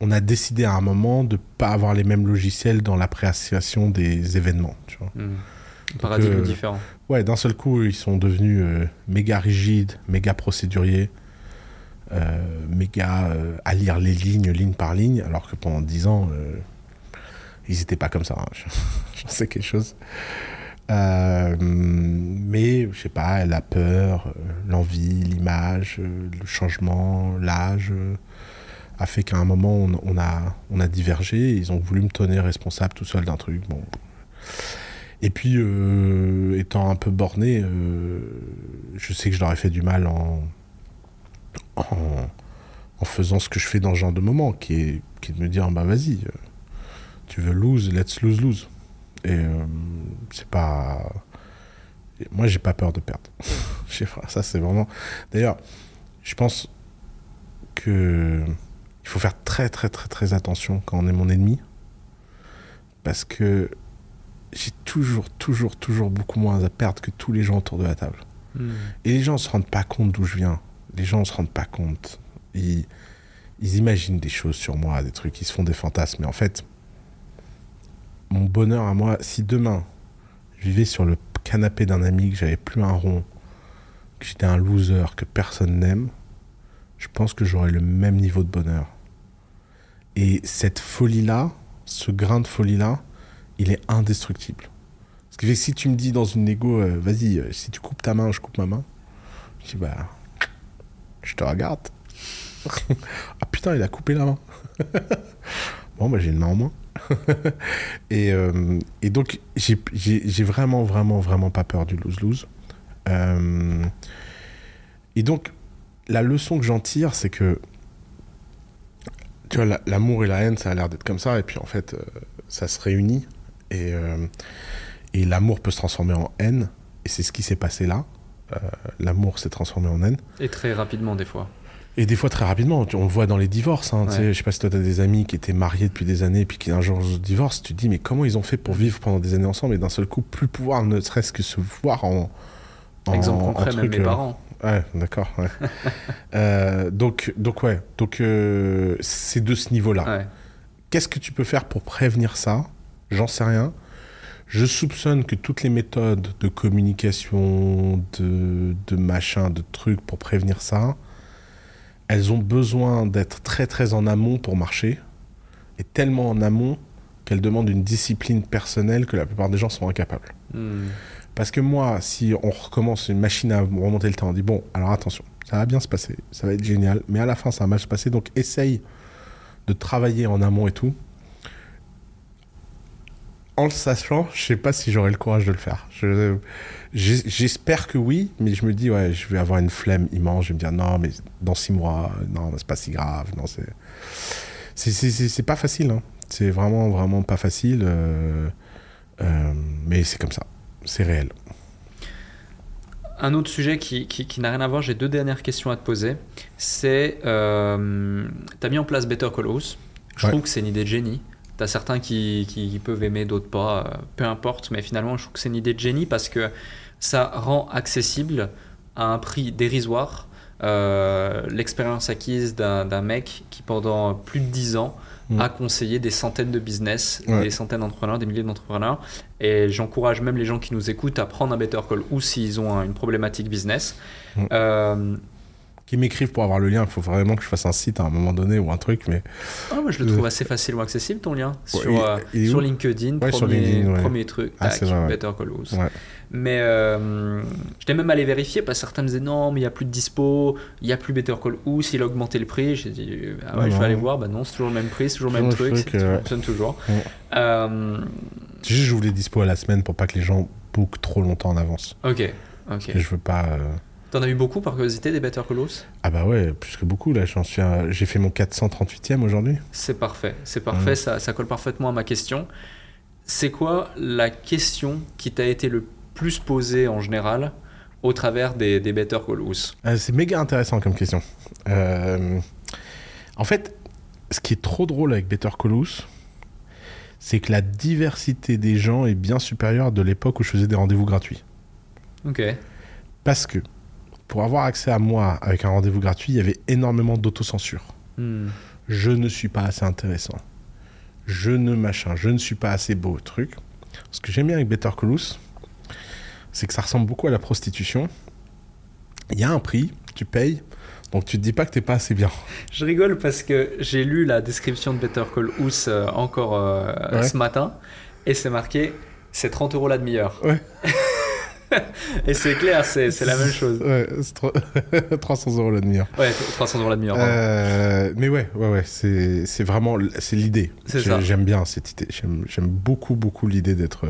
on a décidé à un moment de pas avoir les mêmes logiciels dans l'appréciation des événements. Vois. Paradigme euh, différent. Ouais, d'un seul coup, ils sont devenus euh, méga rigides, méga procéduriers, euh, méga euh, à lire les lignes, ligne par ligne, alors que pendant dix ans, euh, ils n'étaient pas comme ça. hein. J'en sais quelque chose. Mais, je sais pas, la peur, l'envie, l'image, le changement, l'âge, a fait qu'à un moment, on, on a, on a divergé. Ils ont voulu me tenir responsable tout seul d'un truc. Bon. Et puis, euh, étant un peu borné, euh, je sais que je leur ai fait du mal en, en, faisant ce que je fais dans ce genre de moment, qui est, de me dire, bah vas-y, euh, tu veux lose, let's lose, lose. Et c'est pas... Moi, j'ai pas peur de perdre. Ça c'est vraiment... D'ailleurs, je pense que il faut faire très très très très attention quand on est mon ennemi. Parce que j'ai toujours, toujours, toujours beaucoup moins à perdre que tous les gens autour de la table. Hmm. Et les gens se rendent pas compte d'où je viens. les gens ne se rendent pas compte. Ils, ils imaginent des choses sur moi, des trucs, ils se font des fantasmes. Mais en fait, mon bonheur à moi, si demain, je vivais sur le canapé d'un ami, que j'avais plus un rond, que j'étais un loser, que personne n'aime, je pense que j'aurais le même niveau de bonheur. Et cette folie-là, ce grain de folie-là, il est indestructible. Ce qui fait que si tu me dis dans une négo, euh, vas-y, euh, si tu coupes ta main, je coupe ma main, je dis, bah, je te regarde. ah putain, il a coupé la main. bon, bah, j'ai une main en moins. et, euh, et, donc, j'ai vraiment, vraiment, vraiment pas peur du lose-lose. Et donc, la leçon que j'en tire, c'est que tu vois, l'amour et la haine, ça a l'air d'être comme ça, et puis en fait, ça se réunit, et, et l'amour peut se transformer en haine, et c'est ce qui s'est passé là. l'amour s'est transformé en haine. Et très rapidement, des fois. Et des fois très rapidement, on le voit dans les divorces. Hein, Je sais pas si toi tu as des amis qui étaient mariés depuis des années puis qui un jour se divorcent. Tu te dis mais comment ils ont fait pour vivre pendant des années ensemble et d'un seul coup plus pouvoir ne serait-ce que se voir en, en exemple concret même mes euh, parents. Ouais, d'accord. Ouais. euh, donc donc ouais, donc euh, c'est de ce niveau-là. Qu'est-ce que tu peux faire pour prévenir ça J'en sais rien. Je soupçonne que toutes les méthodes de communication, de, de machin, de trucs pour prévenir ça, elles ont besoin d'être très très en amont pour marcher, et tellement en amont qu'elles demandent une discipline personnelle que la plupart des gens sont incapables. Hmm. Parce que moi, si on recommence une machine à remonter le temps, on dit bon, alors attention, ça va bien se passer, ça va être génial, mais à la fin ça va mal se passer, donc essaye de travailler en amont et tout en le sachant, je sais pas si j'aurai le courage de le faire. J'espère que oui, mais je me dis, ouais, je vais avoir une flemme immense. Je vais me dire, non, mais dans six mois, non, c'est pas si grave. Non, c'est. C'est pas facile. Hein. C'est vraiment, vraiment pas facile. Euh, euh, mais c'est comme ça. C'est réel. Un autre sujet qui, qui, n'a rien à voir, j'ai deux dernières questions à te poser. C'est. Euh, tu as mis en place Better Call Je trouve que c'est une idée de génie. T'as certains qui, qui, peuvent aimer, d'autres pas, euh, peu importe, mais finalement, je trouve que c'est une idée de génie parce que ça rend accessible à un prix dérisoire euh, l'expérience acquise d'un mec qui, pendant plus de 10 ans, mm. a conseillé des centaines de business, des centaines d'entrepreneurs, des milliers d'entrepreneurs. Et j'encourage même les gens qui nous écoutent à prendre un Better Call ou s'ils ont une problématique business. Mm. Euh, qui m'écrivent pour avoir le lien. Il faut vraiment que je fasse un site à un moment donné ou un truc. Mais ah, moi, je le trouve euh, assez facilement accessible ton lien sur, euh, sur LinkedIn. premier, premier truc. Ah, Better Call Mais euh, j'étais même allé vérifier parce que certains me disaient non, mais il n'y a plus de dispo, il n'y a plus Better Call Us, il a augmenté le prix. J'ai dit ah ouais, je vais aller voir. Bah non, c'est toujours le même prix, c'est toujours le même truc, ça fonctionne toujours. juste, je voulais dispo à la semaine pour pas que les gens bookent trop longtemps en avance. Ok. ok. je veux pas. T'en as eu beaucoup par curiosité des Better Call Ah bah ouais, plus que beaucoup là. J'en suis, j'ai fait mon 438e aujourd'hui. C'est parfait, c'est parfait. Ça, ça, colle parfaitement à ma question. C'est quoi la question qui t'a été le plus posée en général au travers des, des Better Call euh, C'est méga intéressant comme question. Euh, en fait, ce qui est trop drôle avec Better Call c'est que la diversité des gens est bien supérieure de l'époque où je faisais des rendez-vous gratuits. Ok. Parce que pour avoir accès à moi avec un rendez-vous gratuit, il y avait énormément d'autocensure. Hmm. Je ne suis pas assez intéressant. Je ne machin, je ne suis pas assez beau, truc. Ce que j'aime bien avec Better Call c'est que ça ressemble beaucoup à la prostitution. Il y a un prix, tu payes, donc tu te dis pas que t'es pas assez bien. Je rigole parce que j'ai lu la description de Better Call Us euh, encore euh, ce matin et c'est marqué c'est 30 euros la demi-heure. Ouais. Et c'est clair, c'est, la même chose. Ouais, 300 euros la demi-heure. Ouais, 300 euros la demi-heure. Euh, mais ouais, ouais, ouais, c'est, c'est vraiment c'est l'idée. J'aime bien cette idée. J'aime, j'aime beaucoup, beaucoup l'idée d'être,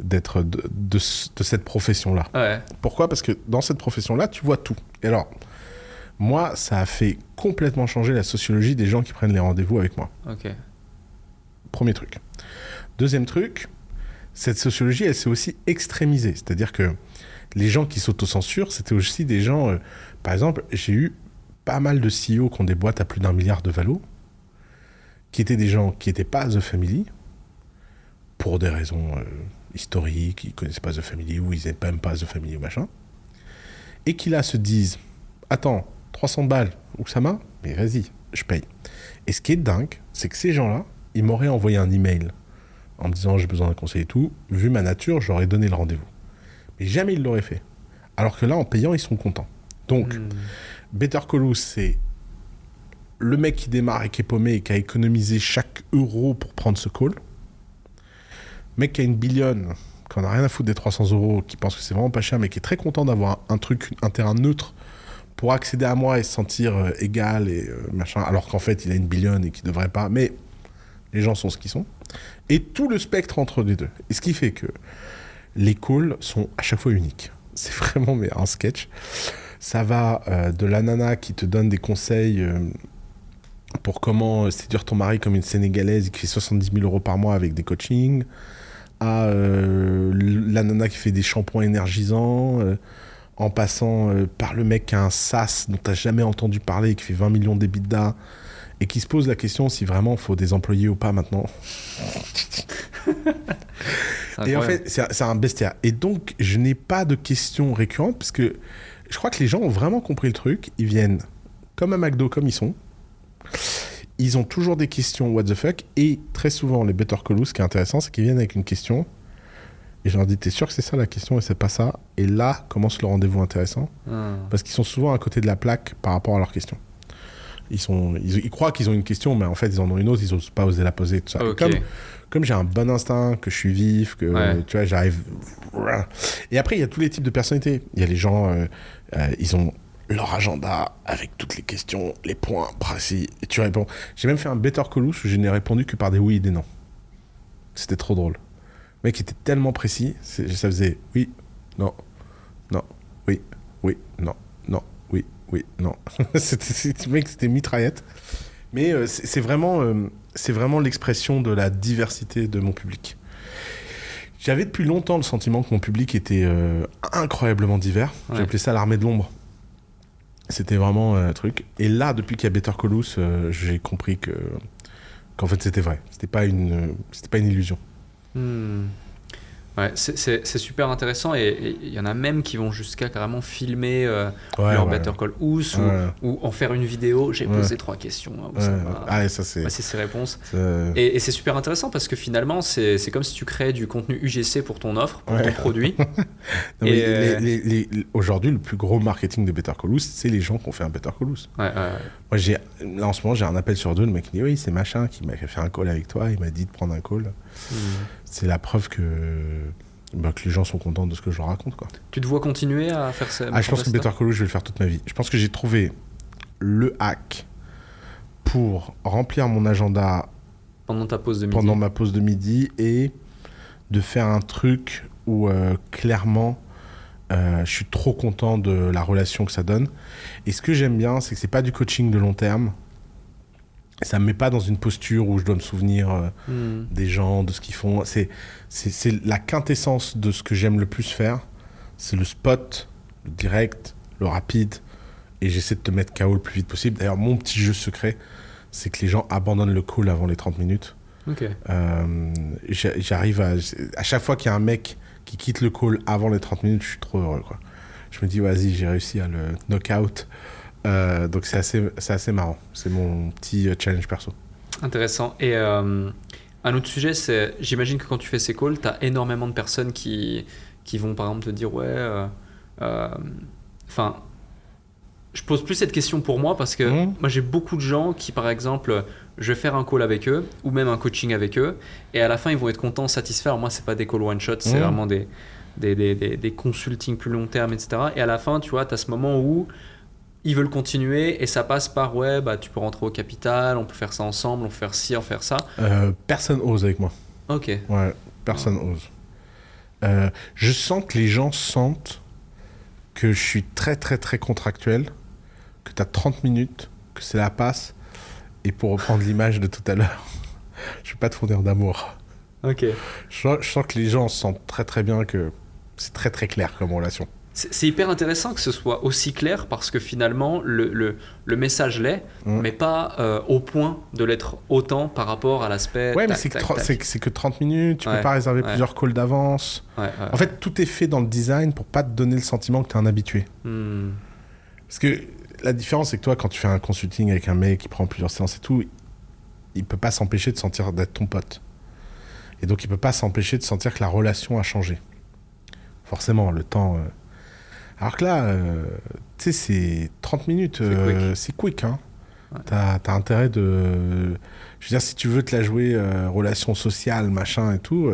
d'être de, de, cette profession-là. Ouais. Pourquoi? Parce que dans cette profession-là, tu vois tout. Et alors, moi, ça a fait complètement changer la sociologie des gens qui prennent les rendez-vous avec moi. Ok. Premier truc. Deuxième truc, cette sociologie, elle s'est aussi extrémisée. C'est-à-dire que les gens qui s'autocensurent, c'était aussi des gens. Euh, par exemple, j'ai eu pas mal de CEO qui ont des boîtes à plus d'un milliard de valo, qui étaient des gens qui n'étaient pas The Family, pour des raisons euh, historiques, ils connaissent pas The Family ou ils n'aiment même pas The Family ou machin, et qui là se disent attends, 300 balles, Oussama Mais vas-y, je paye. Et ce qui est dingue, c'est que ces gens-là, ils m'auraient envoyé un email en me disant j'ai besoin d'un conseil et tout. Vu ma nature, j'aurais donné le rendez-vous. Mais jamais ils l'auraient fait. Alors que là, en payant, ils sont contents. Donc, Hmm. Better Call c'est le mec qui démarre et qui est paumé et qui a économisé chaque euro pour prendre ce call. Mec qui a une billionne, qui en a rien à foutre des 300 euros, qui pense que c'est vraiment pas cher, mais qui est très content d'avoir un truc, un terrain neutre pour accéder à moi et se sentir euh, égal et euh, machin, alors qu'en fait il a une billionne et qu'il devrait pas, mais les gens sont ce qu'ils sont. Et tout le spectre entre les deux. Et ce qui fait que les calls sont à chaque fois uniques. C'est vraiment mais, un sketch. Ça va euh, de la nana qui te donne des conseils euh, pour comment séduire ton mari comme une Sénégalaise qui fait 70 000 euros par mois avec des coachings, à euh, la nana qui fait des shampoings énergisants, euh, en passant par le mec qui a un SaaS dont tu jamais entendu parler et qui fait 20 millions d'EBITDA et qui se pose la question si vraiment il faut des employés ou pas maintenant. Et en fait, c'est un- bestiaire. Et donc, je n'ai pas de questions récurrentes parce que je crois que les gens ont vraiment compris le truc. Ils viennent comme à McDo, comme ils sont. Ils ont toujours des questions what the fuck. Et très souvent, les Better Call ce qui est intéressant, c'est qu'ils viennent avec une question. Et je leur dis, t'es sûr que c'est ça la question et c'est pas ça? Et là commence le rendez-vous intéressant. Ah. Parce qu'ils sont souvent à côté de la plaque par rapport à leur question. Ils, sont, ils, ils croient qu'ils ont une question, mais en fait, ils en ont une autre, ils n'osent pas oser la poser. Tout ça. Et Ok. Comme, comme j'ai un bon instinct, que je suis vif, que Ouais. tu vois, j'arrive. Et après, il y a tous les types de personnalités. Il y a les gens, euh, euh, ils ont leur agenda avec toutes les questions, les points précis, et tu réponds. J'ai même fait un Better Saul où je n'ai répondu que par des oui et des non. C'était trop drôle. Le mec était tellement précis, ça faisait oui, non, non, oui, oui, non, oui, non. c'était, mec, c'était mitraillette. Mais euh, c'est, vraiment, euh, c'est vraiment l'expression de la diversité de mon public. J'avais depuis longtemps le sentiment que mon public était euh, incroyablement divers. Ouais. J'ai appelé ça l'armée de l'ombre. C'était vraiment un truc. Et là, depuis qu'il y a Better j'ai compris que qu'en fait c'était vrai. C'était pas une, c'était pas une illusion. Hmm. Ouais, c'est- super intéressant et il y en a même qui vont jusqu'à carrément filmer euh, Ouais, leur ouais. Better Call ou, ou en faire une vidéo. J'ai posé trois questions. Oussama. Ah, ça c'est. Ses réponses. c'est- Et, et c'est super intéressant parce que finalement, c'est comme si tu créais du contenu UGC pour ton offre, pour ton produit. Euh, Aujourd'hui, le plus gros marketing de Better Call c'est les gens qui ont fait un Better Call. Moi, j'ai, là, en ce moment, j'ai un appel sur deux. Le mec me dit Oui, c'est machin qui m'a fait un call avec toi. Il m'a dit de prendre un call. Hmm. C'est la preuve que, bah, que les gens sont contents de ce que je leur raconte. Quoi. Tu te vois continuer à faire ça Ah, je pense que Better Call Saul, je vais le faire toute ma vie. Je pense que j'ai trouvé le hack pour remplir mon agenda pendant ta pause de midi. pendant ma pause de midi et de faire un truc où euh, clairement euh, je suis trop content de la relation que ça donne. Et ce que j'aime bien, c'est que c'est pas du coaching de long terme. Ça me met pas dans une posture où je dois me souvenir euh, Hmm. des gens, de ce qu'ils font. C'est, c'est, c'est la quintessence de ce que j'aime le plus faire. C'est le spot, le direct, le rapide. Et j'essaie de te mettre KO le plus vite possible. D'ailleurs, mon petit jeu secret, c'est que les gens abandonnent le call avant les 30 minutes. Ok. Euh, j'a- J'arrive à. À chaque fois qu'il y a un mec qui quitte le call avant les 30 minutes, je suis trop heureux. Quoi. Je me dis, vas-y, j'ai réussi à le knock-out. Euh, donc c'est assez, c'est assez marrant. C'est mon petit euh, challenge perso. Intéressant. Et euh, un autre sujet, c'est j'imagine que quand tu fais ces calls, tu as énormément de personnes qui, qui vont par exemple te dire Ouais, euh, enfin, je pose plus cette question pour moi parce que Mhm. moi j'ai beaucoup de gens qui, par exemple, je vais faire un call avec eux ou même un coaching avec eux et à la fin ils vont être contents, satisfaits. Alors moi, c'est pas des calls one shot, c'est Mhm. vraiment des, des, des, des, des consultings plus long terme, etc. Et à la fin, tu vois, tu as ce moment où ils veulent continuer et ça passe par ouais bah tu peux rentrer au capital on peut faire ça ensemble on peut faire ci on peut faire ça Euh, personne ose avec moi. ok Ouais, personne ose. Euh, je sens que les gens sentent que je suis très très très contractuel, que tu as 30 minutes, que c'est la passe. Et pour reprendre l'image de tout à l'heure, je vais pas te fournir d'amour. ok je sens que les gens sentent très très bien que c'est très très clair comme relation. C'est hyper intéressant que ce soit aussi clair parce que finalement le, le, le message l'est Mm. mais pas euh, au point de l'être autant par rapport à l'aspect Ouais, mais tac, c'est que, c'est que- c'est que 30 minutes, tu Ouais, peux pas réserver ouais. plusieurs calls d'avance. Ouais. En fait, tout est fait dans le design pour pas te donner le sentiment que tu es un habitué. Hmm. Parce que la différence, c'est que toi, quand tu fais un consulting avec un mec qui prend plusieurs séances et tout, il peut pas s'empêcher de sentir d'être ton pote. Et donc, il peut pas s'empêcher de sentir que la relation a changé. Forcément, le temps. euh. Alors que là, euh, tu sais, c'est 30 minutes. euh, C'est quick. hein. Ouais. T'as as intérêt de. Je veux dire, si tu veux te la jouer euh, relation sociale, machin et tout,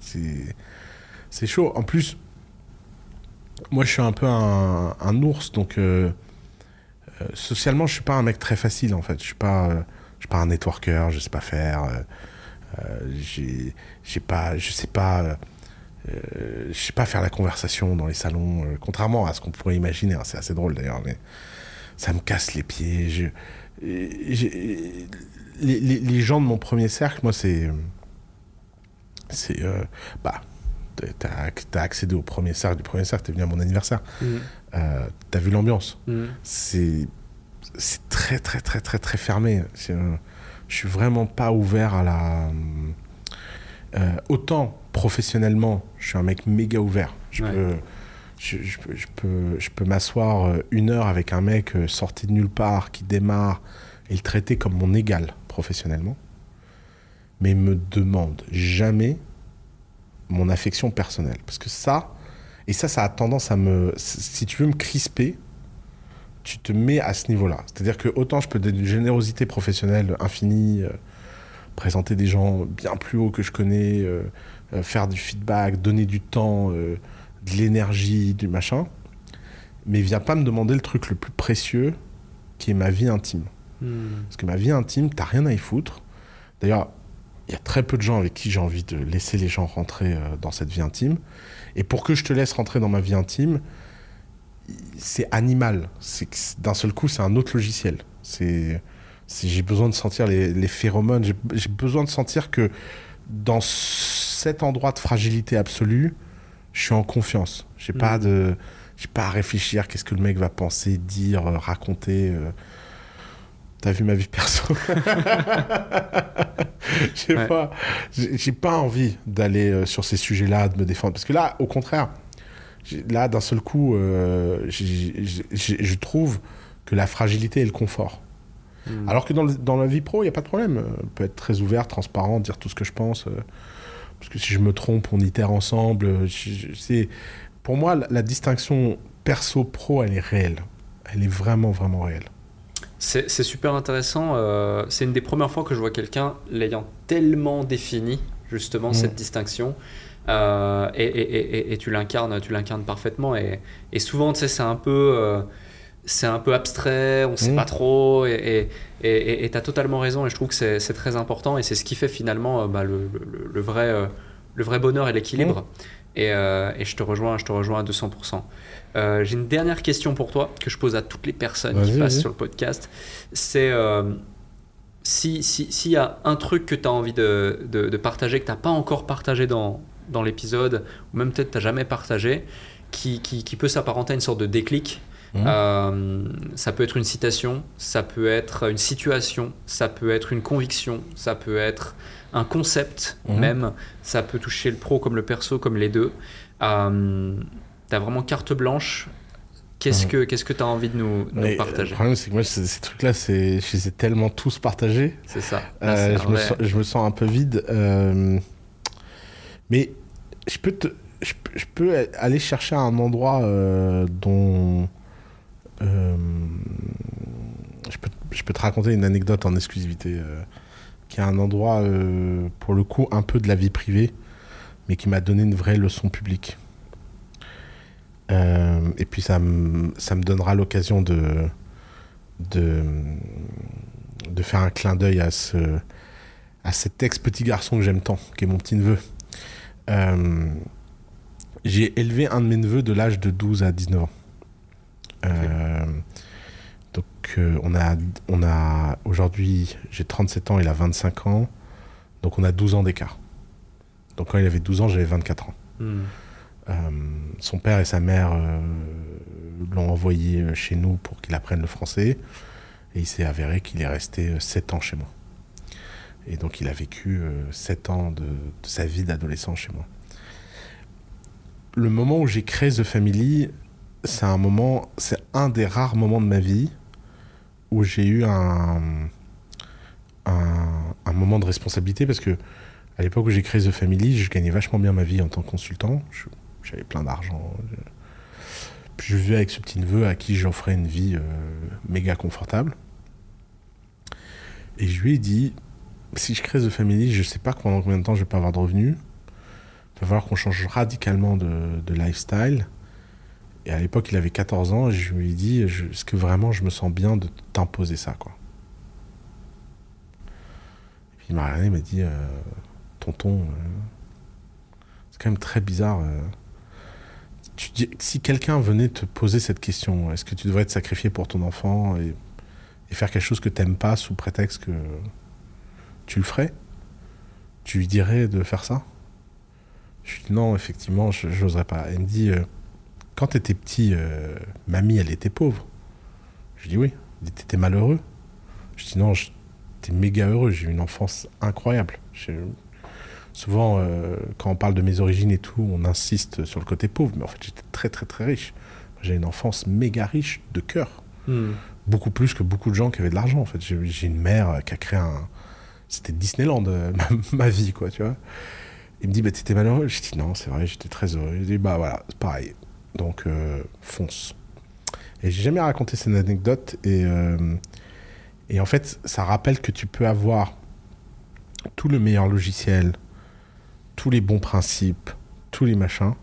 c'est. C'est chaud. En plus, moi, je suis un peu un, un ours, donc socialement, je suis pas un mec très facile en fait. Je suis pas, je suis pas un networker, je sais pas faire. j'ai, pas, je sais pas, je sais pas faire la conversation dans les salons, euh, contrairement à ce qu'on pourrait imaginer. hein, c'est assez drôle d'ailleurs, mais ça me casse les pieds. Je, euh, les, les- les gens de mon premier cercle, moi, c'est, c'est, euh, bah, t'as, t'as accédé au premier cercle du premier cercle, t'es venu à mon anniversaire, euh, t'as vu l'ambiance Mhm. c'est c'est très très très très très fermé. Euh, je suis vraiment pas ouvert à la. euh, autant professionnellement, je suis un mec méga ouvert. Je Ouais. peux. Je, je peux, je peux, je peux m'asseoir euh, une heure avec un mec euh, sorti de nulle part qui démarre et le traiter comme mon égal professionnellement, mais il me demande jamais mon affection personnelle. Parce que ça, et ça, ça a tendance à me. Si tu veux me crisper, tu te mets à ce niveau-là. C'est-à-dire que autant je peux donner une générosité professionnelle infinie, euh, présenter des gens bien plus hauts que je connais, euh, euh, faire du feedback, donner du temps, euh, de l'énergie, du machin, mais viens pas me demander le truc le plus précieux qui est ma vie intime. Mhm. Parce que ma vie intime, t'as rien à y foutre. D'ailleurs, il y a très peu de gens avec qui j'ai envie de laisser les gens rentrer euh, dans cette vie intime. Et pour que je te laisse rentrer dans ma vie intime, c'est animal. C'est d'un seul coup, c'est un autre logiciel. C'est, j'ai besoin de sentir les, les phéromones. J'ai besoin de sentir que dans cet endroit de fragilité absolue, je suis en confiance. J'ai Mhm. pas de, j'ai pas à réfléchir. Qu'est-ce que le mec va penser, dire, euh, raconter. euh. T'as vu ma vie perso? J'ai Ouais. pas, j'ai j'ai pas envie d'aller euh, sur ces sujets-là, de me défendre. Parce que là, au contraire, là, d'un seul coup, euh, je trouve que la fragilité est le confort. Mhm. Alors que dans, le- dans la vie pro, il n'y a pas de problème. Euh, On peut être très ouvert, transparent, dire tout ce que je pense. euh, parce que si je me trompe, on itère ensemble. euh, je- je- c'est- pour moi, la, la distinction perso-pro, elle est réelle. Elle est vraiment, vraiment réelle. C'est c'est super intéressant. euh, c'est une des premières fois que je vois quelqu'un l'ayant tellement défini, justement, Mm. cette distinction. Euh, et, et- et- et tu l'incarnes, tu l'incarnes parfaitement. Et, et souvent, tu sais, c'est un peu, euh, c'est un peu abstrait, on sait Mm. pas trop. Et tu as totalement raison. Et je trouve que c'est très important. Et c'est ce qui fait finalement euh, bah, le, le- le vrai, euh, le vrai bonheur et l'équilibre. Et, euh, et je te rejoins, je te rejoins à 200%. Euh, J'ai une dernière question pour toi que je pose à toutes les personnes qui passent sur le podcast. C'est euh, si s'il y a un truc que tu as envie de, de- de partager, que tu n'as pas encore partagé dans, dans l'épisode, ou même peut-être tu n'as jamais partagé, qui, qui, qui peut s'apparenter à une sorte de déclic. Mhm. Euh, ça peut être une citation, ça peut être une situation, ça peut être une conviction, ça peut être un concept Mhm. même, ça peut toucher le pro comme le perso, comme les deux. Euh, T'as vraiment carte blanche. Qu'est-ce Mhm. que qu'est-ce que tu as envie de nous, euh, partager? Le problème, c'est que moi, ces, trucs-là, c'est- je les ai tellement tous partagés. C'est ça. Euh, Ah, je, me sens, je me sens un peu vide. mais je peux, te, je, peux- je peux aller chercher un endroit dont. Euh, je, peux, te raconter une anecdote en exclusivité. euh, qui est un endroit, euh, pour le coup, un peu de la vie privée, mais qui m'a donné une vraie leçon publique. Et puis ça me, donnera l'occasion de, faire un clin d'œil à, ce, à cet ex-petit garçon que j'aime tant, qui est mon petit neveu. Euh, j'ai élevé un de mes neveux de l'âge de 12 à 19 ans. Euh, donc euh, on a, on a aujourd'hui, j'ai 37 ans, il a 25 ans, donc on a 12 ans d'écart. Donc quand il avait 12 ans, j'avais 24 ans. Hmm. Euh, son père et sa mère euh, l'ont envoyé chez nous pour qu'il apprenne le français. Et il s'est avéré qu'il est resté 7 ans chez moi. Et donc il a vécu 7 ans de, de sa vie d'adolescent chez moi. Le moment où j'ai créé The Family, c'est un moment, c'est un des rares moments de ma vie où j'ai eu un, un, moment de responsabilité parce que à l'époque où j'ai créé The Family, je gagnais vachement bien ma vie en tant que consultant. J'avais plein d'argent. Puis je vivais avec ce petit neveu à qui j'offrais une vie euh, méga confortable. Et je lui ai dit, si je crée The Family, je sais pas pendant combien de temps je vais pas avoir de revenus. Il va falloir qu'on change radicalement de lifestyle. Et à l'époque, il avait 14 ans, et je lui ai dit, est-ce que vraiment je me sens bien de t'imposer ça, quoi? Et puis il m'a regardé, il m'a dit, euh, tonton, euh, c'est quand même très bizarre. euh. Si quelqu'un venait te poser cette question, est-ce que tu devrais te sacrifier pour ton enfant et, et faire quelque chose que t'aimes pas sous prétexte que tu le ferais? Tu lui dirais de faire ça? Je lui dis non, effectivement, je n'oserais pas. Me dit, quand t'étais petit, euh, mamie, elle était pauvre. Je dis oui. T'étais malheureux. Je dis non, j'étais méga heureux. J'ai eu une enfance incroyable. Souvent, euh, quand on parle de mes origines et tout, on insiste sur le côté pauvre, mais en fait, j'étais très, très, très riche. J'ai une enfance méga riche de cœur Hmm. beaucoup plus que beaucoup de gens qui avaient de l'argent en fait j'ai une mère qui a créé un c'était Disneyland euh, ma, ma vie quoi tu vois il me dit bah t'étais malheureux je dis non c'est vrai j'étais très heureux il dit bah voilà c'est pareil donc euh, fonce et j'ai jamais raconté cette anecdote et euh, et en fait ça rappelle que tu peux avoir tout le meilleur logiciel tous les bons principes tous les machins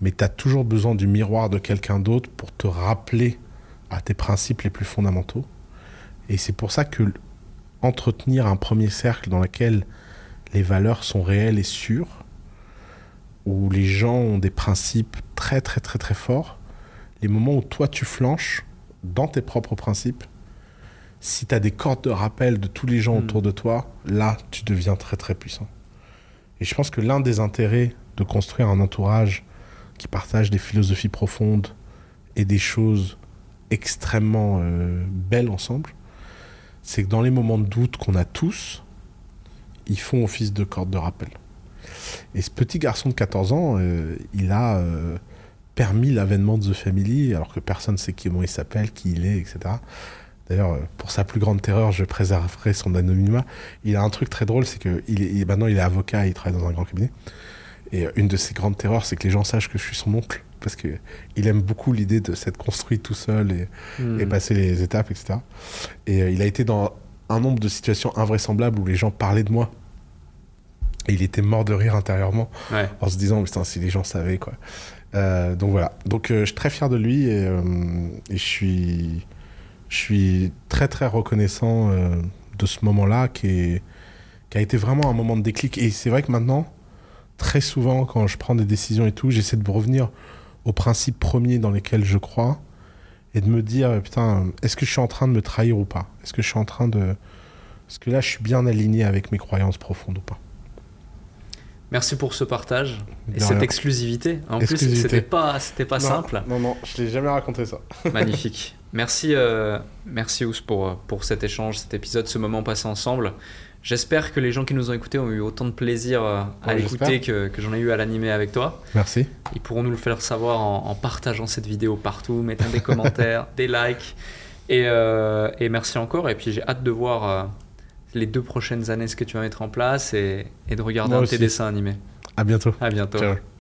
mais tu as toujours besoin du miroir de quelqu'un d'autre pour te rappeler à tes principes les plus fondamentaux. Et c'est pour ça que entretenir un premier cercle dans lequel les valeurs sont réelles et sûres, où les gens ont des principes très très très très forts, les moments où toi tu flanches dans tes propres principes, si tu as des cordes de rappel de tous les gens Mm. autour de toi, là tu deviens très très puissant. Et je pense que l'un des intérêts de construire un entourage qui partage des philosophies profondes et des choses extrêmement euh, belles ensemble, c'est que dans les moments de doute qu'on a tous, ils font office de corde de rappel. Et ce petit garçon de 14 ans, euh, il a euh, permis l'avènement de The Family, alors que personne ne sait comment il s'appelle, qui il est, etc. D'ailleurs, euh, pour sa plus grande terreur, je préserverai son anonymat. Il a un truc très drôle, c'est que il est, il- maintenant il est avocat, il travaille dans un grand cabinet. Et une de ses grandes terreurs, c'est que les gens sachent que je suis son oncle, parce que il aime beaucoup l'idée de s'être construit tout seul et, Hmm. et passer les étapes, etc. Et euh, il a été dans un nombre de situations invraisemblables où les gens parlaient de moi. Et il était mort de rire intérieurement Ouais. en se disant, putain, si les gens savaient, quoi. Euh, donc voilà. Donc euh, je suis très fier de lui et, euh, et je suis, je suis très très reconnaissant de ce moment-là qui, est- qui a été vraiment un moment de déclic. Et c'est vrai que maintenant, très souvent, quand je prends des décisions et tout, j'essaie de revenir aux principes premiers dans lesquels je crois et de me dire, putain, est-ce que je suis en train de me trahir ou pas? Est-ce que je suis en train de... Est-ce que là, je suis bien aligné avec mes croyances profondes ou pas? Merci pour ce partage et cette exclusivité. En plus, c'était pas, c'était pas Non, simple. Non, non, je l'ai jamais raconté ça. Magnifique. Merci, euh, merci Ous pour, pour cet échange, cet épisode, ce moment passé ensemble. J'espère que les gens qui nous ont écoutés ont eu autant de plaisir euh, à Ouais, l'écouter que, que j'en ai eu à l'animer avec toi. Merci. Ils pourront nous le faire savoir en, en partageant cette vidéo partout, mettant des commentaires, des likes. Et, euh, et merci encore. Et puis j'ai hâte de voir euh, les deux prochaines années ce que tu vas mettre en place et, et de regarder Moi un de tes dessins animés. À bientôt. À bientôt. Ciao.